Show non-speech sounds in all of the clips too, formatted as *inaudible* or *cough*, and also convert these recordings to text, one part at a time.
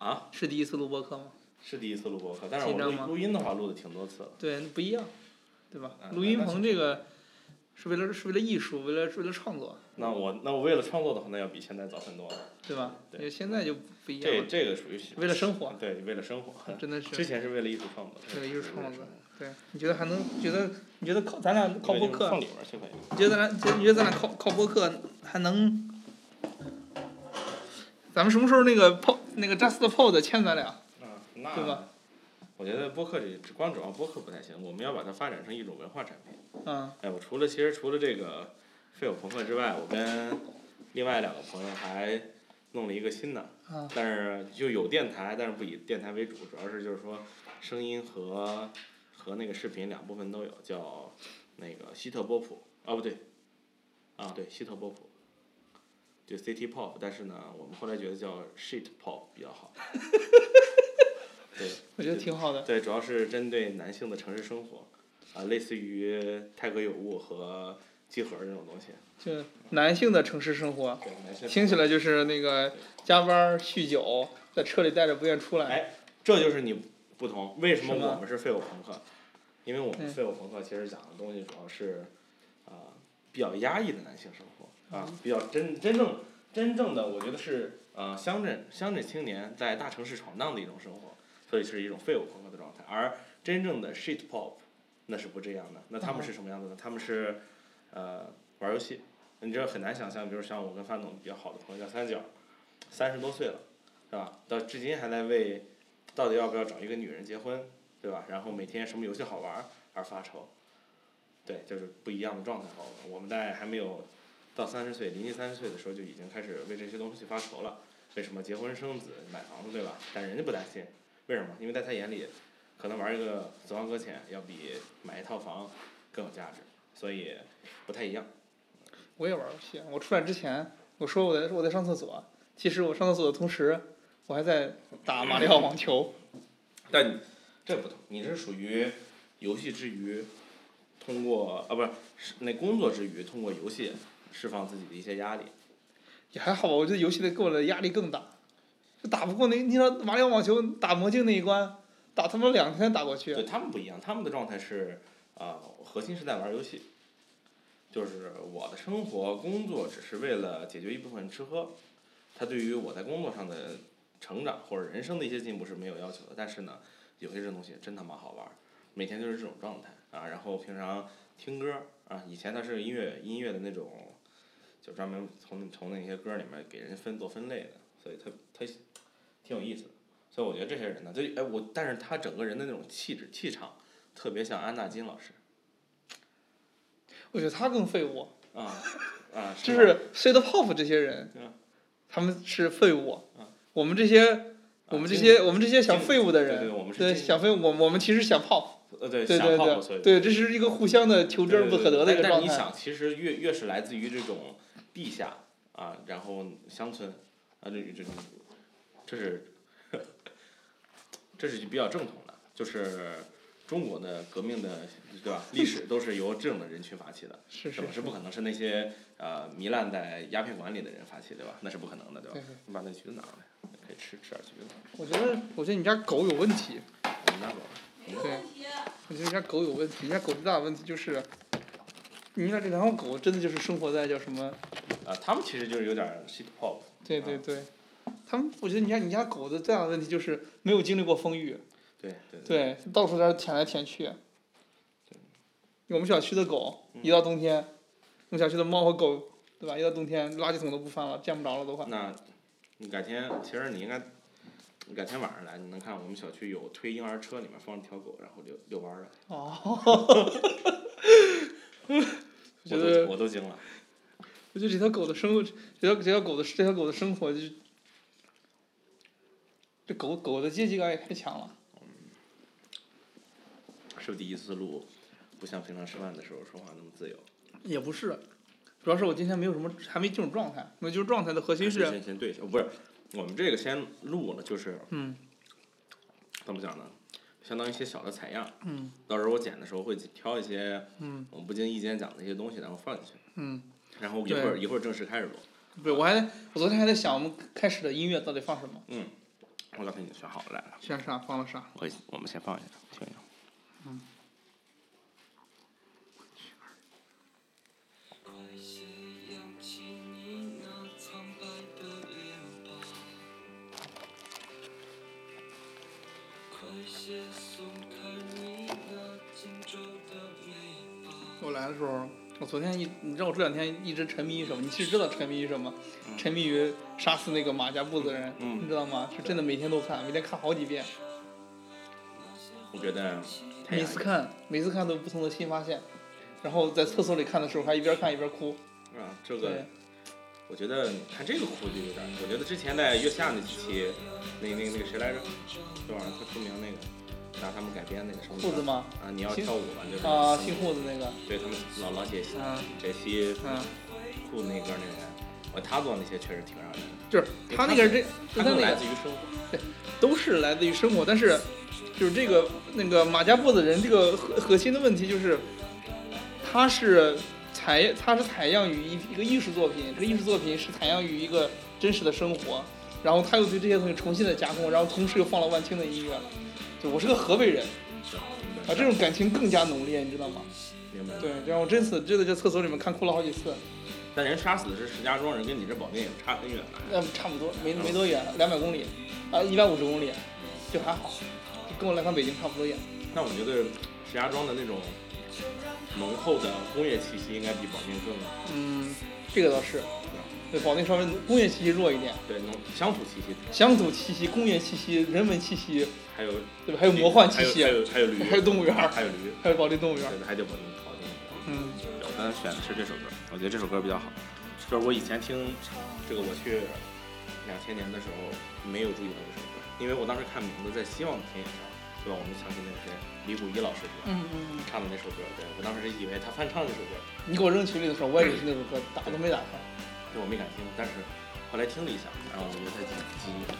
啊？是第一次录播客吗？是第一次录播客，但是我录录音的话录的挺多次了。对，不一样，对吧？嗯录音棚这个是为了是为了艺术，为了为了创作，那我那我为了创作的话，那要比现在早很多了。对吧？对现在就不一样这了，这个属于为了生活，对，为了生活。*laughs* 真的是之前是为了艺术创作。为了艺术创作。对。你觉得还能觉得你觉得靠咱俩靠播客放，里边儿去可以。你觉得咱俩你觉得咱俩靠靠播客还能？咱们什么时候那个 pod 那个 Just Pod 签咱俩，啊，那对吧我觉得播客这只光指望播客不太行，我们要把它发展成一种文化产品。嗯哎，我除了其实除了这个费友朋克之外，我跟另外两个朋友还弄了一个新的，嗯但是就有电台，但是不以电台为主，主要是就是说声音和和那个视频两部分都有，叫那个希特波普，啊不对，啊对希特波普，就 City Pop，但是呢，我们后来觉得叫 Shit Pop 比较好。*laughs* 对，*laughs* 我觉得挺好的。对，主要是针对男性的城市生活，啊，类似于泰格有物和集合这种东西。就男性的城市生活，对，男性。听起来就是那个加班酗酒，在车里待着不愿出来。哎，这就是你不同。为什么我们是废物朋克？因为我们嗯废物朋克其实讲的东西主要是，啊、比较压抑的男性生活啊，比较真真正真正的，我觉得是呃乡镇乡镇青年在大城市闯荡的一种生活，所以是一种废物朋克的状态。而真正的 shit pop，那是不这样的。那他们是什么样子呢？他们是呃玩游戏，你这很难想象，比如像我跟范总比较好的朋友叫三角，三十多岁了，是吧？到至今还在为到底要不要找一个女人结婚，对吧？然后每天什么游戏好玩而发愁，对，就是不一样的状态。好，我们在还没有到三十岁，临近三十岁的时候就已经开始为这些东西发愁了。为什么结婚生子买房子，对吧？但人家不担心，为什么？因为在他眼里，可能玩一个《死亡搁浅》要比买一套房更有价值，所以不太一样。我也玩游戏，我出来之前我说我在我在上厕所，其实我上厕所的同时，我还在打马里奥网球。*clears throat* 但你这不同，你是属于游戏之余，通过啊不是是那工作之余，通过游戏释放自己的一些压力。也还好吧，我觉得游戏的给我的压力更大，就打不过那，你说马里奥网球打魔镜那一关，打他妈两天打过去对，他们不一样，他们的状态是啊、核心是在玩游戏。就是我的生活工作只是为了解决一部分吃喝，他对于我在工作上的成长或者人生的一些进步是没有要求的。但是呢，有些这东西真他妈好玩儿，每天就是这种状态啊。然后平常听歌儿啊，以前他是音乐音乐的那种，就专门从从那些歌儿里面给人分做分类的，所以他他挺有意思的。所以我觉得这些人呢，就哎我，但是他整个人的那种气质气场，特别像安纳金老师我觉得他更废物，啊啊，吗就是 s h a d Pop 这些人嗯，他们是废物啊，我们这些我们这精些我们这些想废物的对对，人，我们是对精想废物，我我们其实想泡，呃对对对想泡对对，这是一个互相的求之而不可得的一个状态。但但你想，其实越越是来自于这种地下啊，然后乡村啊，这这种，这是这是比较正统的，就是中国的革命的对吧？历史都是由这种的人群发起的，*laughs* 是是是？是不可能是那些呃糜烂在鸦片馆里的人发起，对吧？那是不可能的，对吧？你把那橘子拿过来，可以吃吃点橘子。我觉得我觉得你家狗有问题，我们家狗。对，我觉得你家狗有问题，你家狗最大的问题就是，你看这两条狗真的就是生活在叫什么？啊，他们其实就是有点儿 shit pop。啊对对对，他们我觉得你家你家狗的最大的问题就是没有经历过风雨，对对对，到处在舔来舔去。我们小区的狗一到冬天，我们小区的猫和狗，对吧？一到冬天垃圾桶都不翻了，见不着了都快。那，你改天其实你应该，你改天晚上来，你能看我们小区有推婴儿车，里面放着条狗，然后遛遛弯儿的。哦。*laughs* *laughs* 我都我都惊了。我觉得这条狗的生活，这条这条狗的这条狗的生活就是，这狗狗的阶级感也太强了。是不是第一次录，不像平常吃饭的时候说话那么自由？也不是，主要是我今天没有什么，还没进入状态。没有进入状态的核心是，先先对一下，不是，我们这个先录了，就是嗯怎么讲呢？相当于一些小的采样，嗯。到时候我剪的时候会挑一些嗯。我们不经意间讲的一些东西，然后放进去，嗯，然后一会儿一会儿正式开始录。不是，我还我昨天还在想我们开始的音乐到底放什么。嗯。我刚才已经选好了来了，选啥？放了啥？我我们先放一下，听一下。快我来的时候，我昨天一，你知道我这两天一直沉迷于什么？你其实知道沉迷于什么？沉迷于杀死那个马家布的人，嗯你知道吗？是真的每天都看，每天看好几遍，我觉得每次看，每次看都有不同的新发现。然后在厕所里看的时候，还一边看一边哭。啊，这对个，我觉得看这个哭就有点儿，我觉得之前在月下那几期，那那那个谁来着？这玩意儿特出名那个，拿他们改编那个什么裤子吗？啊，你要跳舞吧，就是啊，新新裤子那个，对他们老老解析嗯解析嗯，裤子那歌那个人，我他做那些确实挺让人，就是他那个人这，他那个来自于生活。对都是来自于生活，但是就是这个那个马家布的人，这个核核心的问题就是，他是采他是采样于一一个艺术作品，这个艺术作品是采样于一个真实的生活，然后他又对这些东西重新的加工，然后同时又放了万青的音乐，就我是个河北人啊，这种感情更加浓烈，你知道吗？明白。对，然后我这次真的在厕所里面看哭了好几次，但人杀死的是石家庄人，跟你这保定也差很远。嗯，差不多没没多远，两百公里，啊，一百五十公里，就还好，就跟我来趟北京差不多远。那我觉得石家庄的那种浓厚的工业气息应该比保定更嗯，这个倒是，对，保定稍微工业气息弱一点，对浓乡土气息，乡土气息、工业气息、人文气息，还有对吧？还有魔幻气息，还有还有驴，还有动物园，还有驴，还有保定动物园儿。对，还得保定保定。嗯我刚才选的是这首歌，我觉得这首歌比较好。就是我以前听这个，我去两千年的时候没有注意到这首歌，因为我当时看名字在希望的田野上，对吧？我们想起那个谁，李谷一老师是吧？嗯嗯，唱的那首歌，对我当时以为他翻唱这首歌，你给我扔群里的时候，我也以为是那首歌，打都没打开。对我没敢听，但是后来听了一下，然后我觉得他几几，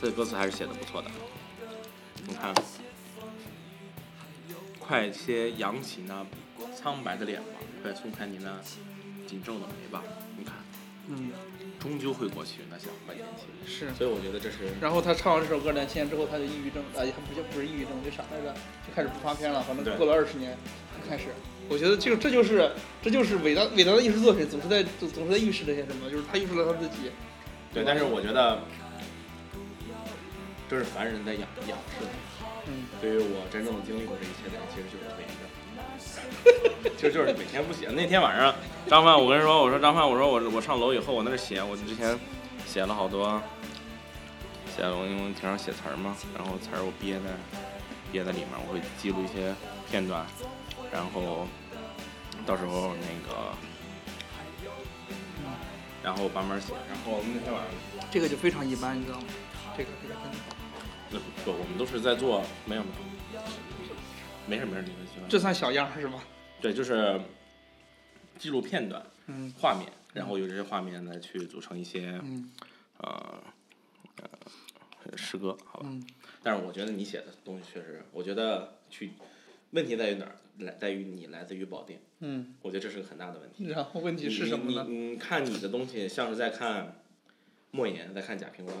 他的歌词还是写的不错的。你看，快些扬起那苍白的脸吧，快松开你那紧皱的眉吧。你看，嗯，终究会过去那些坏天气。是。所以我觉得这是然后他唱完这首歌两千年之后，他就抑郁症，哎呀，不叫不是抑郁症，就啥来着？就开始不发片了。反正过了二十年，就开始。我觉得这个这就是这就是伟大伟大的艺术作品，总是在总总是在预示这些什么，就是他预示了他自己。对，但是我觉得这是凡人在仰仰视的。嗯，对于我真正的经历过这一切的人，其实就是伪的，其实就是每天不写。那天晚上，张范，我跟你说，我说张范，我说我我上楼以后，我那儿写，我之前写了好多，写了我因为平常写词儿嘛，然后词儿我憋在憋在里面，我会记录一些片段，然后到时候那个，然后慢慢写。然后那天晚上。这个就非常一般，你知道吗？这个这个真的。那不，我们都是在做，没有没有，没事没事。这算小样儿是吗？对，就是记录片段、嗯画面，然后由这些画面来去组成一些嗯呃呃诗歌，好吧？嗯但是我觉得你写的东西确实，我觉得去问题在于哪儿？来在于你来自于保定，嗯。我觉得这是个很大的问题。然后问题你是什么呢？你看你的东西像是在看莫言，在看贾平凹，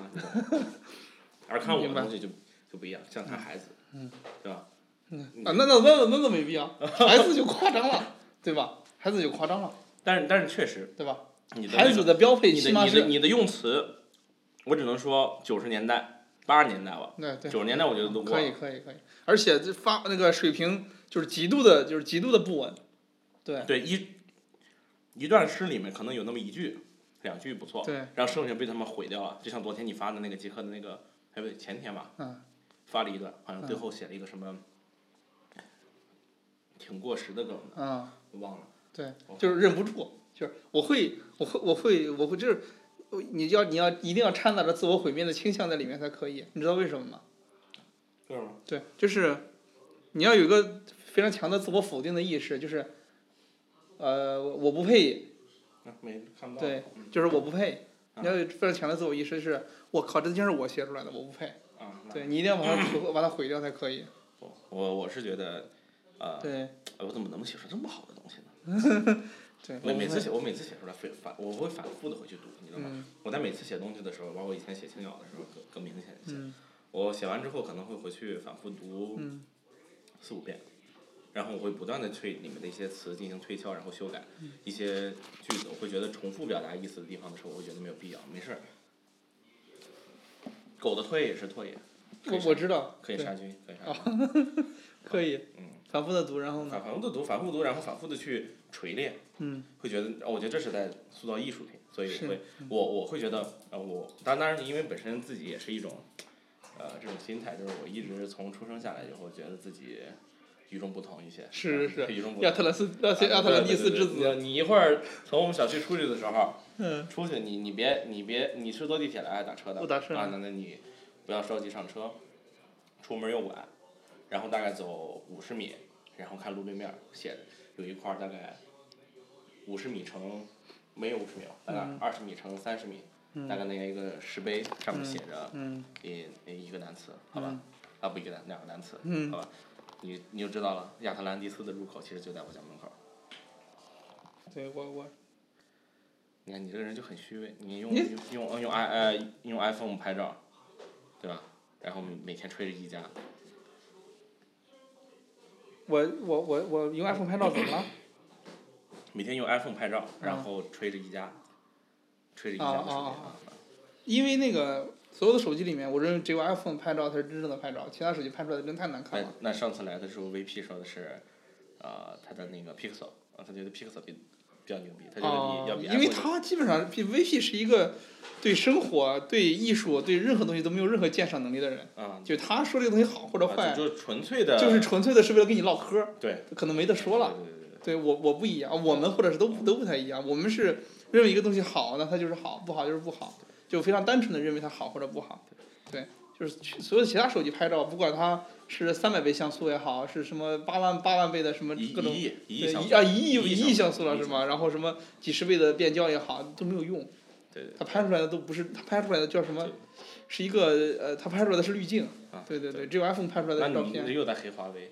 *laughs* 而看我的东西就就不一样，像看孩子，嗯对吧？嗯啊，那那那那那没必要，孩子就夸张了，对吧？孩子就夸张了，但是但是确实，对吧？孩子你的孩子的标配你起码是，的你的你的用词，我只能说九十年代、八十年代吧，对对，九十年代我觉得都可以。可以可以，而且这发那个水平就是极度的，就是极度的不稳，对对一一段诗里面可能有那么一句、两句不错，对，然后剩下被他们毁掉了。就像昨天你发的那个杰克的那个，哎不对，前天吧，嗯发了一段，好像最后写了一个什么挺过时的梗，嗯，忘了。对，就是忍不住，就是我会我会我会我会就是。你要你要一定要掺杂着自我毁灭的倾向在里面才可以，你知道为什么吗？为什么？对，就是你要有一个非常强的自我否定的意识，就是呃我不配，啊没看不到。对嗯就是我不配。啊你要有非常强的自我意识，是我靠，这竟是我写出来的，我不配。啊，对你一定要把它毁 *coughs* 把它毁掉才可以。我我我是觉得，呃，对，我怎么能写出这么好的东西呢？*laughs* 对，每每次写我每次写出来反反我会反复的回去读，你知道吗？嗯我在每次写东西的时候，包括以前写青鸟的时候更更明显一些。嗯我写完之后可能会回去反复读嗯四五遍，然后我会不断的对里面的一些词进行推敲，然后修改、嗯一些句子，我会觉得重复表达意思的地方的时候，我会觉得没有必要，没事儿。狗的唾液也是唾液，我我知道，可以杀菌，可以杀菌。*laughs* 可以嗯，反复的读，然后呢反，反复的读，反复地读，然后反复的去锤炼，嗯会觉得，哦我觉得这是在塑造艺术品，所以我会，我我会觉得，呃，我当当然，因为本身自己也是一种，呃，这种心态，就是我一直从出生下来以后，觉得自己与众不同一些，是是 *laughs* 是与众不同。亚特兰斯亚特亚特兰蒂斯之子，你你一会儿从我们小区出去的时候，嗯出去你你别你别你是坐地铁来还是打车的？我打车啊，那那你不要着急上车，出门又晚，然后大概走五十米，然后看路对面儿写着有一块儿大概五十米乘没有五十米，大概嗯二十米乘三十米，大概那样一个石碑上面写着嗯一一个单词，好吧嗯？啊不一个单两个单词，嗯好吧？你你就知道了，亚特兰蒂斯的入口其实就在我家门口儿。对我我你看你这个人就很虚伪，你用用用用 i 呃用 iPhone 拍照，对吧？然后每天吹着一加，我我我我用 iPhone 拍照怎么了？*coughs* 每天用 iPhone 拍照，然后吹着一加，吹着一加的视频啊啊啊。因为那个所有的手机里面，我认为只有 iPhone 拍照才是真正的拍照，其他手机拍出来的真太难看了。那上次来的时候，VP 说的是，呃，他的那个 Pixel，啊，他觉得 Pixel 比比较牛逼，他觉得哦比要比，因为它基本上比 VP 是一个对生活、对艺术、对任何东西都没有任何鉴赏能力的人。啊，就他说这个东西好或者啊坏，就是纯粹的，就是纯粹的是为了跟你唠嗑儿，对，可能没得说了。对我我不一样，我们或者是都都不太一样，我们是认为一个东西好，那它就是好；不好就是不好，就非常单纯的认为它好或者不好。对，就是所有其他手机拍照，不管它是三百倍像素也好，是什么八万八万倍的什么各种一亿一亿对一啊一亿一亿像素了是吗？然后什么几十倍的变焦也好，都没有用。对对它拍出来的都不是，它拍出来的叫什么？是一个呃，它拍出来的是滤镜。啊对对对，只有 iPhone 拍出来的照片。你你又在黑华为，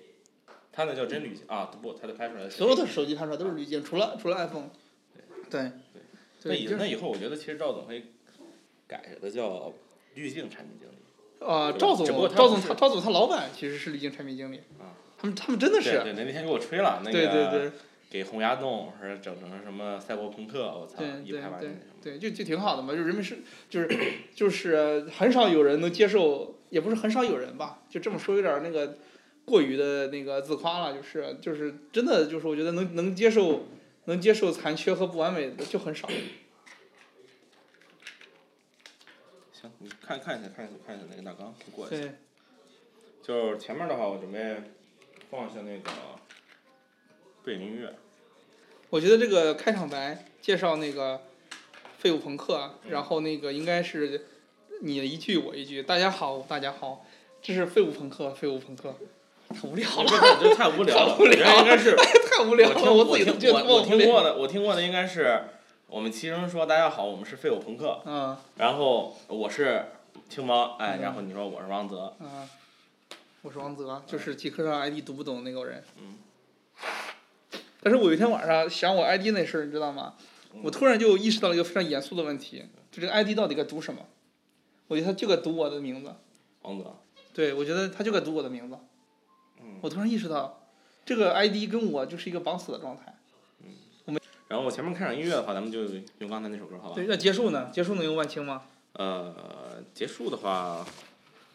它那叫真滤镜啊，不，它的拍出来的所有的手机拍出来都是滤镜，除了除了 iPhone。对。那对，就是以那以后我觉得其实赵总会改的叫滤镜产品经理。啊，赵总赵总他赵总他老板其实是李晶产品经理。啊。他们他们真的是。对对，那那天给我吹了，那个对对对给洪崖洞是整成什么赛博朋克，我操，对一对对拍完那什么。对，就就挺好的嘛，就人们是就是就是很少有人能接受，也不是很少有人吧，就这么说有点那个过于的那个自夸了，就是就是真的就是我觉得能能接受能接受残缺和不完美的就很少。行，你看看一下，看一下，看一下那个大纲，就过一下。对，就是前面的话，我准备放一下那个背景音乐。我觉得这个开场白介绍那个废物朋克然后那个应该是你一句我一句，大家好，大家好，这是废物朋克，废物朋克，太无聊了，这这太无聊了 *laughs* *laughs* 太无聊了我觉得应该是太无聊了，我听自己都听觉得我我。听过的，我听过的应该是我们齐声说大家好，我们是废物朋克，嗯然后我是青猫，哎，嗯然后你说我是王泽，嗯，我是王泽，就是极客上 ID 读不懂那个人。嗯。但是我有一天晚上想我 ID 那事儿，你知道吗？嗯我突然就意识到了一个非常严肃的问题，就这个 ID 到底该读什么？我觉得他就该读我的名字。王泽，对，我觉得他就该读我的名字。嗯我突然意识到，这个 ID 跟我就是一个绑死的状态。然后我前面开场音乐的话，咱们就用刚才那首歌，好吧？对，那结束呢？结束能用万青吗？呃，结束的话，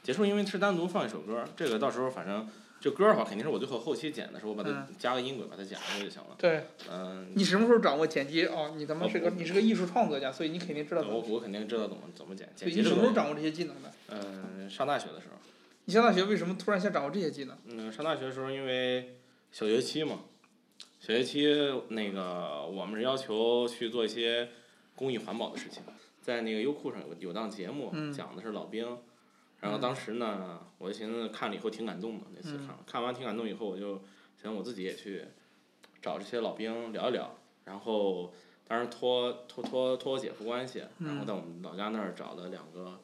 结束因为是单独放一首歌，这个到时候反正这歌的话，肯定是我最后后期剪的时候，我把它嗯加个音轨，把它剪上去就行了。对，嗯、你什么时候掌握剪辑？哦，你他妈是个哦你是个艺术创作家，所以你肯定知道怎么。我我肯定知道怎么怎么剪。对，剪辑你什么时候掌握这些技能的？嗯、上大学的时候，你上大学为什么突然想掌握这些技能？嗯，上大学的时候因为小学期嘛，小学期那个我们是要求去做一些公益环保的事情，在那个优酷上有有档节目，嗯讲的是老兵。然后当时呢，我就寻思看了以后挺感动的，那次嗯看、看完挺感动以后，我就想我自己也去找这些老兵聊一聊。然后当时托托托托我姐夫关系，然后嗯在我们老家那儿找了两个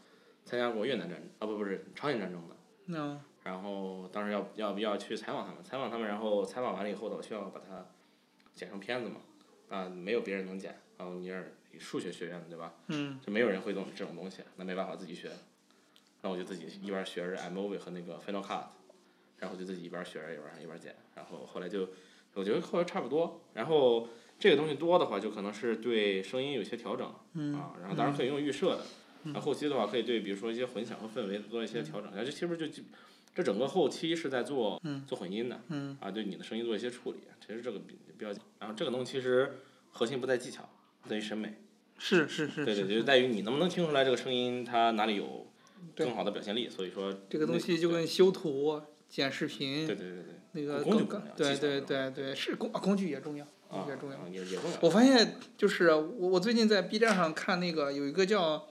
参加过越南战啊不不是朝鲜战争的。嗯然后当时要要要去采访他们，采访他们，然后采访完了以后呢，我需要把它剪成片子嘛，啊，没有别人能剪，然后你是数学学院的对吧？嗯。就没有人会弄这种东西，那没办法自己学，那我就自己一边学着 iMovie 和那个 Final Cut，然后就自己一边学着一边一边剪，然后后来就我觉得后来差不多，然后这个东西多的话，就可能是对声音有些调整嗯啊，然后当然可以用预设的，然后后期的话可以对比如说一些混响和氛围做一些调整，然后这其实就就这整个后期是在做嗯做混音的嗯啊，对你的声音做一些处理，其实这个比比较，然后这个东西其实核心不在技巧，在于审美。是是是对对，是就在于你能不能听出来这个声音它哪里有更好的表现力，所以说这个东西就跟修图、剪视频对对对对那个工具对对对对是工啊工具也重要，工啊具也重要。啊也也重要。我发现就是我我最近在 B 站上看那个有一个叫，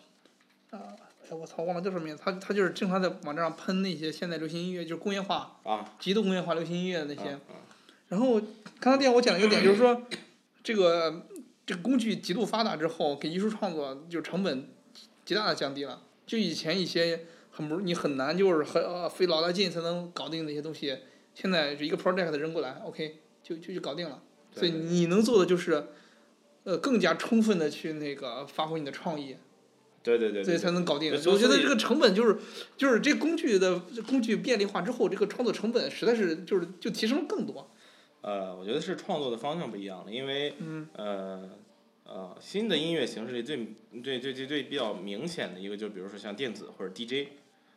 啊，哎我操忘了叫什么名字，他他就是经常在网站上喷那些现代流行音乐，就是工业化、啊极度工业化流行音乐的那些。然后刚才店我讲了一个点，就是说这个这个工具极度发达之后，给艺术创作就成本极大的降低了。就以前一些很不你很难就是很呃费老大劲才能搞定的一些东西，现在就一个 project 扔过来，OK 就就就搞定了。所以你能做的就是，呃，更加充分的去那个发挥你的创意，对对对所以才能搞定。我觉得这个成本就是，就是这工具的工具便利化之后，这个创作成本实在是就是就提升了更多。呃，我觉得是创作的方向不一样了，因为嗯。呃呃新的音乐形式里最最最最最比较明显的一个，就比如说像电子或者 DJ，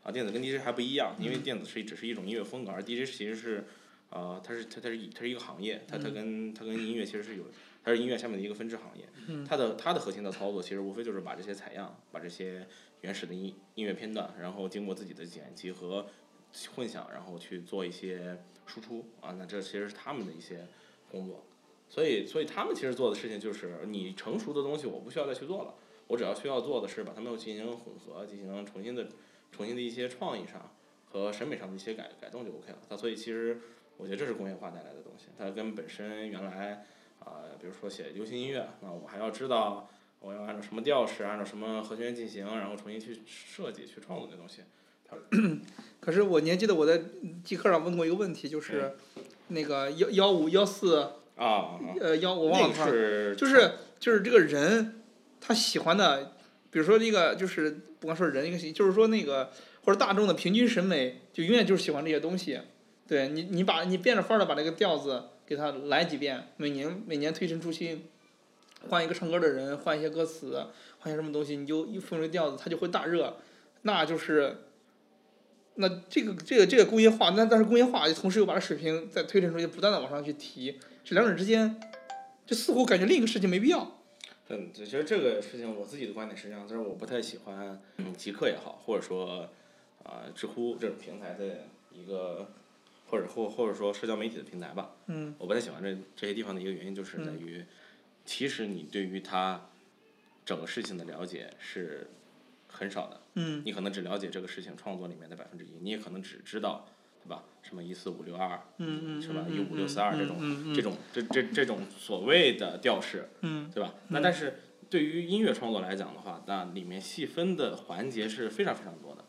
啊电子跟 DJ 还不一样，因为电子是只是一种音乐风格，而 DJ 其实是呃它是它它是一它是一个行业，它它跟它跟音乐其实是有它是音乐下面的一个分支行业，它的它的核心的操作其实无非就是把这些采样，把这些原始的音音乐片段，然后经过自己的剪辑和混响，然后去做一些输出啊，那这其实是他们的一些工作，所以所以他们其实做的事情就是你成熟的东西我不需要再去做了，我只要需要做的是把它们进行混合，进行重新的重新的一些创意上和审美上的一些改改动就 OK 了。它所以其实我觉得这是工业化带来的东西，它跟本身原来啊、比如说写流行音乐，那我还要知道我要按照什么调式，按照什么和弦进行，然后重新去设计去创作这东西。*clears throat* 可是我年记得我在记课上问过一个问题，就是那个幺幺五幺四啊呃幺我忘了是就是就是这个人他喜欢的，比如说那个就是不光说人一个，就是说那个或者大众的平均审美就永远就是喜欢这些东西。对你你把你变着法儿的把这个调子给他来几遍，每年每年推陈出新，换一个唱歌的人，换一些歌词，换些什么东西，你就一放这个调子，他就会大热，那就是。那这个这个这个工业化，那但是工业化同时又把水平再推陈出新，不断的往上去提，这两者之间，就似乎感觉另一个事情没必要。嗯，其实这个事情我自己的观点是这样，就是我不太喜欢极客也好，或者说啊、知乎这种平台的一个，或者或或者说社交媒体的平台吧，嗯我不太喜欢这这些地方的一个原因就是在于，其实你对于它整个事情的了解是很少的，嗯你可能只了解这个事情创作里面的百分之一，你也可能只知道，对吧？什么一四五六二，嗯嗯，是吧？嗯一五六四二这种。嗯这种这这这种所谓的调式，嗯对吧？那但是对于音乐创作来讲的话，那里面细分的环节是非常非常多的。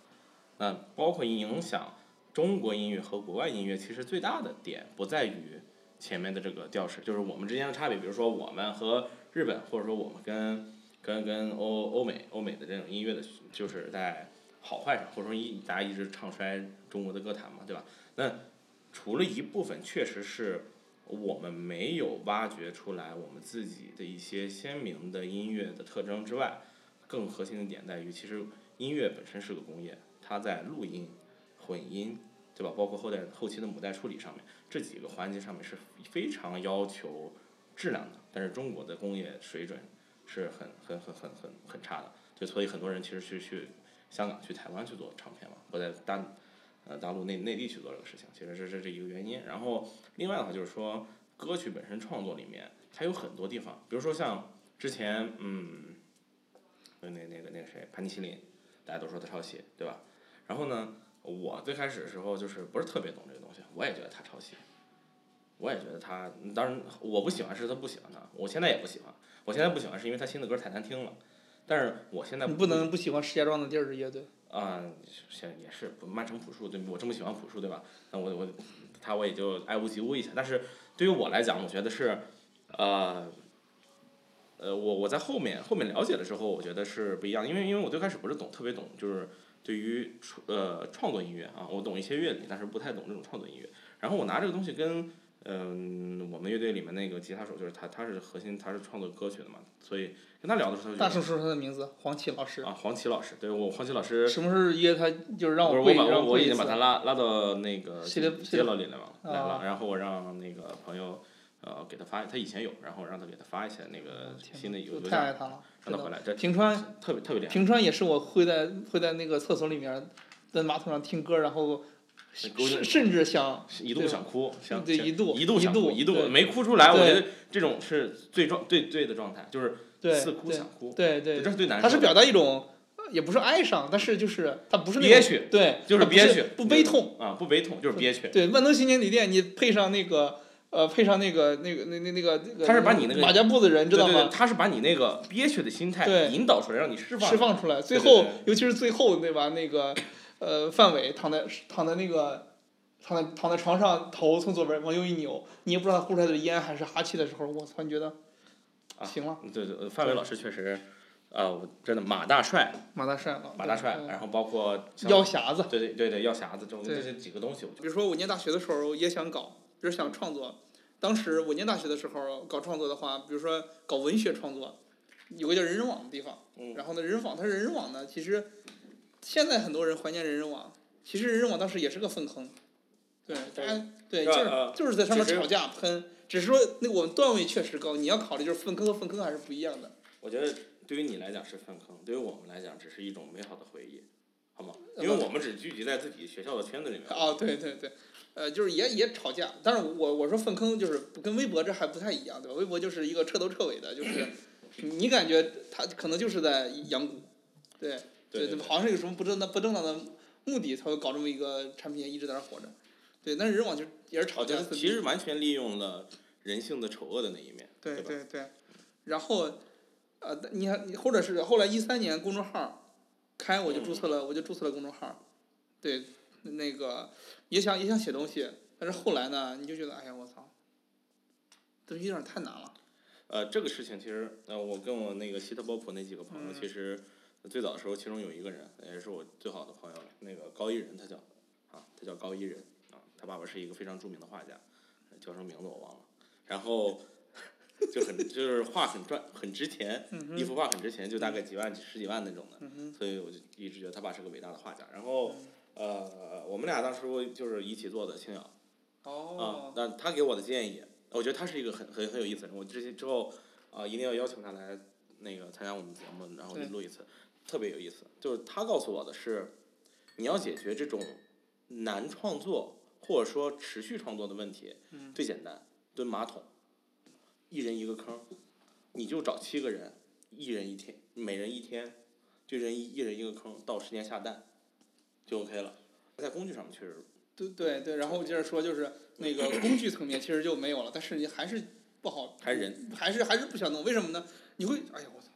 那包括影响中国音乐和国外音乐，其实最大的点不在于前面的这个调式，就是我们之间的差别。比如说我们和日本，或者说我们跟跟跟欧欧美欧美的这种音乐的，就是在好坏上，或者说一大家一直唱衰中国的歌坛嘛，对吧？那除了一部分确实是我们没有挖掘出来我们自己的一些鲜明的音乐的特征之外，更核心的点在于，其实音乐本身是个工业，它在录音、混音，对吧？包括后代后期的母带处理上面，这几个环节上面是非常要求质量的。但是中国的工业水准是很很很很很很差的，就所以很多人其实是去香港、去台湾去做唱片嘛，不在大呃大陆内内地去做这个事情，其实这这是一个原因。然后另外的话就是说，歌曲本身创作里面，它有很多地方，比如说像之前嗯，那那那个那个谁，盘尼西林，大家都说他抄袭，对吧？然后呢，我最开始的时候就是不是特别懂这个东西，我也觉得他抄袭，我也觉得他，当然我不喜欢是他不喜欢他，我现在也不喜欢，我现在不喜欢是因为他新的歌太难听了，但是我现在你不能不喜欢石家庄的第二支乐队。啊，现也是不曼城朴树，对我这么喜欢朴树，对吧？那我我他我也就爱屋及乌一下。但是对于我来讲，我觉得是，呃，呃，我我在后面后面了解的时候，我觉得是不一样，因为因为我最开始不是懂特别懂，就是对于创呃创作音乐啊，我懂一些乐理，但是不太懂这种创作音乐。然后我拿这个东西跟嗯、我们乐队里面那个吉他手，就是他他是核心，他是创作歌曲的嘛，所以跟他聊的时候就大声说出他的名字，黄奇老师。啊黄奇老师，对我黄奇老师。什么时候约他？就是让我跪，我把我我已经把他拉拉到那个接了里来了来啊了，然后我让那个朋友呃给他发，他以前有，然后让他给他发一些那个新的邮件，太爱他了，平川，特别特别厉害。平川也是我会在会在那个厕所里面，在马桶上听歌，然后甚甚至想一度想哭，想一度一度想哭，一度一度没哭出来，我觉得这种是最状最最的状态，就是对似哭想哭，对对这，是最难。他是表达一种，呃也不是哀伤，但是就是他不是那种憋屈，对，不就是憋屈，不悲痛。啊，不悲痛就是憋屈。对，万能新年旅店，你配上那个呃，配上那个那个那那那个那个，他是把你那个马家步的人知道吗？他是把你那个憋屈的心态对引导出来，让你释放释放出来，最后尤其是最后对吧？那个呃，范伟躺在躺在那个躺在躺在床上，头从左边往右一扭，你也不知道他呼出来的烟还是哈气的时候，我操，你觉得啊行了，对对，呃范伟老师确实，啊，我真的马大帅，马大帅，马大帅，然后包括药匣子。对对对对，药匣子这这些几个东西，比如说我念大学的时候也想搞，就是想创作。当时我念大学的时候搞创作的话，比如说搞文学创作，有个叫人人网的地方，嗯然后呢，人人网它人人网呢，其实现在很多人怀念人人网，其实人人网当时也是个粪坑，对，大家对，就是呃就是在上面吵架喷，只是说那我们段位确实高，你要考虑就是粪坑和粪坑还是不一样的。我觉得对于你来讲是粪坑，对于我们来讲只是一种美好的回忆，好吗？呃因为我们只聚集在自己学校的圈子里面。哦，对对对，呃，就是也也吵架，但是我我说粪坑就是跟微博这还不太一样，对吧？微博就是一个彻头彻尾的，就是 *coughs* 你感觉他可能就是在养蛊，对对对好像是有什么不正当不正当的目的才会搞这么一个产品一直在那儿活着，对，但是人网就也是吵架，其实完全利用了人性的丑恶的那一面，对吧？对对，然后呃，你看或者是后来一三年公众号开我就注册了，我就注册了公众号，对，*laughs* 那个也想也想写东西，但是后来呢，你就觉得哎呀我操，这有点太难了。呃，这个事情其实，呃，我跟我那个希特波普那几个朋友，嗯。其实最早的时候，其中有一个人也是我最好的朋友，那个高一人，他叫啊，他叫高一人啊，他爸爸是一个非常著名的画家，呃叫什么名字我忘了，然后就很就是画很赚很值钱，嗯一幅画很值钱，就大概几万十几万那种的，嗯，所以我就一直觉得他爸是个伟大的画家。然后呃，我们俩当初就是一起做的青鸟。啊哦，，那他给我的建议，我觉得他是一个很很很有意思的人。我之前之后啊、一定要邀请他来那个参加我们节目，然后录一次，特别有意思。就是他告诉我的是，你要解决这种难创作或者说持续创作的问题，嗯最简单，蹲马桶，一人一个坑，你就找七个人，一人一天，每人一天，就人一一人一个坑，到十年下蛋，就 OK 了。在工具上面确实对对对，然后接着说就是那个工具层面其实就没有了，但是你还是不好，还是人，还是还是不想弄，为什么呢？你会，哎呀我操！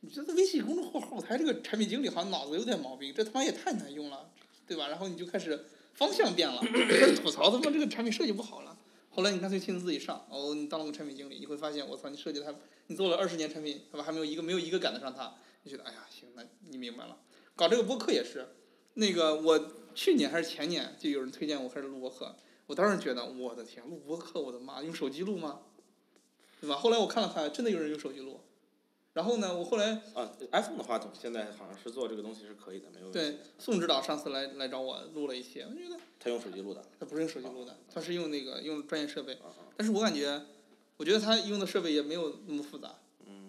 你觉得微信公众号后台这个产品经理好像脑子有点毛病，这他妈也太难用了，对吧？然后你就开始方向变了，开始吐槽他妈这个产品设计不好了。后来你干脆亲自自己上，哦，你当了个产品经理，你会发现，我操，你设计的还，你做了二十年产品，他妈还没有一个没有一个赶得上他，你觉得，哎呀，行，那你明白了。搞这个播客也是，那个我去年还是前年就有人推荐我开始录播客，我当时觉得，我的天，录播客，我的妈，用手机录吗？对吧？后来我看了看，真的有人用手机录。然后呢，我后来啊，iPhone 的话筒现在好像是做这个东西是可以的，没有问题。对宋指导上次来来找我录了一期，我觉得他用手机录的。他不是用手机录的，他是用那个用专业设备。啊啊。但是我感觉，我觉得他用的设备也没有那么复杂。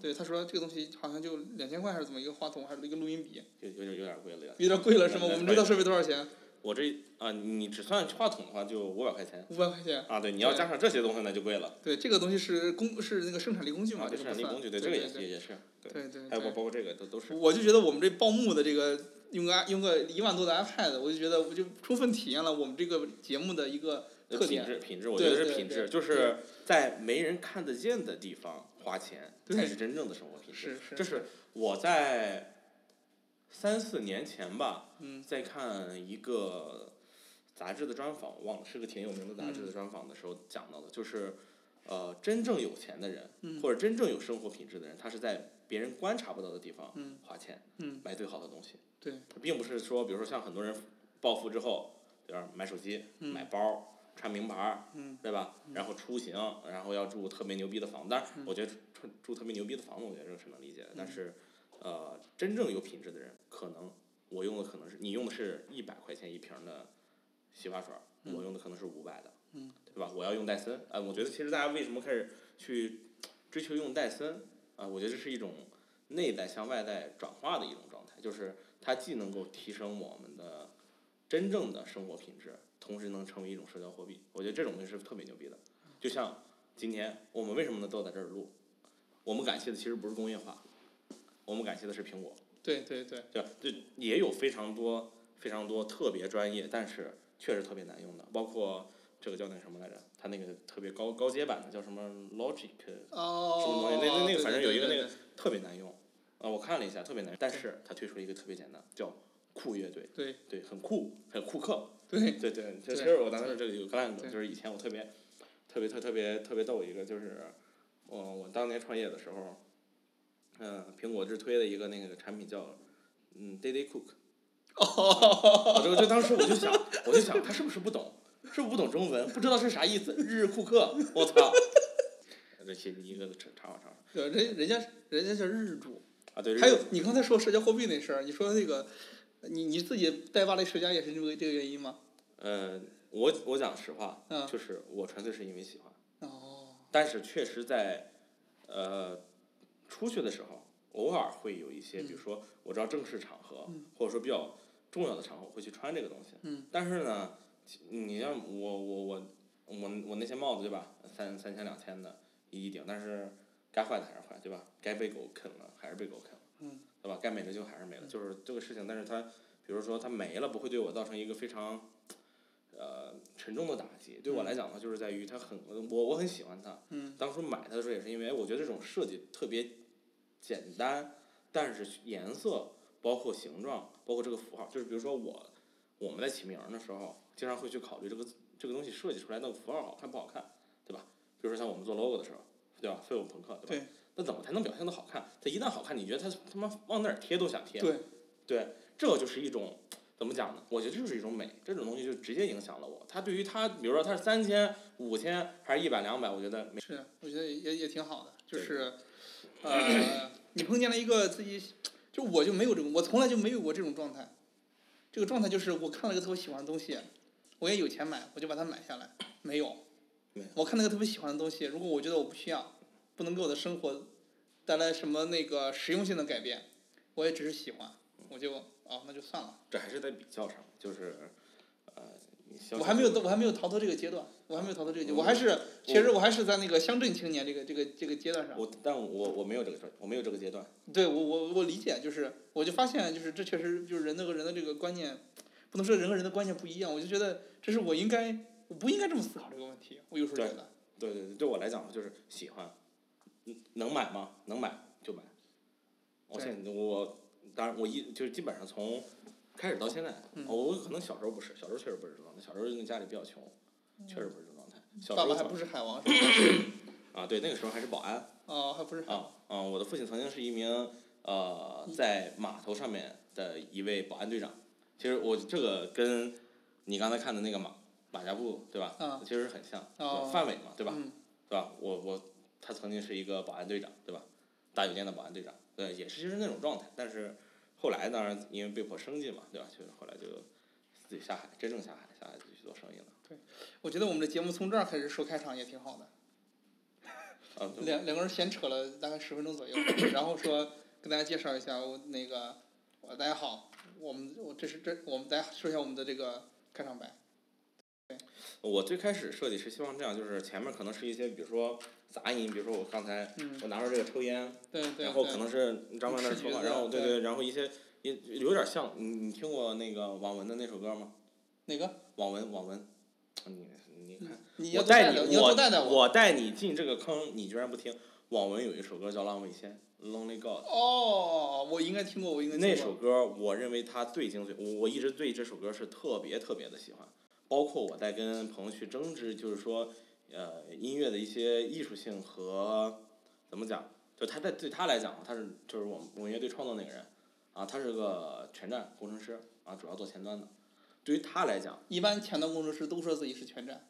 嗯。对，他说这个东西好像就两千块还是怎么一个话筒，还是一个录音笔，有有点有点贵了呀。有点贵了是吗？我们这套设备多少钱？我这啊，你只算话筒的话就五百块钱五百块钱。啊，对，你要加上这些东西那就贵了。对，这个东西是工是那个生产力工具嘛，啊，这个不算。这是人力工具，对这个也也也是，对。对对还有包。包括这个都都是。我就觉得我们这报幕的这个用个用个一万多的 iPad，我就觉得我就充分体验了我们这个节目的一个特品点。质品质，我觉得是品质，就是在没人看得见的地方花钱，才是真正的生活品质。是是。这是我在三四年前吧，嗯在看一个杂志的专访，忘了是个挺有名的杂志的专访的时候讲到的，就是呃，真正有钱的人，嗯或者真正有生活品质的人，他是在别人观察不到的地方嗯花钱，嗯买最好的东西，对，并不是说，比如说像很多人暴富之后，对吧？买手机、嗯买包、穿名牌儿，嗯对吧？然后出行，然后要住特别牛逼的房子。当然，嗯我觉得住住特别牛逼的房子，我觉得这个是能理解的。但是，呃，真正有品质的人，可能我用的可能是你用的是一百块钱一瓶的洗发水，我用的可能是五百的，嗯对吧？我要用戴森，呃、我觉得其实大家为什么开始去追求用戴森啊、我觉得这是一种内在向外在转化的一种状态，就是它既能够提升我们的真正的生活品质，同时能成为一种社交货币。我觉得这种东西是特别牛逼的。就像今天我们为什么能坐在这儿录，我们感谢的其实不是工业化，我们感谢的是苹果，对对对，对吧？就也有非常多非常多特别专业，但是确实特别难用的，包括这个叫那什么来着？它那个特别高高阶版的叫什么 Logic，哦，什么东西那那那个反正有一个那个对对特别难用。啊，我看了一下，特别难用，但是它推出了一个特别简单，叫酷乐队，对对，很酷，很酷克，对对对，这其实我当时这个有个烂梗，对就是以前我特别特别特特别特别逗一个，就是我我当年创业的时候，嗯、苹果日推的一个那个产品叫嗯 Daily Cook，哦，*laughs* 我就就当时我就想，我就想他是不是不懂，是不是不懂中文，不知道是啥意思，日日库克，我操！这其实一个插插话插话对，人人家人家叫日主。啊，对，还有你刚才说社交货币那事儿，你说那个，你你自己带巴黎世家也是因为这个原因吗？呃，我我讲实话，嗯就是我纯粹是因为喜欢。哦，但是确实在，呃，出去的时候，偶尔会有一些，比如说我知道正式场合，或者说比较重要的场合，我会去穿这个东西。嗯但是呢，你像我我我我我那些帽子对吧？三三千两千的一顶，但是该坏的还是坏，对吧？该被狗啃了还是被狗啃了，嗯对吧？该没了就还是没了，就是这个事情。但是它，比如说它没了，不会对我造成一个非常。呃，沉重的打击对我来讲呢，就是在于它很我我很喜欢它，嗯当初买它的时候也是因为我觉得这种设计特别简单，但是颜色包括形状，包括这个符号，就是比如说我我们在起名儿的时候，经常会去考虑这个这个东西设计出来那个符号好看不好看，对吧？比如说像我们做 logo 的时候，对吧？费尔朋克，对吧？对那怎么才能表现的好看？它一旦好看，你觉得它他妈往哪儿贴都想贴。对，对，这就是一种怎么讲呢？我觉得这就是一种美，这种东西就直接影响了我。他对于他，比如说他是三千、五千还是一百、两百，我觉得没是，我觉得也也挺好的，就是，呃，你碰见了一个自己，就我就没有这种，我从来就没有过这种状态。这个状态就是我看了一个特别喜欢的东西，我也有钱买，我就把它买下来。没有没有，我看那个特别喜欢的东西，如果我觉得我不需要，不能给我的生活带来什么那个实用性的改变，我也只是喜欢，我就哦那就算了。这还是在比较上，就是呃，你消我还没有，我还没有逃脱这个阶段，我还没有逃脱这个阶段，我还是其实我还是在那个乡镇青年这个这个这个阶段上。我，但我我没有这个阶我没有这个阶段。对我我我理解，就是我就发现，就是这确实就是人和人的这个观念，不能说人和人的观念不一样，我就觉得这是我应该，我不应该这么思考这个问题。我有时候觉得，对对对，对我来讲就是喜欢，嗯能买吗？能买就买。我对现在我当然我一就是基本上从开始到现在，嗯我可能小时候不是，小时候确实不是这种状态，小时候因为家里比较穷，确实不是这种状态。小时候还不是海王是吧？啊，对，那个时候还是保安。哦，还不是海王。啊啊！我的父亲曾经是一名呃在码头上面的一位保安队长。其实我这个跟你刚才看的那个马马甲布对吧？啊其实很像，哦范伟嘛，对吧？嗯对吧？我我他曾经是一个保安队长，对吧？大酒店的保安队长，对，也是就是那种状态。但是后来当然因为被迫生计嘛，对吧？就是后来就自己下海，真正下海，下海就去做生意了。对我觉得我们的节目从这儿开始说开场也挺好的，啊，两两个人闲扯了大概十分钟左右，*coughs* 然后说跟大家介绍一下我那个，我大家好，我们我这是这我们大家说一下我们的这个开场白。我最开始设计是希望这样，就是前面可能是一些，比如说杂音，比如说我刚才嗯，我拿着这个抽烟，然后可。能是张曼那儿说话，然后对对对，然后一些也有点像你你听过那个网文的那首歌吗？哪个？网文网文，你你看，你我带你多带带，你要多带带我带你进这个坑，你居然不听。网文有一首歌叫《浪味仙》（Lonely God），哦，我应该听过，我应该听过。那首歌我认为它最精髓，我我一直对这首歌是特别特别的喜欢，包括我在跟朋友去争执，就是说，呃音乐的一些艺术性和怎么讲，就他在对他来讲，他是就是我们我们乐队创作那个人啊，他是个全站工程师啊，主要做前端的。对于他来讲一般前端工程师都说自己是全站，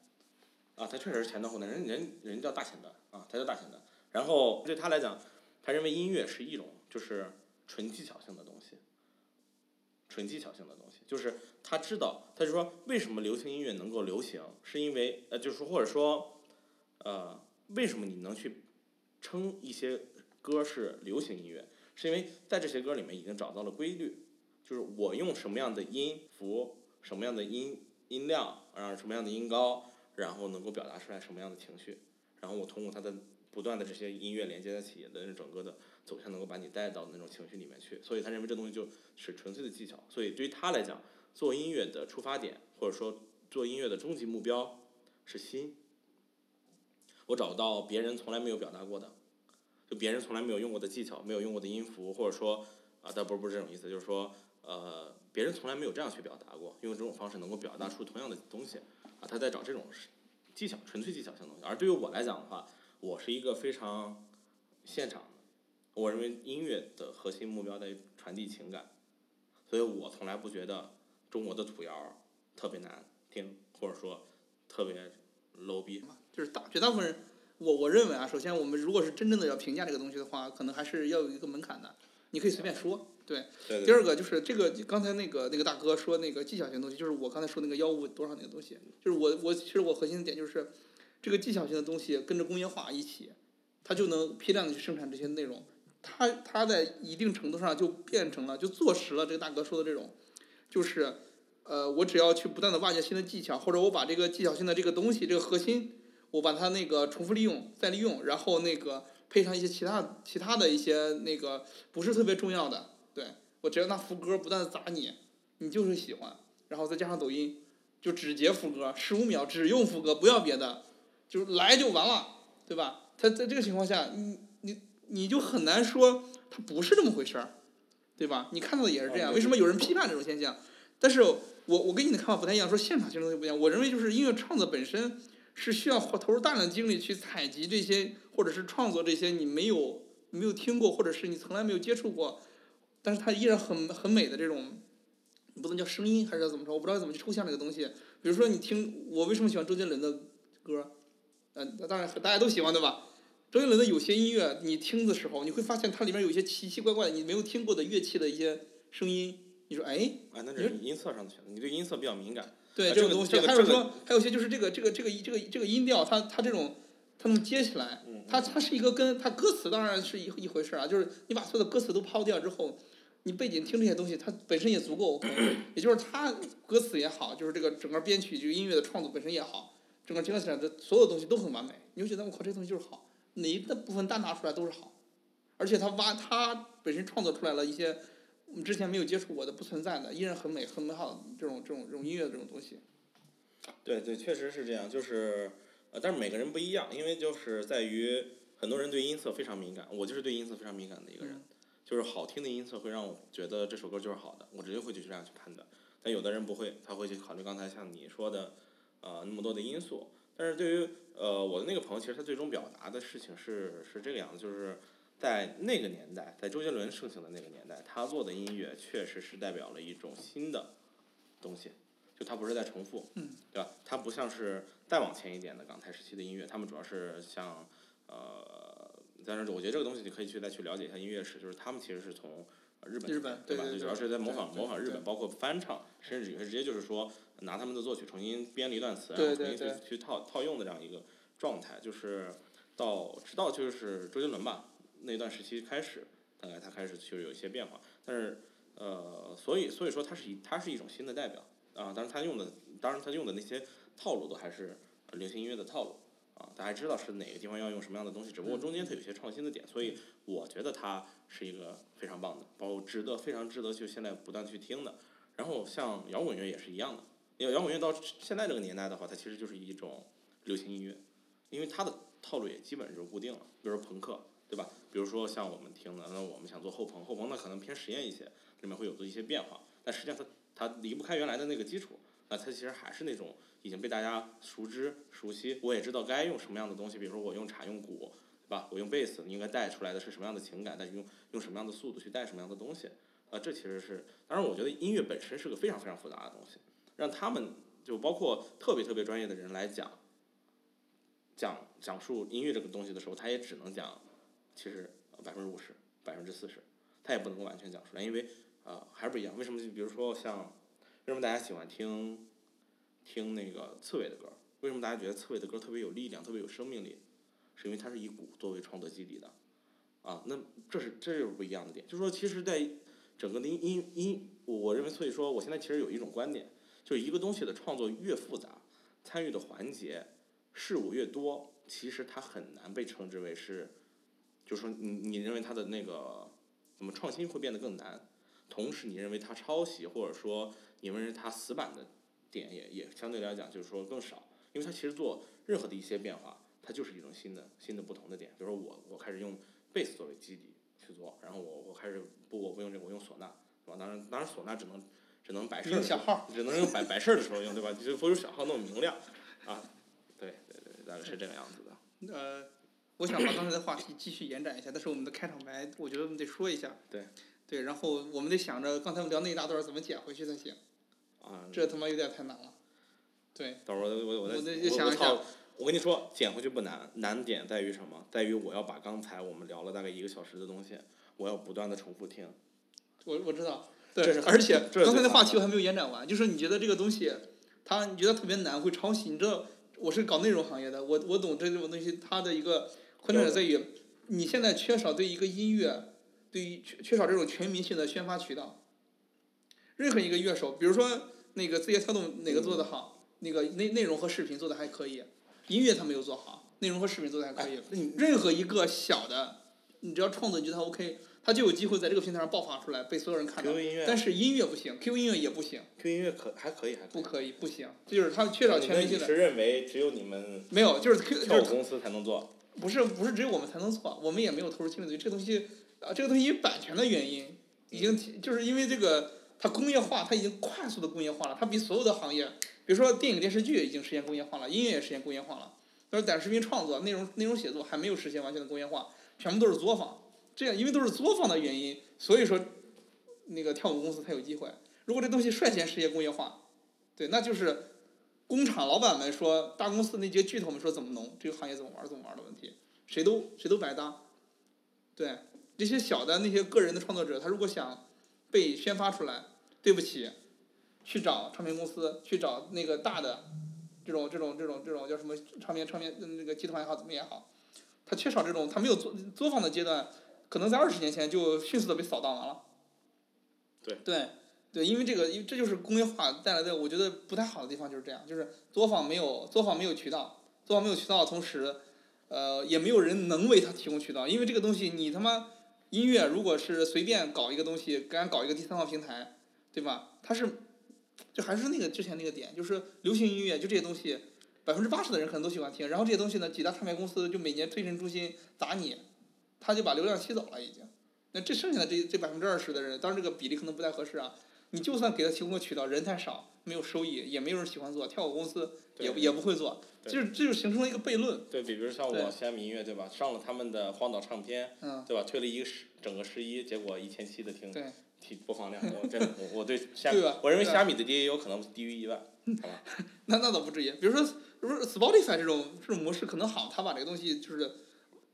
啊，他确实是前端后端，人人人叫大前端啊，他叫大前端。然后对他来讲，他认为音乐是一种就是纯技巧性的东西，纯技巧性的东西，就是他知道，他就说为什么流行音乐能够流行，是因为呃，就是说或者说，呃，为什么你能去称一些歌是流行音乐，是因为在这些歌里面已经找到了规律，就是我用什么样的音符，什么样的音音量，然后什么样的音高，然后能够表达出来什么样的情绪，然后我通过它的不断的这些音乐连接在一起的那整个的走向，能够把你带到那种情绪里面去。所以他认为这东西就是纯粹的技巧。所以对于他来讲，做音乐的出发点或者说做音乐的终极目标是心。我找到别人从来没有表达过的，就别人从来没有用过的技巧，没有用过的音符，或者说啊，但不是不是这种意思，就是说呃，别人从来没有这样去表达过，用这种方式能够表达出同样的东西啊，他在找这种技巧，纯粹技巧性的东西。而对于我来讲的话，我是一个非常现场的，我认为音乐的核心目标在于传递情感，所以我从来不觉得中国的土窑特别难听，或者说特别 low 逼。就是大绝大部分人，我我认为啊，首先我们如果是真正的要评价这个东西的话，可能还是要有一个门槛的，你可以随便说，对。对对第二个就是这个刚才那个那个大哥说那个技巧性的东西，就是我刚才说那个幺五多少那个东西，就是我我其实我核心的点就是，这个技巧性的东西跟着工业化一起，它就能批量的去生产这些内容，它它在一定程度上就变成了就坐实了这个大哥说的这种，就是呃我只要去不断的挖掘新的技巧，或者我把这个技巧性的这个东西这个核心，我把它那个重复利用再利用，然后那个配上一些其他其他的一些那个不是特别重要的。对我只要拿副歌不断的砸你，你就是喜欢，然后再加上抖音，就只截副歌，十五秒只用副歌，不要别的，就是来就完了，对吧？他在这个情况下，你你你就很难说它不是这么回事儿，对吧？你看到的也是这样，为什么有人批判这种现象？但是我我跟你的看法不太一样，说现场性的东西不一样。我认为就是音乐创作本身是需要投入大量精力去采集这些，或者是创作这些你没有没有听过，或者是你从来没有接触过，但是它依然很很美的这种，不能叫声音还是怎么着？我不知道怎么去抽象这个东西。比如说你听我为什么喜欢周杰伦的歌，嗯、当然大家都喜欢对吧？周杰伦的有些音乐，你听的时候，你会发现它里面有一些奇奇怪怪的、你没有听过的乐器的一些声音。你说，哎，啊，那这是音色上的选择，你对音色比较敏感。对、啊这个东西，这个还有说，还有些就是这个这个这个这个这个音调，它它这种它能接起来，嗯它它是一个跟它歌词当然是一一回事儿啊，就是你把所有的歌词都抛掉之后，你背景听这些东西，它本身也足够 OK，也就是它歌词也好，就是这个整个编曲这个音乐的创作本身也好，整个结合起来的所有东西都很完美，你就觉得我靠这东西就是好，哪一个部分单拿出来都是好，而且他挖他本身创作出来了一些我们之前没有接触过的不存在的，依然很美很美好的这种这种这种音乐的这种东西。对对，确实是这样，就是呃，但是每个人不一样，因为就是在于很多人对音色非常敏感，我就是对音色非常敏感的一个人，就是好听的音色会让我觉得这首歌就是好的，我直接会去这样去判断。但有的人不会，他会去考虑刚才像你说的，呃，那么多的因素。但是对于呃我的那个朋友，其实他最终表达的事情是是这个样子，就是在那个年代，在周杰伦盛行的那个年代，他做的音乐确实是代表了一种新的东西，就他不是在重复，嗯对吧？他不像是再往前一点的港台时期的音乐，他们主要是像呃，但是我觉得这个东西你可以去再去了解一下音乐史，就是他们其实是从呃日本日本对吧？对对对主要是在模仿模仿日本，包括翻唱，甚至有些直接就是说拿他们的作曲重新编了一段词，然后重新去去套套用的这样一个状态，就是到直到就是周杰伦吧那段时期开始，大概他开始就是有一些变化，但是呃，所以所以说他是一他是一种新的代表啊，但是他用的当然他用的那些套路都还是呃流行音乐的套路。啊，大家知道是哪个地方要用什么样的东西，只不过中间它有些创新的点，所以我觉得他是一个非常棒的，包括值得非常值得去现在不断去听的。然后像摇滚乐也是一样的，因为摇滚乐到现在这个年代的话，它其实就是一种流行音乐，因为它的套路也基本就固定了，比如说朋克，对吧？比如说像我们听的，那我们想做后朋，后朋呢可能偏实验一些，里面会有的一些变化，但实际上它它离不开原来的那个基础，那它其实还是那种已经被大家熟知熟悉，我也知道该用什么样的东西，比如说我用镲用鼓，对吧？我用贝斯，应该带出来的是什么样的情感，但是用用什么样的速度去带什么样的东西，啊，这其实是，当然我觉得音乐本身是个非常非常复杂的东西，让他们就包括特别特别专业的人来讲，讲讲述音乐这个东西的时候，他也只能讲，其实百分之五十、百分之四十，他也不能够完全讲出来，因为呃还是不一样。为什么？就比如说像为什么大家喜欢听听那个刺猬的歌？为什么大家觉得刺猬的歌特别有力量、特别有生命力？是因为它是以鼓作为创作基底的，啊，那这是这就是不一样的点。就是说，其实，在整个的音音音，我认为，所以说，我现在其实有一种观点，就一个东西的创作越复杂，参与的环节事物越多，其实它很难被称之为是，就是说你你认为它的那个怎么创新会变得更难，同时你认为它抄袭或者说你认为它死板的点也也相对来讲就是说更少，因为它其实做任何的一些变化，它就是一种新的新的不同的点。比如说我我开始用贝斯作为基底去做，然后我我开始不我不用这个我用唢呐，是吧？当然当然唢呐只能只能摆事儿的时候，用小号，只能用摆摆事儿的时候用，对吧？就不如小号那么明亮，啊，对对对，大概是这个样子的。呃，我想把刚才的话题继续延展一下，但是我们的开场白，我觉得我们得说一下。对。对，然后我们得想着刚才我们聊那一大段儿怎么剪回去才行，啊，这他妈有点太难了。对，到时候我我我再我得我想一我操我跟你说，剪回去不难，难点在于什么？在于我要把刚才我们聊了大概一个小时的东西，我要不断的重复听。我我知道。对，而且刚才的那话题我还没有延展完，就是你觉得这个东西，它你觉得特别难，会抄袭？你知道我是搞内容行业的，我我懂这种东西，它的一个困难在于，你现在缺少对一个音乐，对于缺缺少这种全民性的宣发渠道。任何一个乐手，比如说那个字节跳动哪个做的好，那个内内容和视频做的还可以，音乐他没有做好，内容和视频做的还可以。任何一个小的，你只要创作你觉得它 OK，它就有机会在这个平台上爆发出来，被所有人看到但是音乐不行，QQ 音乐也不行，QQ 音乐可还可以，还可以。不可以，不行，这就是它缺少全民性的。认为只有你们没有，就是 Q 就是跳舞公司才能做？不是不是只有我们才能做，我们也没有投入精力。这个东西啊，这个东西因为版权的原因，已经提就是因为这个它工业化，它已经快速的工业化了，它比所有的行业，比如说电影电视剧已经实现工业化了，音乐也实现工业化了，但是短视频创作、内容内容写作还没有实现完全的工业化，全部都是作坊。这样因为都是作坊的原因，所以说那个跳舞公司才有机会。如果这东西率先实现工业化，对，那就是工厂老板们说，大公司那些巨头们说怎么弄，这个行业怎么玩怎么玩的问题，谁都谁都白搭。对，这些小的那些个人的创作者，他如果想被宣发出来，对不起，去找唱片公司，去找那个大的这种这种这种这种叫什么唱片唱片那个集团也好怎么也好，他缺少这种他没有作作坊的阶段，可能在二十年前就迅速的被扫荡完了。对对对，因为这个，因为这就是工业化带来的，我觉得不太好的地方就是这样，就是作坊没有作坊没有渠道，作坊没有渠道的同时，呃，也没有人能为他提供渠道，因为这个东西你他妈音乐如果是随便搞一个东西，敢搞一个第三方平台，对吧？它是，就还是那个之前那个点，就是流行音乐就这些东西，百分之八十的人可能都喜欢听，然后这些东西呢，几大唱片公司就每年推陈出新砸你，他就把流量吸走了已经。那这剩下的这这百分之二十的人，当然这个比例可能不太合适啊。你就算给他提供个渠道，人太少，没有收益，也没有人喜欢做，跳舞公司也对也不会做，就是这就形成了一个悖论。对比，比如像我虾米音乐，对吧？上了他们的荒岛唱片，嗯，对吧？推了一个十整个十一，结果一千七的听对，听播放量，我真的我我对虾 *laughs* 对吧我认为虾米的 DAU 可能低于一万，好吧？*laughs* 那那倒不至于。比如说，比如说 Spotify 这种这种模式可能好，他把这个东西就是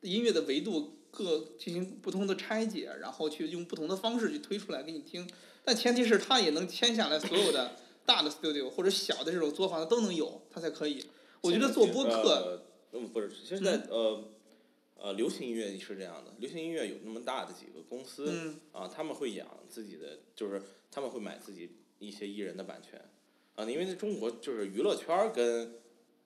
音乐的维度各进行不同的拆解，然后去用不同的方式去推出来给你听。但前提是他也能签下来所有的 *laughs* 大的 studio 或者小的这种作坊都能有，他才可以。我觉得做播客，呃，嗯，不是，现在呃呃，流行音乐是这样的，流行音乐有那么大的几个公司，嗯啊，他们会养自己的，就是他们会买自己一些艺人的版权，啊，因为在中国就是娱乐圈儿跟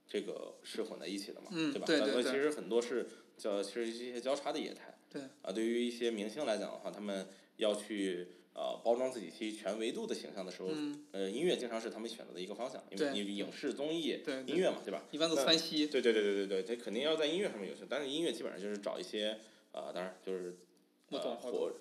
这个是混在一起的嘛，嗯对吧？对对对咱们其实很多是叫其实一些交叉的业态，对，啊，对于一些明星来讲的话，他们要去呃包装自己其全维度的形象的时候，嗯，呃，音乐经常是他们选择的一个方向，因为对你影视、综艺、对对音乐嘛，对吧？一般都三栖。对对对对对对，他肯定要在音乐上面有趣，但是音乐基本上就是找一些呃，当然就是呃我懂我火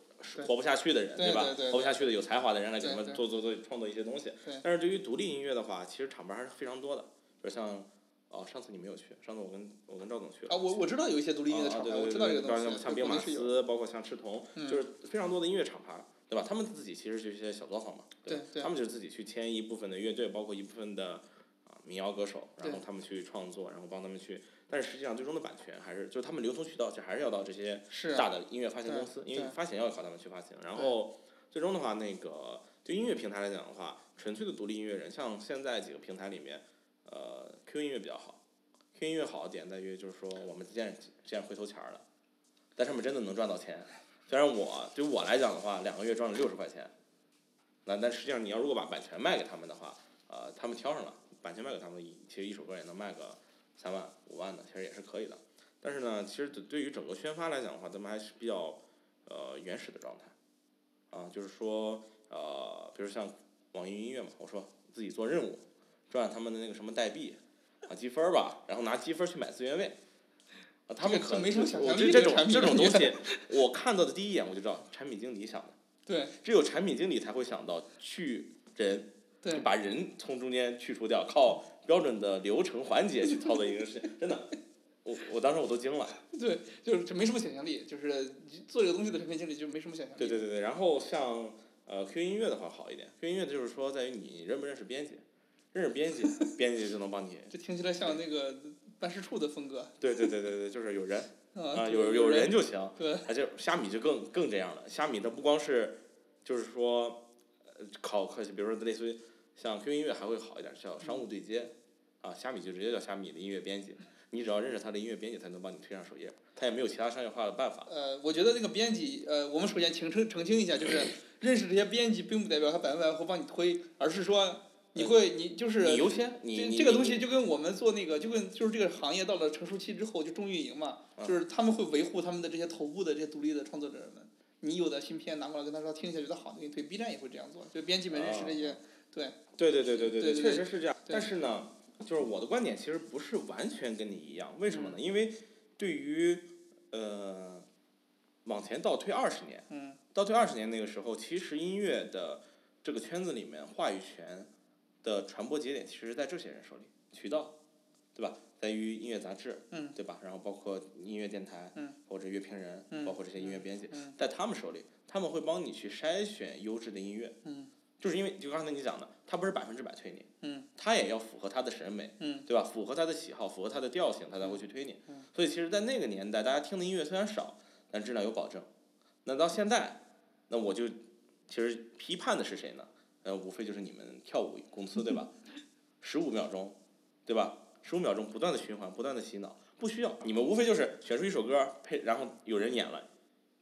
活不下去的人，对对对活不下去的有才华的人来给他们做做做创作一些东西对。但是对于独立音乐的话，其实厂牌还是非常多的，比如像哦，上次你没有去，上次我跟我跟赵总去了。啊，我我知道有一些独立音乐的厂牌，我知道这个东西，像兵马。司，包括像赤铜，嗯就是非常多的音乐厂牌，对吧？他们自己其实就是一些小作坊嘛，吧对对他们就是自己去签一部分的乐队，包括一部分的啊民谣歌手，然后他们去创作，然后帮他们去，但是实际上最终的版权还是就是他们流通渠道，就还是要到这些大的音乐发行公司，因为发行要靠他们去发行，然后最终的话，那个对音乐平台来讲的话，纯粹的独立音乐人，像现在几个平台里面，呃，Q 音乐比较好，Q 音乐好的点在于就是说我们现现在回头钱了，在上面真的能赚到钱。虽然我对我来讲的话，两个月赚了六十块钱，那但实际上你要如果把版权卖给他们的话，呃，他们挑上了，版权卖给他们，其实一首歌也能卖个三万五万的，其实也是可以的。但是呢，其实对于整个宣发来讲的话，咱们还是比较呃原始的状态，啊，就是说呃，比如像网易云音乐嘛，我说自己做任务，赚他们的那个什么代币啊积分儿吧，然后拿积分儿去买资源位。啊，他们可能这个没什么想我象这这种这种东西，我看到的第一眼我就知道产品经理想的，*laughs* 对只有产品经理才会想到去人，对把人从中间去除掉，靠标准的流程环节去操作一个事情，真的，我我当时我都惊了。*laughs* 对，就是这没什么想象力，就是做这个东西的产品经理就没什么想象力。对对对对，然后像呃 Q 音乐的话好一点，Q 音乐就是说在于你认不认识编辑，认识编辑，编辑就能帮你。*laughs* 这听起来像那个办事处的风格对对对对对，就是有人 *laughs* 啊有有人就行。对而且虾米就更更这样了，虾米它不光是就是说呃考科，比如说类似于像 Q 音乐还会好一点，叫商务对接，啊，虾米就直接叫虾米的音乐编辑，你只要认识他的音乐编辑，才能帮你推上首页，他也没有其他商业化的办法。呃，我觉得那个编辑，呃，我们首先澄清澄清一下，就是认识这些编辑，并不代表他百分百会帮你推，而是说你会，你就是优先，这这个东西就跟我们做那个，就跟就是这个行业到了成熟期之后就重运营嘛，就是他们会维护他们的这些头部的这些独立的创作者们。你有的新片拿过来跟他说听一下觉得好，你推 B 站也会这样做，就编辑们认识这些，对。对对对对对对。确实是这样。但是呢，就是我的观点其实不是完全跟你一样，为什么呢？因为对于呃，往前倒退二十年，倒退二十年那个时候，其实音乐的这个圈子里面话语权。的传播节点其实在这些人手里，渠道，对吧？在于音乐杂志，嗯对吧？然后包括音乐电台，嗯或者乐评人，嗯包括这些音乐编辑，嗯在他们手里，他们会帮你去筛选优质的音乐，嗯就是因为就刚才你讲的，他不是百分之百推你，嗯他也要符合他的审美，嗯对吧？符合他的喜好，符合他的调性，他才会去推你。嗯所以其实，在那个年代，大家听的音乐虽然少，但质量有保证。那到现在，那我就其实批判的是谁呢？呃，无非就是你们跳舞公司，对吧？十五秒钟，对吧？十五秒钟不断的循环，不断的洗脑，不需要。你们无非就是选出一首歌配，然后有人演了，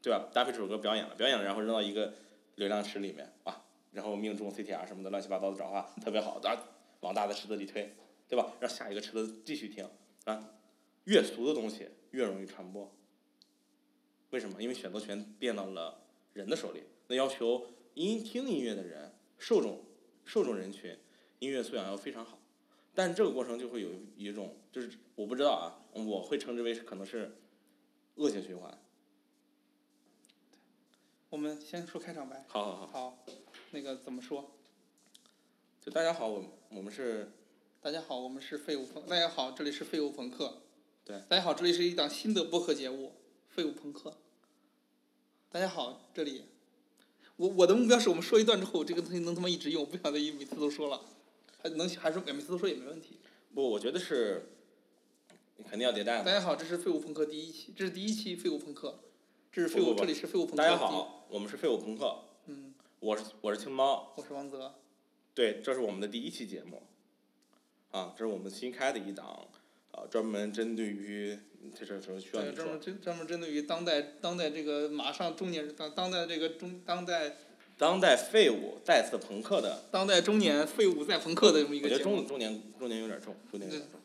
对吧？搭配这首歌表演了，表演了，然后扔到一个流量池里面啊，然后命中 CTR 什么的乱七八糟的转化特别好，啊，往大的池子里推，对吧？让下一个池子继续听啊，越俗的东西越容易传播。为什么？因为选择权变到了人的手里，那要求音听音乐的人受众受众人群音乐素养要非常好，但这个过程就会有一种就是我不知道啊，我会称之为可能是恶性循环。我们先说开场白。好好好，好，那个怎么说？就大家好，我我们是大家好，我们是废物朋。大家好，这里是废物朋克。对。大家好，这里是一档新的播客节目《废物朋克》。大家好，这里，我我的目标是我们说一段之后，这个东西能他妈一直用，不想再一每次都说了，还能还是每次都说也没问题。不，我觉得是你肯定要迭代嘛。大家好，这是废物朋克第一期，这是第一期废物朋克，这是废物，这里是废物朋克。大家，好，我们是废物朋克，嗯，我是我是青猫，我是王泽。对，这是我们的第一期节目，啊，这是我们新开的一档，啊，专门针对于这这时候需要，专门，针专门针对于当代当代这个马上中年当当代这个中当代当代废物再次朋克的，当代中年废物再朋克的这么一个我觉得中，中年中年有点重，中年有点重。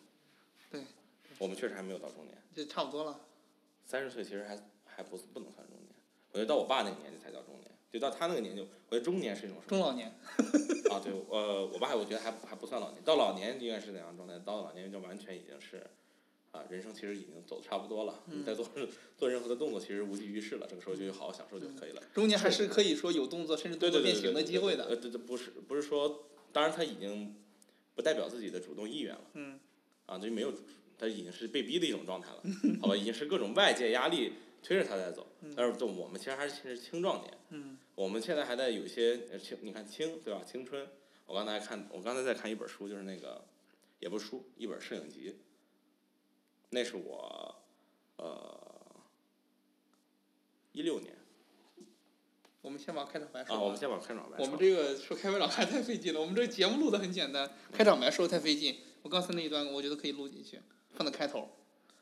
对我们确实还没有到中年，就差不多了。三十岁其实还还不不能算中年，我觉得到我爸那个年纪才叫中年，就到他那个年纪，我觉得中年是一种什么？中老年，啊，对，呃，我爸我觉得还还不算老年，到老年应该是怎样状态？到老年就完全已经是，啊，人生其实已经走的差不多了，嗯你再做做任何的动作，其实无济于事了。这个时候就好好享受就可以了。中间还是可以说有动作，甚至动作变形的机会的。呃，这这不是不是说，当然他已经不代表自己的主动意愿了。嗯。啊，这就没有，他已经是被逼的一种状态了，好吧？已经是各种外界压力推着他在走。但是，就我们其实还是是青壮年。嗯。我们现在还在有些呃青，你看青对吧？青春，我刚才看，我刚才在看一本书，就是那个，也不是书，一本摄影集。那是我，呃，一六年我们先把开场白说啊，我们先把开场白说。我们这个说开场白太费劲了，我们这个节目录的很简单，开场白说的太费劲。我刚才那一段我觉得可以录进去，放在开头。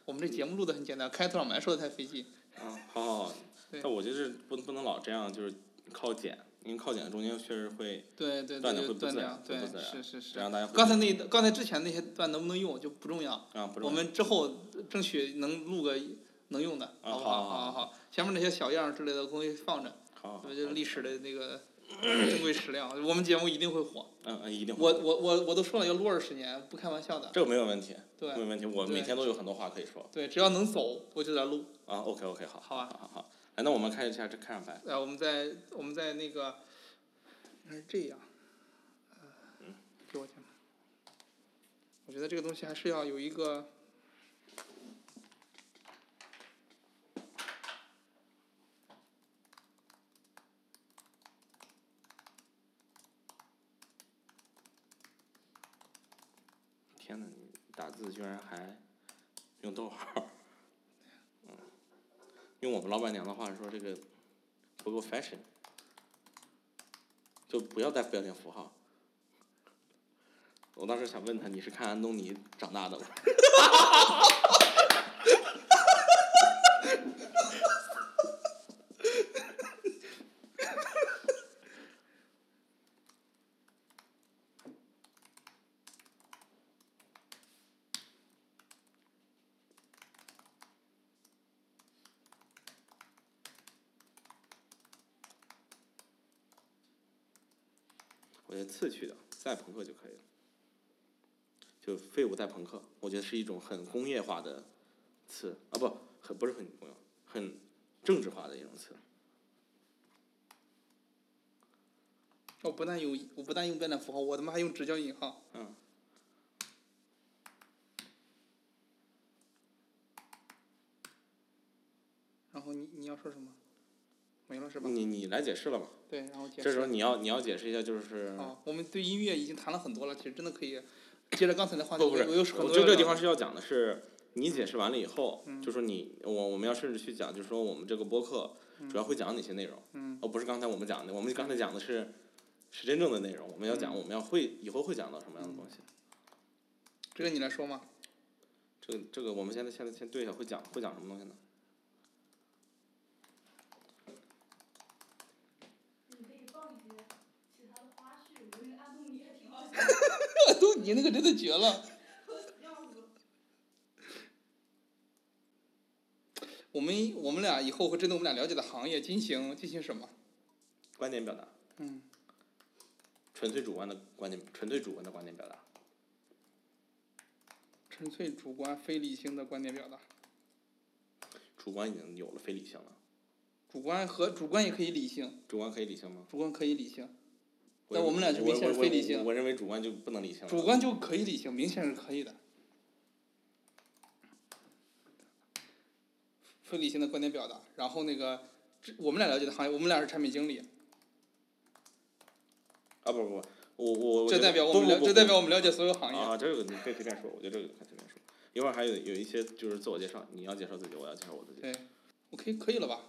我们这节目录的很简单，开场白说的太费劲。啊，好好好，对但我觉得是不不能老这样，就是靠剪，因为靠剪中间确实会对对对，断的会不自然，对是是是这。样大家刚才那刚才之前那些段能不能用就不重要，啊不重要我们之后争取能录个能用的，啊好不好？好好好前面那些小样儿之类的东西放着，好，好就是历史的那个 *clears throat* 珍贵史料，我们节目一定会火。嗯嗯一定会我我我我都说了要录二十年，不开玩笑的。这个没有问题，对没问题，我每天都有很多话可以说对，只要能走我就在录。啊，OK OK 好，好啊好好好，来那我们看一下这开场白，呃，我们在我们在那个，是这样，呃，给我讲。我觉得这个东西还是要有一个，天呐，你打字居然还用逗号用我们老板娘的话说，这个不够 fashion，就不要带标点符号。我当时想问他，你是看安东尼长大的吗？*laughs* 次去的赛朋克就可以了，就废物在朋克，我觉得是一种很工业化的词啊，不，很不是很工业，很政治化的一种词。我不但用我不但用标点符号，我他妈还用直角引号。嗯。然后你你要说什么？你你来解释了嘛？对，然后解释。这时候你要你要解释一下，就是啊，我们对音乐已经谈了很多了，其实真的可以接着刚才的话题，不不是，就这个地方是要讲的是，你解释完了以后，嗯就说你我我们要甚至去讲，就是说我们这个播客主要会讲哪些内容，嗯而不是刚才我们讲的，我们刚才讲的是是真正的内容，我们要嗯讲我们要会以后会讲到什么样的东西。这个你来说吗。这个这个我们现在现在先对一下，会讲会讲什么东西呢？你可以放一些其他的花絮，我觉得那个安东尼还挺好笑你那个真的绝了。*laughs* 我们我们俩以后会针对我们俩了解的行业进行进行什么？观点表达，嗯，纯粹主观的观点，纯粹主观的观点表达。纯粹主观非理性的观点表达。主观已经有了非理性了，主观和主观也可以理性，主观可以理性吗？主观可以理性，我那我们俩就明显是非理性我认为主观就不能理性了。主观就可以理性，明显是可以的。非理性的观点表达，然后那个，我们俩了解的行业，我们俩是产品经理，啊不不不，我我我这代表我们了，这代表我们了解所有行业。啊，这个你可以随便说，我觉得这个可以随便说。一会儿还有有一些就是自我介绍，你要介绍自己，我要介绍我自己。对，OK，可以了吧？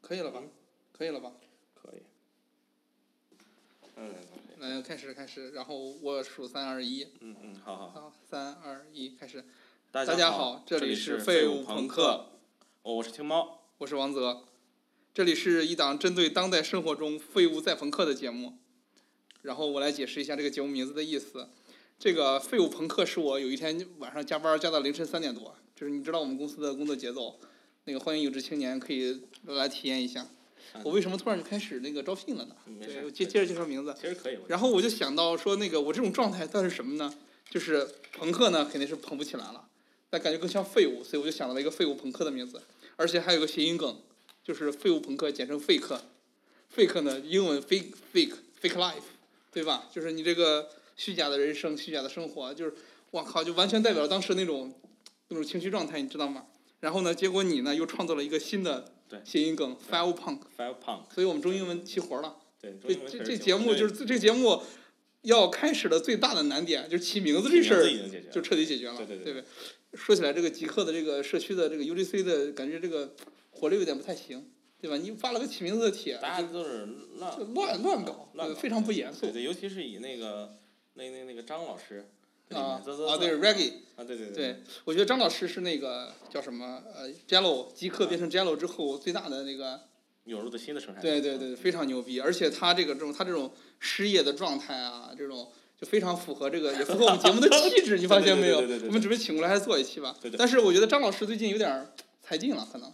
可以了吧？可以了吧？嗯，那开始开始，然后我数三二一，嗯嗯，好好。好，三二一，开始。大大家好好，这里是废物朋克。哦，我是青猫。我是王泽，这里是一档针对当代生活中废物再朋克的节目。然后我来解释一下这个节目名字的意思。这个废物朋克是我有一天晚上加班加到凌晨三点多，就是你知道我们公司的工作节奏，那个欢迎有志青年可以来体验一下。我为什么突然就开始那个招聘了呢？对，我接接着介绍名字。其实可以。然后我就想到说，那个我这种状态算是什么呢？就是朋克呢，肯定是捧不起来了。但感觉更像废物，所以我就想到了一个废物朋克的名字，而且还有个谐音梗，就是废物朋克简称 fake。fake 呢，英文 fake fake fake life，对吧？就是你这个虚假的人生、虚假的生活，就是我靠，就完全代表了当时那种那种情绪状态，你知道吗？然后呢，结果你呢又创造了一个新的对。谐音梗 Five punk，Five Punk，所以我们中英文齐活了。对，中这这这节目就是这这节目要开始的最大的难点，就是起名字这事儿就彻底解决了，对对对？说起来，这个极客的这个社区的这个 UGC 的感觉，这个活力有点不太行，对吧？你发了个起名字的帖，大家都是乱乱乱搞，对非常不严肃。对对，尤其是以那个那那那个张老师啊啊！对 Reggae，啊对对对，我觉得张老师是那个叫什么呃 Jello 即刻变成 Jello 之后最大的那个，涌入的新的生产对对对，非常牛逼，而且他这个这种他这种失业的状态啊，这种。就非常符合这个，也符合我们节目的 *laughs* 气质，你发现没有对对对对对？对我们准备请过来还是做一期吧对。对但是我觉得张老师最近有点儿才劲了，可能，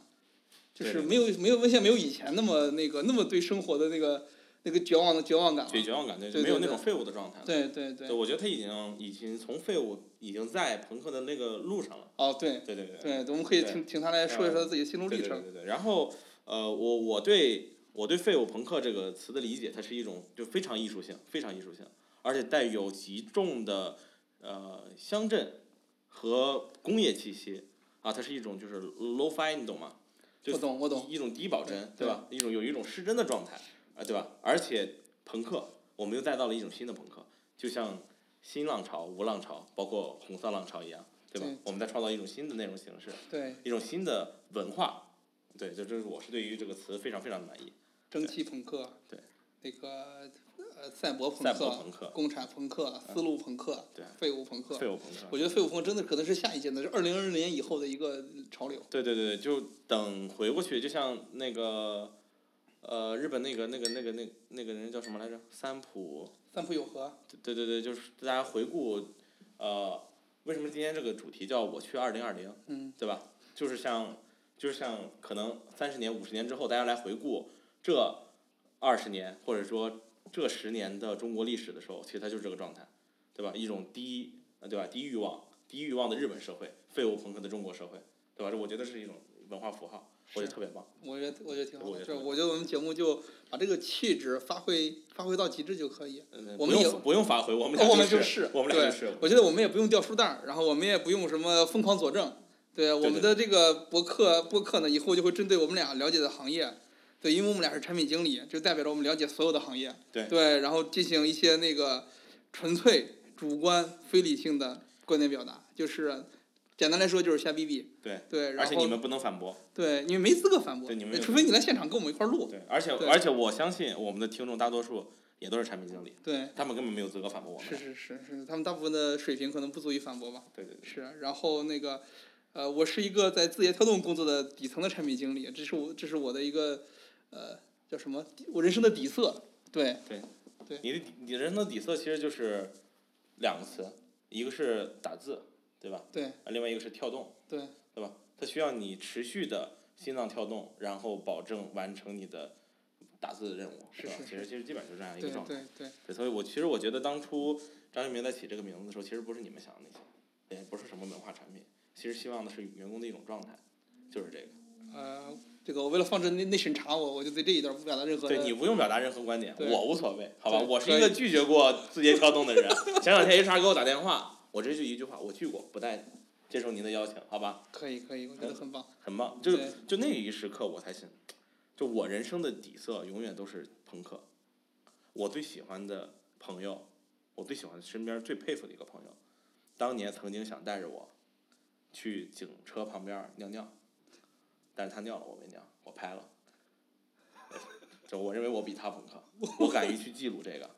就是对对没有没有文献没有以前那么那个那么对生活的那个那个绝望的绝望感了。对绝望感，对对对对没有那种废物的状态了。对对对对，。我觉得他已经已经从废物已经在朋克的那个路上了。哦，对对对对。对，我们可以对请请他来说一说他自己的心路历程。对对对。然后呃，我我对我对废物朋克这个词的理解，它是一种就非常艺术性，非常艺术性，而且带有极重的呃乡镇和工业气息啊，它是一种就是 low-fi，你懂吗？就我懂我懂一种低保真，对对吧？一种有一种失真的状态啊，对吧？而且朋克，我们又带到了一种新的朋克，就像新浪潮、无浪潮，包括红色浪潮一样，对吧？对我们在创造一种新的内容形式。对，一种新的文化，对，就这是我是对于这个词非常非常的满意。蒸汽朋克。对。那个呃，赛博朋克朋克、共产朋克、丝路朋克、对废物朋克。废物朋克，我觉得废物朋克真的可能是下一届的，是二零二零年以后的一个潮流。对对对，就等回过去，就像那个，呃，日本那个那个那个那那个人叫什么来着？三浦，三浦友和。对对对，就是大家回顾，呃，为什么今天这个主题叫我去二零二零，嗯。对吧？就是像，就是像可能三十年、五十年之后，大家来回顾这二十年，或者说这十年的中国历史的时候，其实它就是这个状态，对吧？一种低，呃对吧？低欲望、低欲望的日本社会，废物朋克的中国社会，对吧？这我觉得是一种文化符号，我觉得特别棒。我觉得我觉得挺好的，我觉得就我觉得我们节目就把这个气质发挥发挥到极致就可以。嗯我们也不用不用发挥，我们 *laughs* 我俩就们就是我们就是。我觉得我们也不用掉书袋儿，然后我们也不用什么疯狂佐证。对，我们的这个博客播客呢，以后就会针对我们俩了解的行业，对，因为我们俩是产品经理，就代表着我们了解所有的行业。对然后进行一些那个纯粹主观非理性的观点表达，就是简单来说就是瞎逼逼。对对，然后而且你们不能反驳。对，你们没资格反驳对你们，除非你来现场跟我们一块儿录。对，而且而且我相信我们的听众大多数也都是产品经理，对，他们根本没有资格反驳我们。是是是是，他们大部分的水平可能不足以反驳吧。对对对。是，然后那个，呃，我是一个在字节跳动工作的底层的产品经理，这是我这是我的一个，呃，叫什么？我人生的底色。对，对。对你的你人生的底色其实就是两个词，一个是打字，对吧？对。啊，另外一个是跳动，对。对吧？它需要你持续的心脏跳动，然后保证完成你的打字的任务，是吧其实其实基本就这样一个状态。对对，对，所以我其实我觉得当初张一鸣在起这个名字的时候，其实不是你们想的那些，也不是什么文化产品，其实希望的是员工的一种状态，就是这个。呃，这个我为了防止内内审查我，我就对这一段不表达任何。对你不用表达任何观点，我无所谓，好吧？我是一个拒绝过字节跳动的人。*laughs* 前两天 HR 给我打电话，我这就一句话，我去过，不带接受您的邀请，好吧？可以可以，我觉得很棒。很棒，就对就那一时刻我才信，就我人生的底色永远都是朋克。我最喜欢的朋友，我最喜欢身边最佩服的一个朋友，当年曾经想带着我去警车旁边尿尿，但是他尿了，我没尿，我拍了。*laughs* 就我认为我比他朋克，我敢于去记录这个。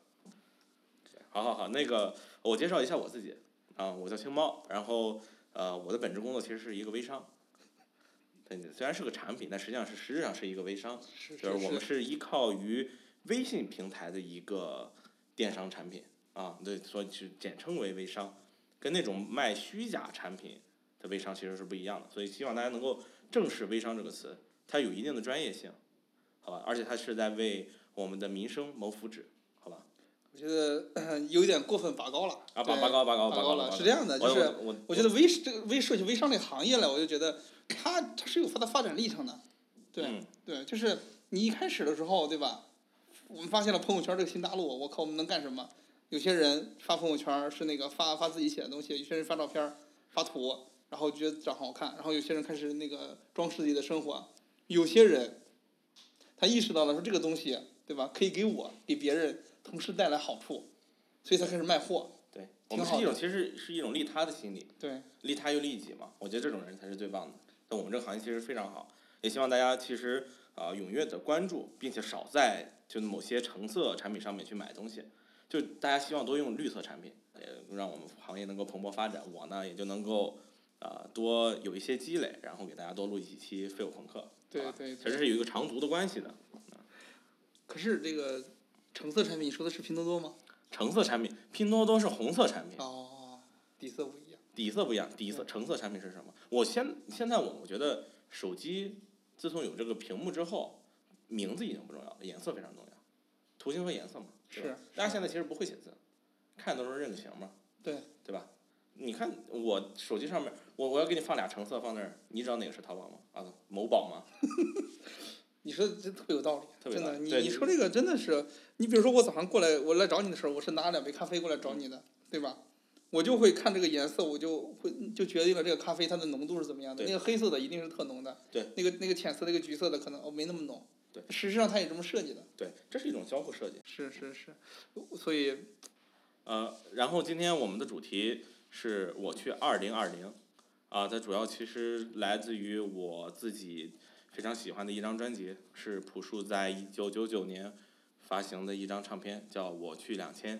好好好，那个我介绍一下我自己啊，我叫青猫，然后呃，我的本职工作其实是一个微商。对，虽然是个产品，但实际上是实质上是一个微商，是就是我们是是依靠于微信平台的一个电商产品啊，对，所以是简称为微商，跟那种卖虚假产品的微商其实是不一样的，所以希望大家能够正视微商这个词，它有一定的专业性，好吧，而且它是在为我们的民生谋福祉？我觉得呃 *clears throat* 有点过分拔高了。啊，拔拔高拔高拔高了，是这样的，就是我觉得微这个微社区微商这个行业呢，我就觉得它它是有它的发展历程的，对、嗯对，就是你一开始的时候，对吧？我们发现了朋友圈这个新大陆，我靠，我们能干什么？有些人发朋友圈是那个发发自己写的东西，有些人发照片儿发图，然后觉得长好看，然后有些人开始那个装饰自己的生活，有些人他意识到了说这个东西，对吧？可以给我给别人同时带来好处，所以才开始卖货，对，我们是一种其实是一种利他的心理，对。利他又利己嘛，我觉得这种人才是最棒的。那我们这个行业其实非常好，也希望大家其实啊、踊跃的关注，并且少在就某些橙色产品上面去买东西，就大家希望多用绿色产品，也让我们行业能够蓬勃发展。我呢也就能够啊、多有一些积累，然后给大家多录几期费友朋克。啊对对其实是有一个长足的关系的。可是这个橙色产品，你说的是拼多多吗？橙色产品，拼多多是红色产品，哦，底色不一样。底色不一样，底色橙色产品是什么？我现现在我我觉得手机自从有这个屏幕之后，名字已经不重要了，颜色非常重要，图形和颜色嘛。是大家现在其实不会写字，看都是认个形嘛，对对吧？你看我手机上面，我我要给你放俩橙色放那儿，你知道哪个是淘宝吗？啊，某宝吗？*laughs* 你说的真特别有道理，真的。你你说这个真的是，你比如说我早上过来，我来找你的时候，我是拿两杯咖啡过来找你的，对吧？我就会看这个颜色，我就会就决定了这个咖啡它的浓度是怎么样的。那个黑色的一定是特浓的，对。那个那个浅色、那个橘色的可能哦没那么浓。对。实际上它也这么设计的。对，这是一种交互设计。是是是，所以呃，然后今天我们的主题是我去二零二零，啊，它主要其实来自于我自己非常喜欢的一张专辑，是朴树在一九九九年发行的一张唱片，叫《我去两千》。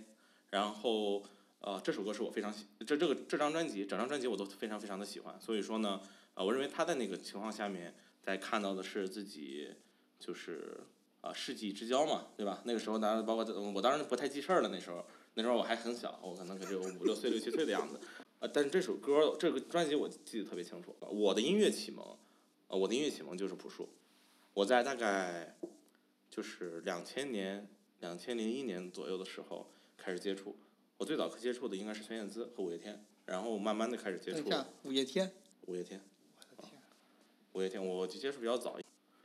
然后呃，这首歌是我非常喜，这这个这张专辑，整张专辑我都非常非常的喜欢。所以说呢，呃，我认为他在那个情况下面，在看到的是自己就是啊、世纪之交嘛，对吧？那个时候当然包括我当然不太记事儿了，那时候。那时候我还很小，我可能只有五六岁、六七岁的样子，呃，但是这首歌、这个专辑我记得特别清楚。我的音乐启蒙，呃，我的音乐启蒙就是朴树。我在大概就是两千年、两千零一年左右的时候开始接触。我最早接触的应该是孙燕姿和五月天，然后慢慢的开始接触五月天，五月天。我的天，五月天，我就接触比较早。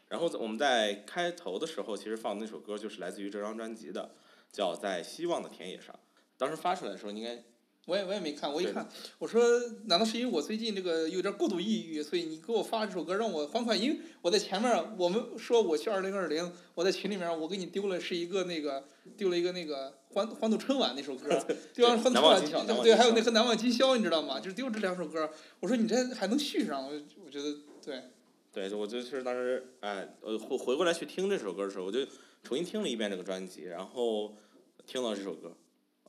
然后我们在开头的时候，其实放的那首歌就是来自于这张专辑的，叫《在希望的田野上》。当时发出来的时候，应该我也我也没看，我一看，我说难道是因为我最近这个有点过度抑郁，所以你给我发这首歌让我欢快？因为我在前面我们说我去二零二零，我在群里面我给你丢了是一个那个丢了一个那个欢欢度春晚那首歌，*laughs* 丢完欢度春晚对，还有那个难忘今宵，你知道吗？就是丢这两首歌，我说你这还能续上，我我觉得对，对，我就是当时哎，呃，回回过来去听这首歌的时候，我就重新听了一遍这个专辑，然后听到这首歌，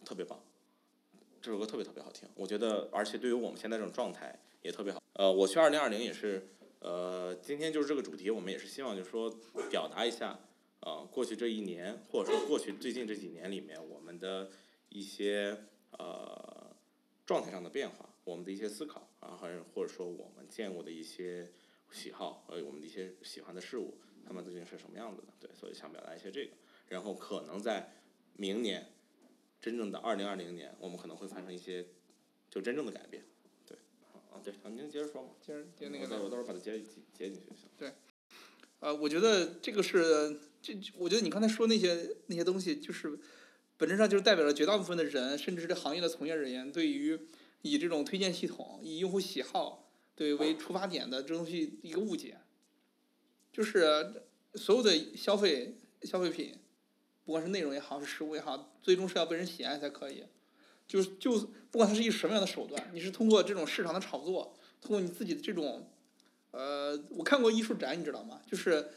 特别棒，这首歌特别特别好听，我觉得，而且对于我们现在这种状态也特别好。呃，我去二零二零也是，呃，今天就是这个主题，我们也是希望就是说表达一下，呃，过去这一年，或者说过去最近这几年里面，我们的一些呃状态上的变化，我们的一些思考，啊，还或者说我们见过的一些喜好，和我们的一些喜欢的事物，他们究竟是什么样子的？对，所以想表达一些这个，然后可能在明年，真正的二零二零年，我们可能会发生一些就真正的改变。对，啊，对，啊，您接着说嘛。接着接那个我到我到时候把它接接接进去就行。对呃，我觉得这个是这，我觉得你刚才说那些那些东西，就是本质上就是代表了绝大部分的人，甚至是这行业的从业人员，对于以这种推荐系统、以用户喜好对为出发点的这东西一个误解，就是所有的消费消费品，不管是内容也好，是实物也好，最终是要被人喜爱才可以。就是就不管它是以什么样的手段，你是通过这种市场的炒作，通过你自己的这种。呃，我看过艺术展，你知道吗？就是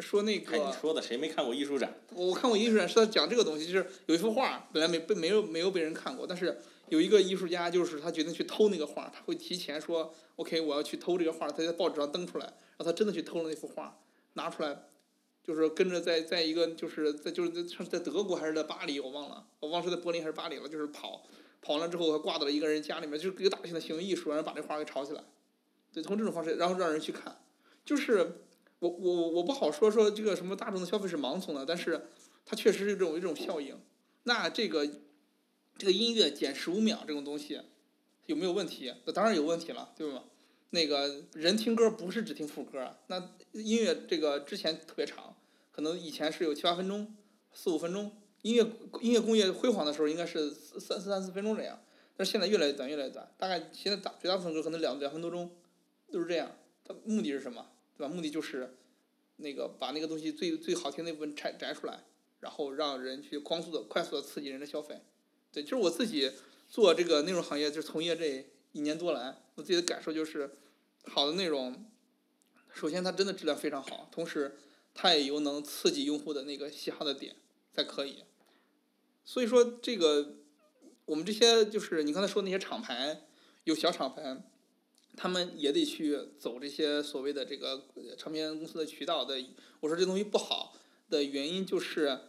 说那看你个，说的，谁没看过艺术展？我我看过艺术展是在讲这个东西，就是有一幅画本来没被没有没有被人看过，但是有一个艺术家就是他决定去偷那个画，他会提前说，OK，我要去偷这个画，他在报纸上登出来，然后他真的去偷了那幅画，拿出来，就是跟着在在一个就是在就是在在德国还是在巴黎，我忘了，我忘是在柏林还是巴黎了，就是跑跑完了之后，他挂到了一个人家里面，就是一个大型的行为艺术，然后把这画给炒起来。对，通过这种方式，然后让人去看，就是我我我不好说说这个什么大众的消费是盲从的，但是它确实是这种一种效应，那这个这个音乐减十五秒这种东西有没有问题？那当然有问题了，对吧？那个人听歌不是只听副歌，那音乐这个之前特别长，可能以前是有七八分钟、四五分钟，音乐音乐工业辉煌的时候应该是四三三四分钟这样，但是现在越来越短，越来越短，大概现在大绝大部分歌可能两两分多钟，都是这样。它目的是什么？对吧？目的就是那个把那个东西最最好听那部分摘摘出来，然后让人去光速的、快速的刺激人的消费。对，就是我自己做这个内容行业，就是从业这一年多来，我自己的感受就是，好的内容，首先它真的质量非常好，同时它也有能刺激用户的那个喜好的点，才可以。所以说这个我们这些就是你刚才说那些厂牌，有小厂牌，他们也得去走这些所谓的这个唱片公司的渠道的。我说这东西不好的原因就是，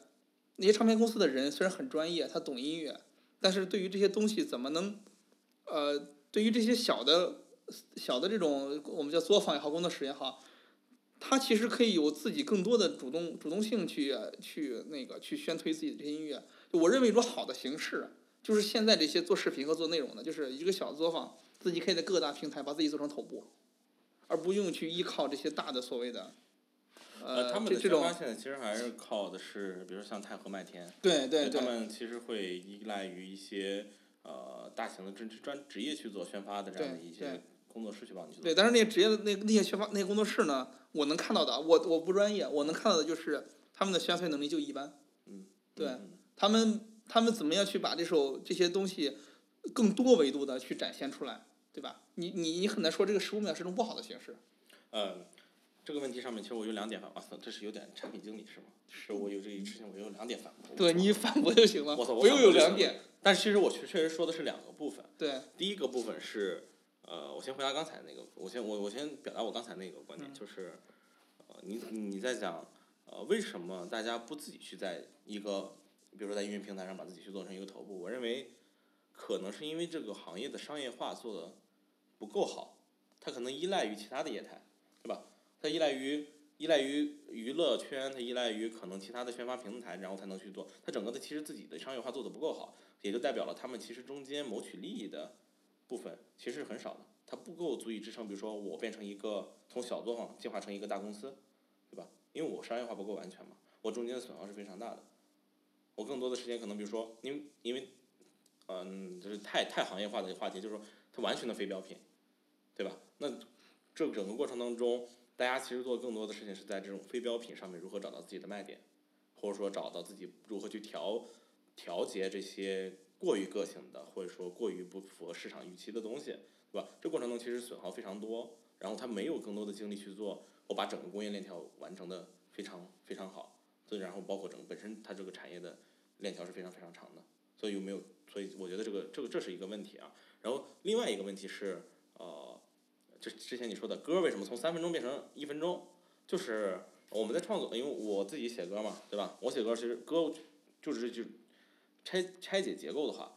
那些唱片公司的人虽然很专业，他懂音乐，但是对于这些东西怎么能，呃，对于这些小的小的这种我们叫作坊也好，工作室也好，他其实可以有自己更多的主动主动性去去那个去宣推自己的这些音乐。我认为一种好的形式，就是现在这些做视频和做内容的，就是一个小作坊，自己可以在各大平台把自己做成头部，而不用去依靠这些大的所谓的，呃，他们的宣发现在其实还是靠的是，比如说像太和麦田，对对对他们其实会依赖于一些呃大型的专专职业去做宣发的这样的一些对工作室去帮你去做。对，但是那个职业的那那些宣发那些工作室呢，我能看到的，我我不专业，我能看到的就是他们的宣传能力就一般。嗯，对嗯他们他们怎么样去把这首这些东西更多维度的去展现出来，对吧？你你你很难说这个十五秒是种不好的形式。嗯，这个问题上面其实我有两点反驳，啊这是有点产品经理是吗？是我有这一事情，我有两点反驳。对你反驳就行了，我操我不用有两点。但是其实我确确实说的是两个部分。对，第一个部分是，呃，我先回答刚才那个，我先我我先表达我刚才那个观点，嗯就是，呃，你你在讲，呃，为什么大家不自己去在一个，比如说在音乐平台上把自己去做成一个头部？我认为，可能是因为这个行业的商业化做的不够好，它可能依赖于其他的业态，对吧？它依赖于依赖于娱乐圈，它依赖于可能其他的宣发平台，然后才能去做。它整个的其实自己的商业化做的不够好，也就代表了他们其实中间谋取利益的部分其实是很少的，它不够足以支撑，比如说我变成一个从小作坊进化成一个大公司，对吧？因为我商业化不够完全嘛，我中间的损耗是非常大的。我更多的时间可能比如说，因为因为，嗯，就是太太行业化的一个话题，就是说它完全的非标品，对吧？那这整个过程当中，大家其实做更多的事情是在这种非标品上面如何找到自己的卖点，或者说找到自己如何去调调节这些过于个性的，或者说过于不符合市场预期的东西，对吧？这过程中其实损耗非常多，然后他没有更多的精力去做，我把整个工业链条完成的非常非常好，所以然后包括整个本身它这个产业的链条是非常非常长的，所以有没有？所以我觉得这个这个这是一个问题啊。然后另外一个问题是，呃，就之前你说的歌为什么从三分钟变成一分钟，就是我们在创作，因为我自己写歌嘛，对吧？我写歌其实歌就是就拆拆解结构的话，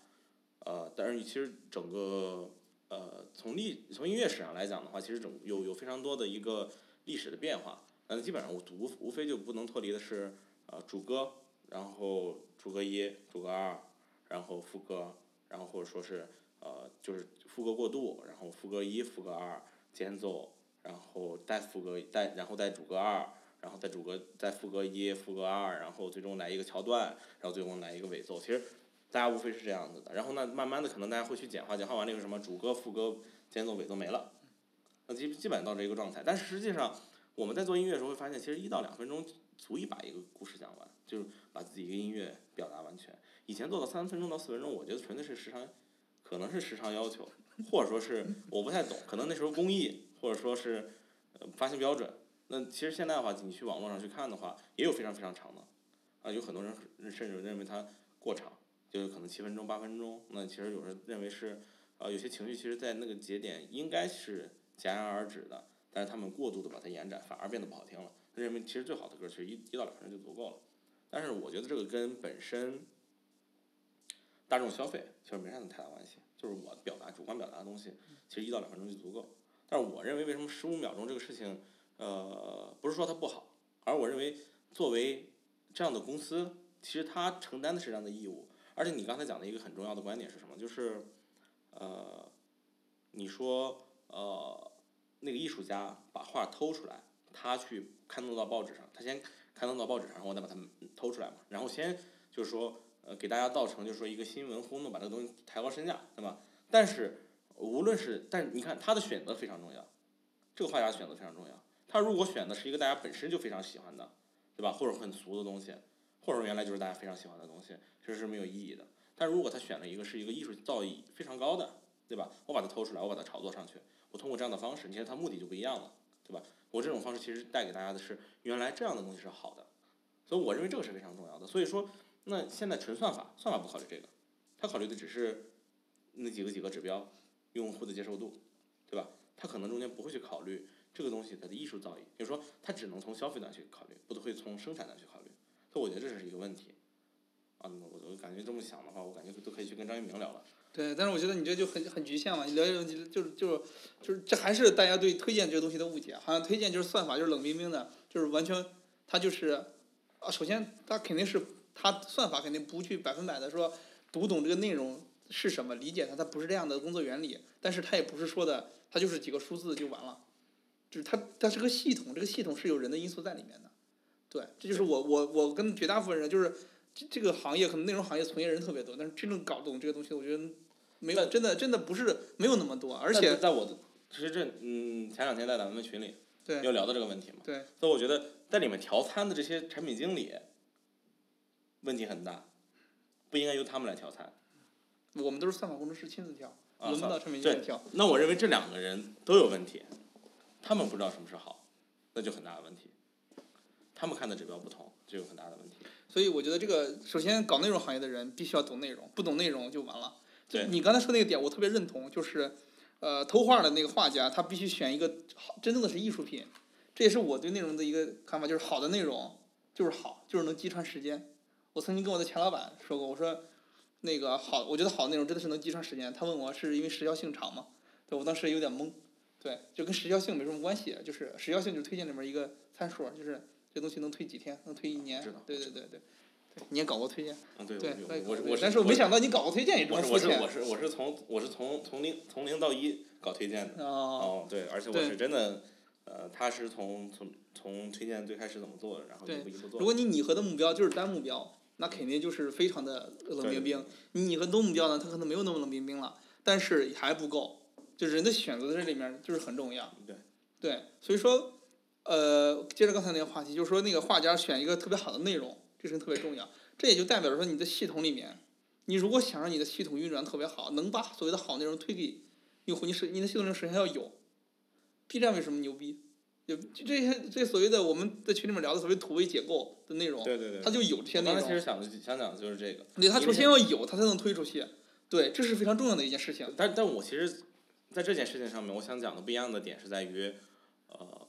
呃，但是其实整个呃从历从音乐史上来讲的话，其实整有有非常多的一个历史的变化，嗯，基本上无无无非就不能脱离的是呃主歌，然后主歌一、主歌二，然后副歌，然后或者说是呃就是副歌过渡，然后副歌一、副歌二间奏，然后带副歌带然后带主歌二。然后再主歌再副歌一、副歌二，然后最终来一个桥段，然后最终来一个尾奏。其实大家无非是这样子的。然后那，慢慢的可能大家会去简化，简化完那个什么主歌、副歌、间奏、尾奏没了，那基基本到这一个状态。但实际上我们在做音乐的时候会发现，其实一到两分钟足以把一个故事讲完，就是把自己一个音乐表达完全。以前做到三分钟到四分钟，我觉得纯粹是时长，可能是时长要求，或者说是我不太懂，可能那时候工艺或者说是呃发行标准。那其实现在的话，你去网络上去看的话，也有非常非常长的，啊，有很多人甚至认为它过长，就有可能七分钟、八分钟。那其实有人认为是，啊，有些情绪其实，在那个节点应该是戛然而止的，但是他们过度的把它延展，反而变得不好听了。他认为其实最好的歌其实一一到两分钟就足够了，但是我觉得这个跟本身大众消费其实没啥太大关系，就是我表达主观表达的东西，其实一到两分钟就足够。但是我认为为什么十五秒钟这个事情？呃，不是说它不好，而我认为作为这样的公司，其实他承担的是这样的义务。而且你刚才讲的一个很重要的观点是什么？就是，呃，你说呃，那个艺术家把画偷出来，他去刊登到报纸上，他先刊登到报纸上，然后再把它们偷出来嘛，然后先就是说呃给大家造成就是说一个新闻轰动，把这个东西抬高身价，对吧？但是无论是，但你看他的选择非常重要，这个画家选择非常重要。他如果选的是一个大家本身就非常喜欢的，对吧？或者很俗的东西，或者说原来就是大家非常喜欢的东西，其实是没有意义的。但如果他选了一个是一个艺术造诣非常高的，对吧？我把它偷出来，我把它炒作上去，我通过这样的方式，你看他目的就不一样了，对吧？我这种方式其实带给大家的是原来这样的东西是好的，所以我认为这个是非常重要的。所以说，那现在纯算法，算法不考虑这个，他考虑的只是那几个几个指标，用户的接受度，对吧？他可能中间不会去考虑这个东西它的艺术造诣，就是说它只能从消费端去考虑，不会从生产端去考虑。所以我觉得这是一个问题。啊，我我感觉这么想的话，我感觉都可以去跟张一鸣聊了。对，但是我觉得你这就很很局限嘛，你聊这个问题就是就是就是这还是大家对推荐这个东西的误解，好像推荐就是算法就是冷冰冰的，就是完全它就是啊，首先它肯定是它算法肯定不去百分百的说读懂这个内容是什么，理解它，它不是这样的工作原理，但是它也不是说的它就是几个数字就完了，就是它它是个系统，这个系统是有人的因素在里面的，对，这就是我我我跟绝大部分人就是。这这个行业可能内容行业从业人特别多，但是真正搞懂这个东西，我觉得没有，真的真的不是没有那么多，而且在我的其实这嗯前两天在咱们群里对有聊到这个问题嘛，对所以我觉得在里面调餐的这些产品经理问题很大，不应该由他们来调餐。我们都是算法工程师亲自调，轮不到产品经对理调。那我认为这两个人都有问题，他们不知道什么是好，那就很大的问题。他们看的指标不同，就有很大的问题。所以我觉得这个首先搞内容行业的人必须要懂内容，不懂内容就完了。对你刚才说那个点，我特别认同，就是呃偷画的那个画家，他必须选一个好，真正的是艺术品。这也是我对内容的一个看法，就是好的内容就是好，就是能击穿时间。我曾经跟我的前老板说过，我说那个好，我觉得好的内容真的是能击穿时间。他问我是因为时效性长吗？对我当时有点懵。对，就跟时效性没什么关系，就是时效性就是推荐里面一个参数，就是这东西能推几天，能推一年。对对对对，对你也搞过推荐。嗯，对，对，我我我我但是我没想到你搞过推荐也这我么肤浅。是我是我是我是从我是从从零从零到一搞推荐的。哦，哦，对，而且我是真的，呃，他是从从从推荐最开始怎么做的，然后一步一步做。如果你拟合的目标就是单目标，那肯定就是非常的冷冰冰。你拟合多目标呢，它可能没有那么冷冰冰了，但是还不够。就人的选择在这里面就是很重要。对。对，所以说，呃，接着刚才那个话题，就是说那个画家选一个特别好的内容，这是特别重要。这也就代表着说你的系统里面，你如果想让你的系统运转特别好，能把所谓的好内容推给用户，你是你的系统里首先要有。B 站为什么牛逼？有这些这些所谓的我们在群里面聊的所谓土味解构的内容，对对对。它就有这些内我刚才其实容。想的想讲的就是这个，对，它首先要有，它才能推出去。对，这是非常重要的一件事情。但但我其实在这件事情上面，我想讲的不一样的点是在于，呃，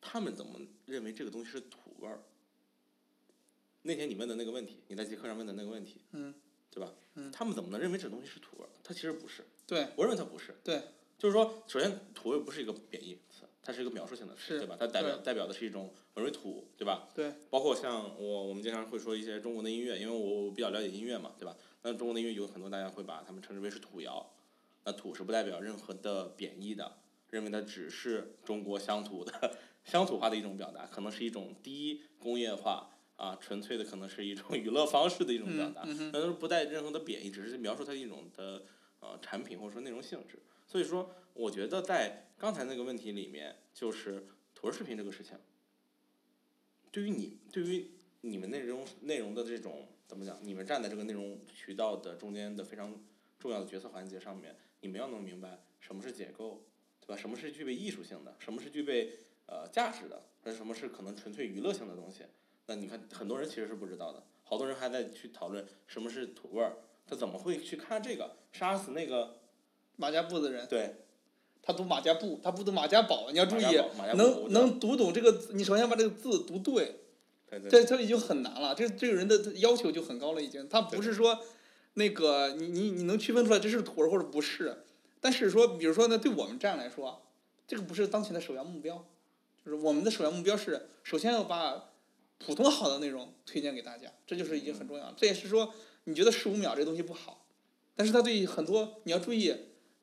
他们怎么认为这个东西是土味儿？那天你问的那个问题，你在极客上问的那个问题，嗯，对吧？嗯他们怎么能认为这东西是土味儿？它其实不是，对我认为它不是。对。就是说，首先土味不是一个贬义词，它是一个描述性的词，对吧？它代表代表的是一种我认为土，对吧？对。包括像我我们经常会说一些中国的音乐，因为我比较了解音乐嘛，对吧？那中国的音乐有很多大家会把他们称之为是土谣，那土是不代表任何的贬义的，认为它只是中国乡土的乡土化的一种表达，可能是一种低工业化啊，纯粹的可能是一种娱乐方式的一种表达，那都是不带任何的贬义，只是描述它一种的呃产品或者说内容性质。所以说，我觉得在刚才那个问题里面，就是土味视频这个事情，对于你对于你们内容内容的这种怎么讲，你们站在这个内容渠道的中间的非常重要的决策环节上面，你们要能明白什么是解构，对吧？什么是具备艺术性的，什么是具备呃价值的，而什么是可能纯粹娱乐性的东西。那你看，很多人其实是不知道的，好多人还在去讨论什么是土味儿，他怎么会去看这个？杀死那个马家布的人，对他读马家布，他不读马家堡，你要注意能能读懂这个字，你首先把这个字读对，对对这这已经很难了，这这个人的要求就很高了，已经。他不是说那个你你你能区分出来这是土味儿或者不是，但是说比如说呢，对我们站来说，这个不是当前的首要目标，就是我们的首要目标是首先要把普通好的内容推荐给大家，这就是已经很重要了。这也是说，你觉得十五秒这东西不好，但是它对很多你要注意，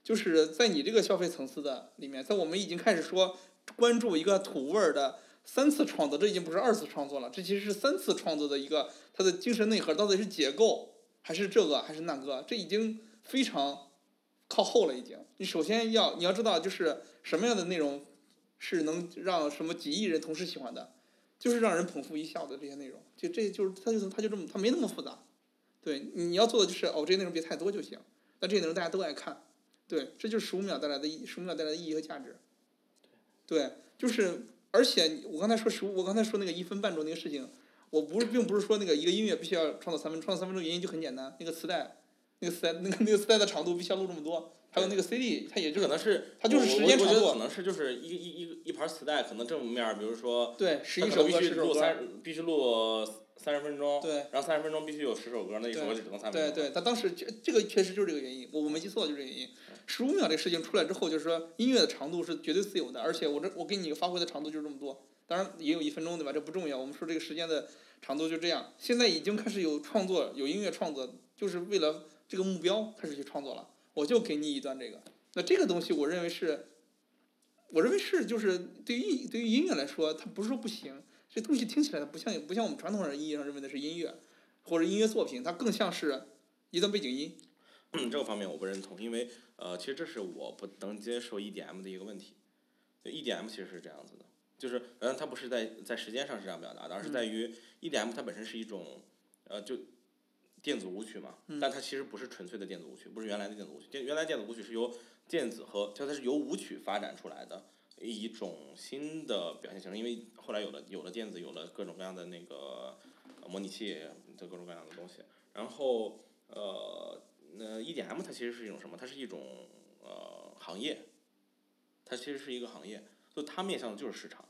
就是在你这个消费层次的里面，在我们已经开始说关注一个土味儿的三次创作，这已经不是二次创作了，这其实是三次创作的一个它的精神内核到底是解构还是这个还是那个，这已经非常靠后了已经。你首先要你要知道，就是什么样的内容是能让什么几亿人同时喜欢的，就是让人捧腹一笑的这些内容，就这就是它就它就这么它没那么复杂。对，你要做的就是哦，这些内容别太多就行，那这些内容大家都爱看。对，这就是十五秒带来的意，十五秒带来的意义和价值。对，就是，而且我刚才说十五，我刚才说那个一分半钟那个事情，我不是并不是说那个一个音乐必须要创造三分，创造三分钟原因就很简单，那个磁带，那个磁带，那个那个磁带的长度必须要录这么多，还有那个 CD，它也就可能是它就是时间长。度可能是就是一一一一盘磁带，可能正面，比如说对十一首歌十首歌，录三，必须录三十分钟，对然后三十分钟必须有十首歌，那一首歌就只能三分钟。对对，他当时这这个确实就是这个原因，我我没记错就是这个原因。十五秒这个事情出来之后，就是说音乐的长度是绝对自由的，而且我这我给你发挥的长度就是这么多，当然也有一分钟对吧？这不重要，我们说这个时间的长度就这样。现在已经开始有创作，有音乐创作，就是为了这个目标开始去创作了。我就给你一段这个，那这个东西我认为是，我认为是就是对于对于音乐来说，它不是说不行，这东西听起来不像不像我们传统人意义上认为的是音乐，或者音乐作品，它更像是一段背景音。嗯，这个方面我不认同，因为呃，其实这是我不能接受 EDM 的一个问题。就 EDM 其实是这样子的，就是嗯，它不是在在时间上是这样表达的，而是在于 EDM 它本身是一种呃就电子舞曲嘛，但它其实不是纯粹的电子舞曲，不是原来的电子舞曲。电原来电子舞曲是由电子和就它是由舞曲发展出来的一种新的表现形式，因为后来有了有了电子，有了各种各样的那个模拟器的各种各样的东西，然后呃。那 EDM 它其实是一种什么？它是一种呃行业，它其实是一个行业，就它面向的就是市场。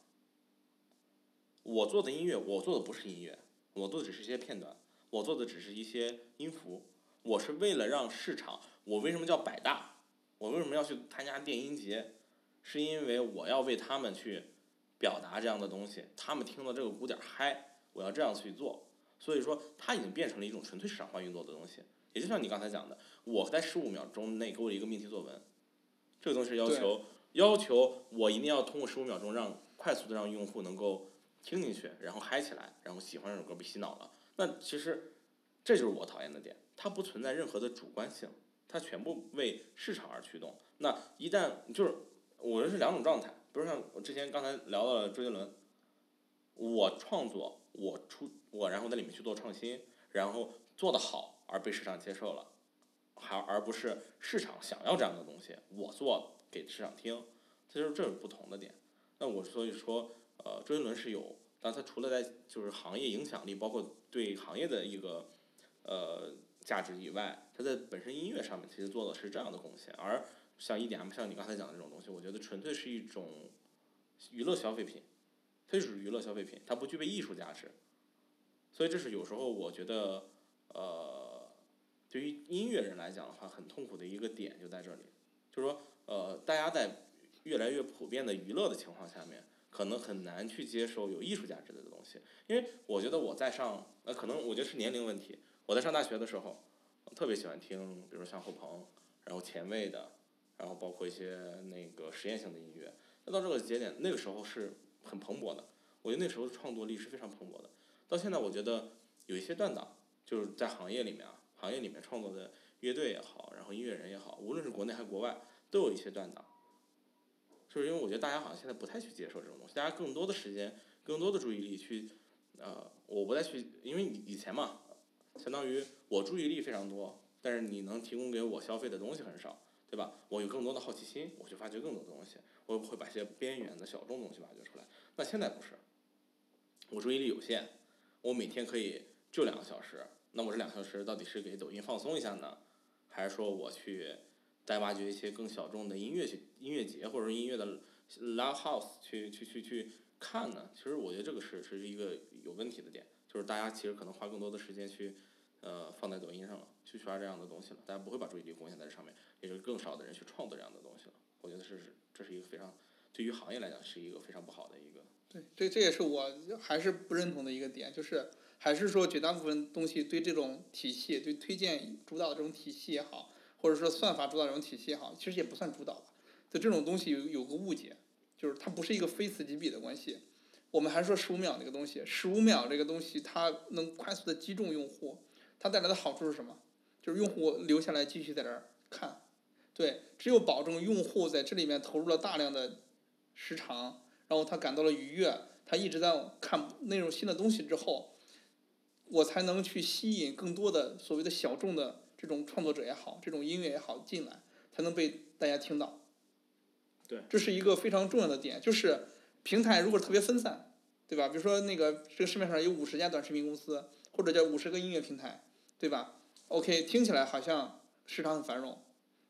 我做的音乐，我做的不是音乐，我做的只是一些片段，我做的只是一些音符。我是为了让市场，我为什么叫百大？我为什么要去参加电音节？是因为我要为他们去表达这样的东西，他们听到这个鼓点嗨，我要这样去做。所以说，它已经变成了一种纯粹市场化运作的东西。也就像你刚才讲的，我在十五秒钟内给我一个命题作文，这个东西要求要求我一定要通过十五秒钟让快速的让用户能够听进去，然后嗨起来，然后喜欢这首歌被洗脑了。那其实这就是我讨厌的点，它不存在任何的主观性，它全部为市场而驱动。那一旦就是我认为是两种状态，比如像我之前刚才聊到了周杰伦，我创作，我出我然后在里面去做创新，然后做得好。而被市场接受了，还而不是市场想要这样的东西，我做给市场听，这就是这是不同的点。那我所以说，呃，周杰伦是有，但他除了在就是行业影响力，包括对行业的一个呃价值以外，他在本身音乐上面其实做的是这样的贡献。而像 EDM，像你刚才讲的这种东西，我觉得纯粹是一种娱乐消费品，它就是娱乐消费品，它不具备艺术价值。所以这是有时候我觉得，呃。对于音乐人来讲的话，很痛苦的一个点就在这里，就是说，呃，大家在越来越普遍的娱乐的情况下面，可能很难去接受有艺术价值的东西。因为我觉得我在上，呃，可能我觉得是年龄问题。我在上大学的时候，特别喜欢听，比如像后朋，然后前卫的，然后包括一些那个实验性的音乐。那到这个节点，那个时候是很蓬勃的。我觉得那时候的创作力是非常蓬勃的。到现在，我觉得有一些断档，就是在行业里面啊。行业里面创作的乐队也好，然后音乐人也好，无论是国内还是国外，都有一些断档。就是因为我觉得大家好像现在不太去接受这种东西，大家更多的时间、更多的注意力去，呃，我不再去，因为以前嘛，相当于我注意力非常多，但是你能提供给我消费的东西很少，对吧？我有更多的好奇心，我去发掘更多的东西，我会把一些边缘的小众东西挖掘出来。那现在不是，我注意力有限，我每天可以就两个小时。那我这两个小时到底是给抖音放松一下呢，还是说我去再挖掘一些更小众的音乐去音乐节或者说音乐的 live house 去去去去看呢？其实我觉得这个是是一个有问题的点，就是大家其实可能花更多的时间去呃放在抖音上了，去刷这样的东西了，大家不会把注意力贡献在这上面，也就更少的人去创作这样的东西了。我觉得这是这是一个非常对于行业来讲是一个非常不好的一个。对，这这也是我还是不认同的一个点，就是还是说绝大部分东西对这种体系，对推荐主导的这种体系也好，或者说算法主导这种体系也好，其实也不算主导吧。对这种东西有有个误解，就是它不是一个非此即彼的关系。我们还是说十五秒这个东西，十五秒这个东西它能快速的击中用户，它带来的好处是什么？就是用户留下来继续在这儿看。对，只有保证用户在这里面投入了大量的时长，然后他感到了愉悦，他一直在看那种新的东西之后，我才能去吸引更多的所谓的小众的这种创作者也好，这种音乐也好进来，才能被大家听到。对这是一个非常重要的点，就是平台如果特别分散，对吧？比如说那个这个市面上有五十家短视频公司，或者叫五十个音乐平台，对吧？OK，听起来好像市场很繁荣，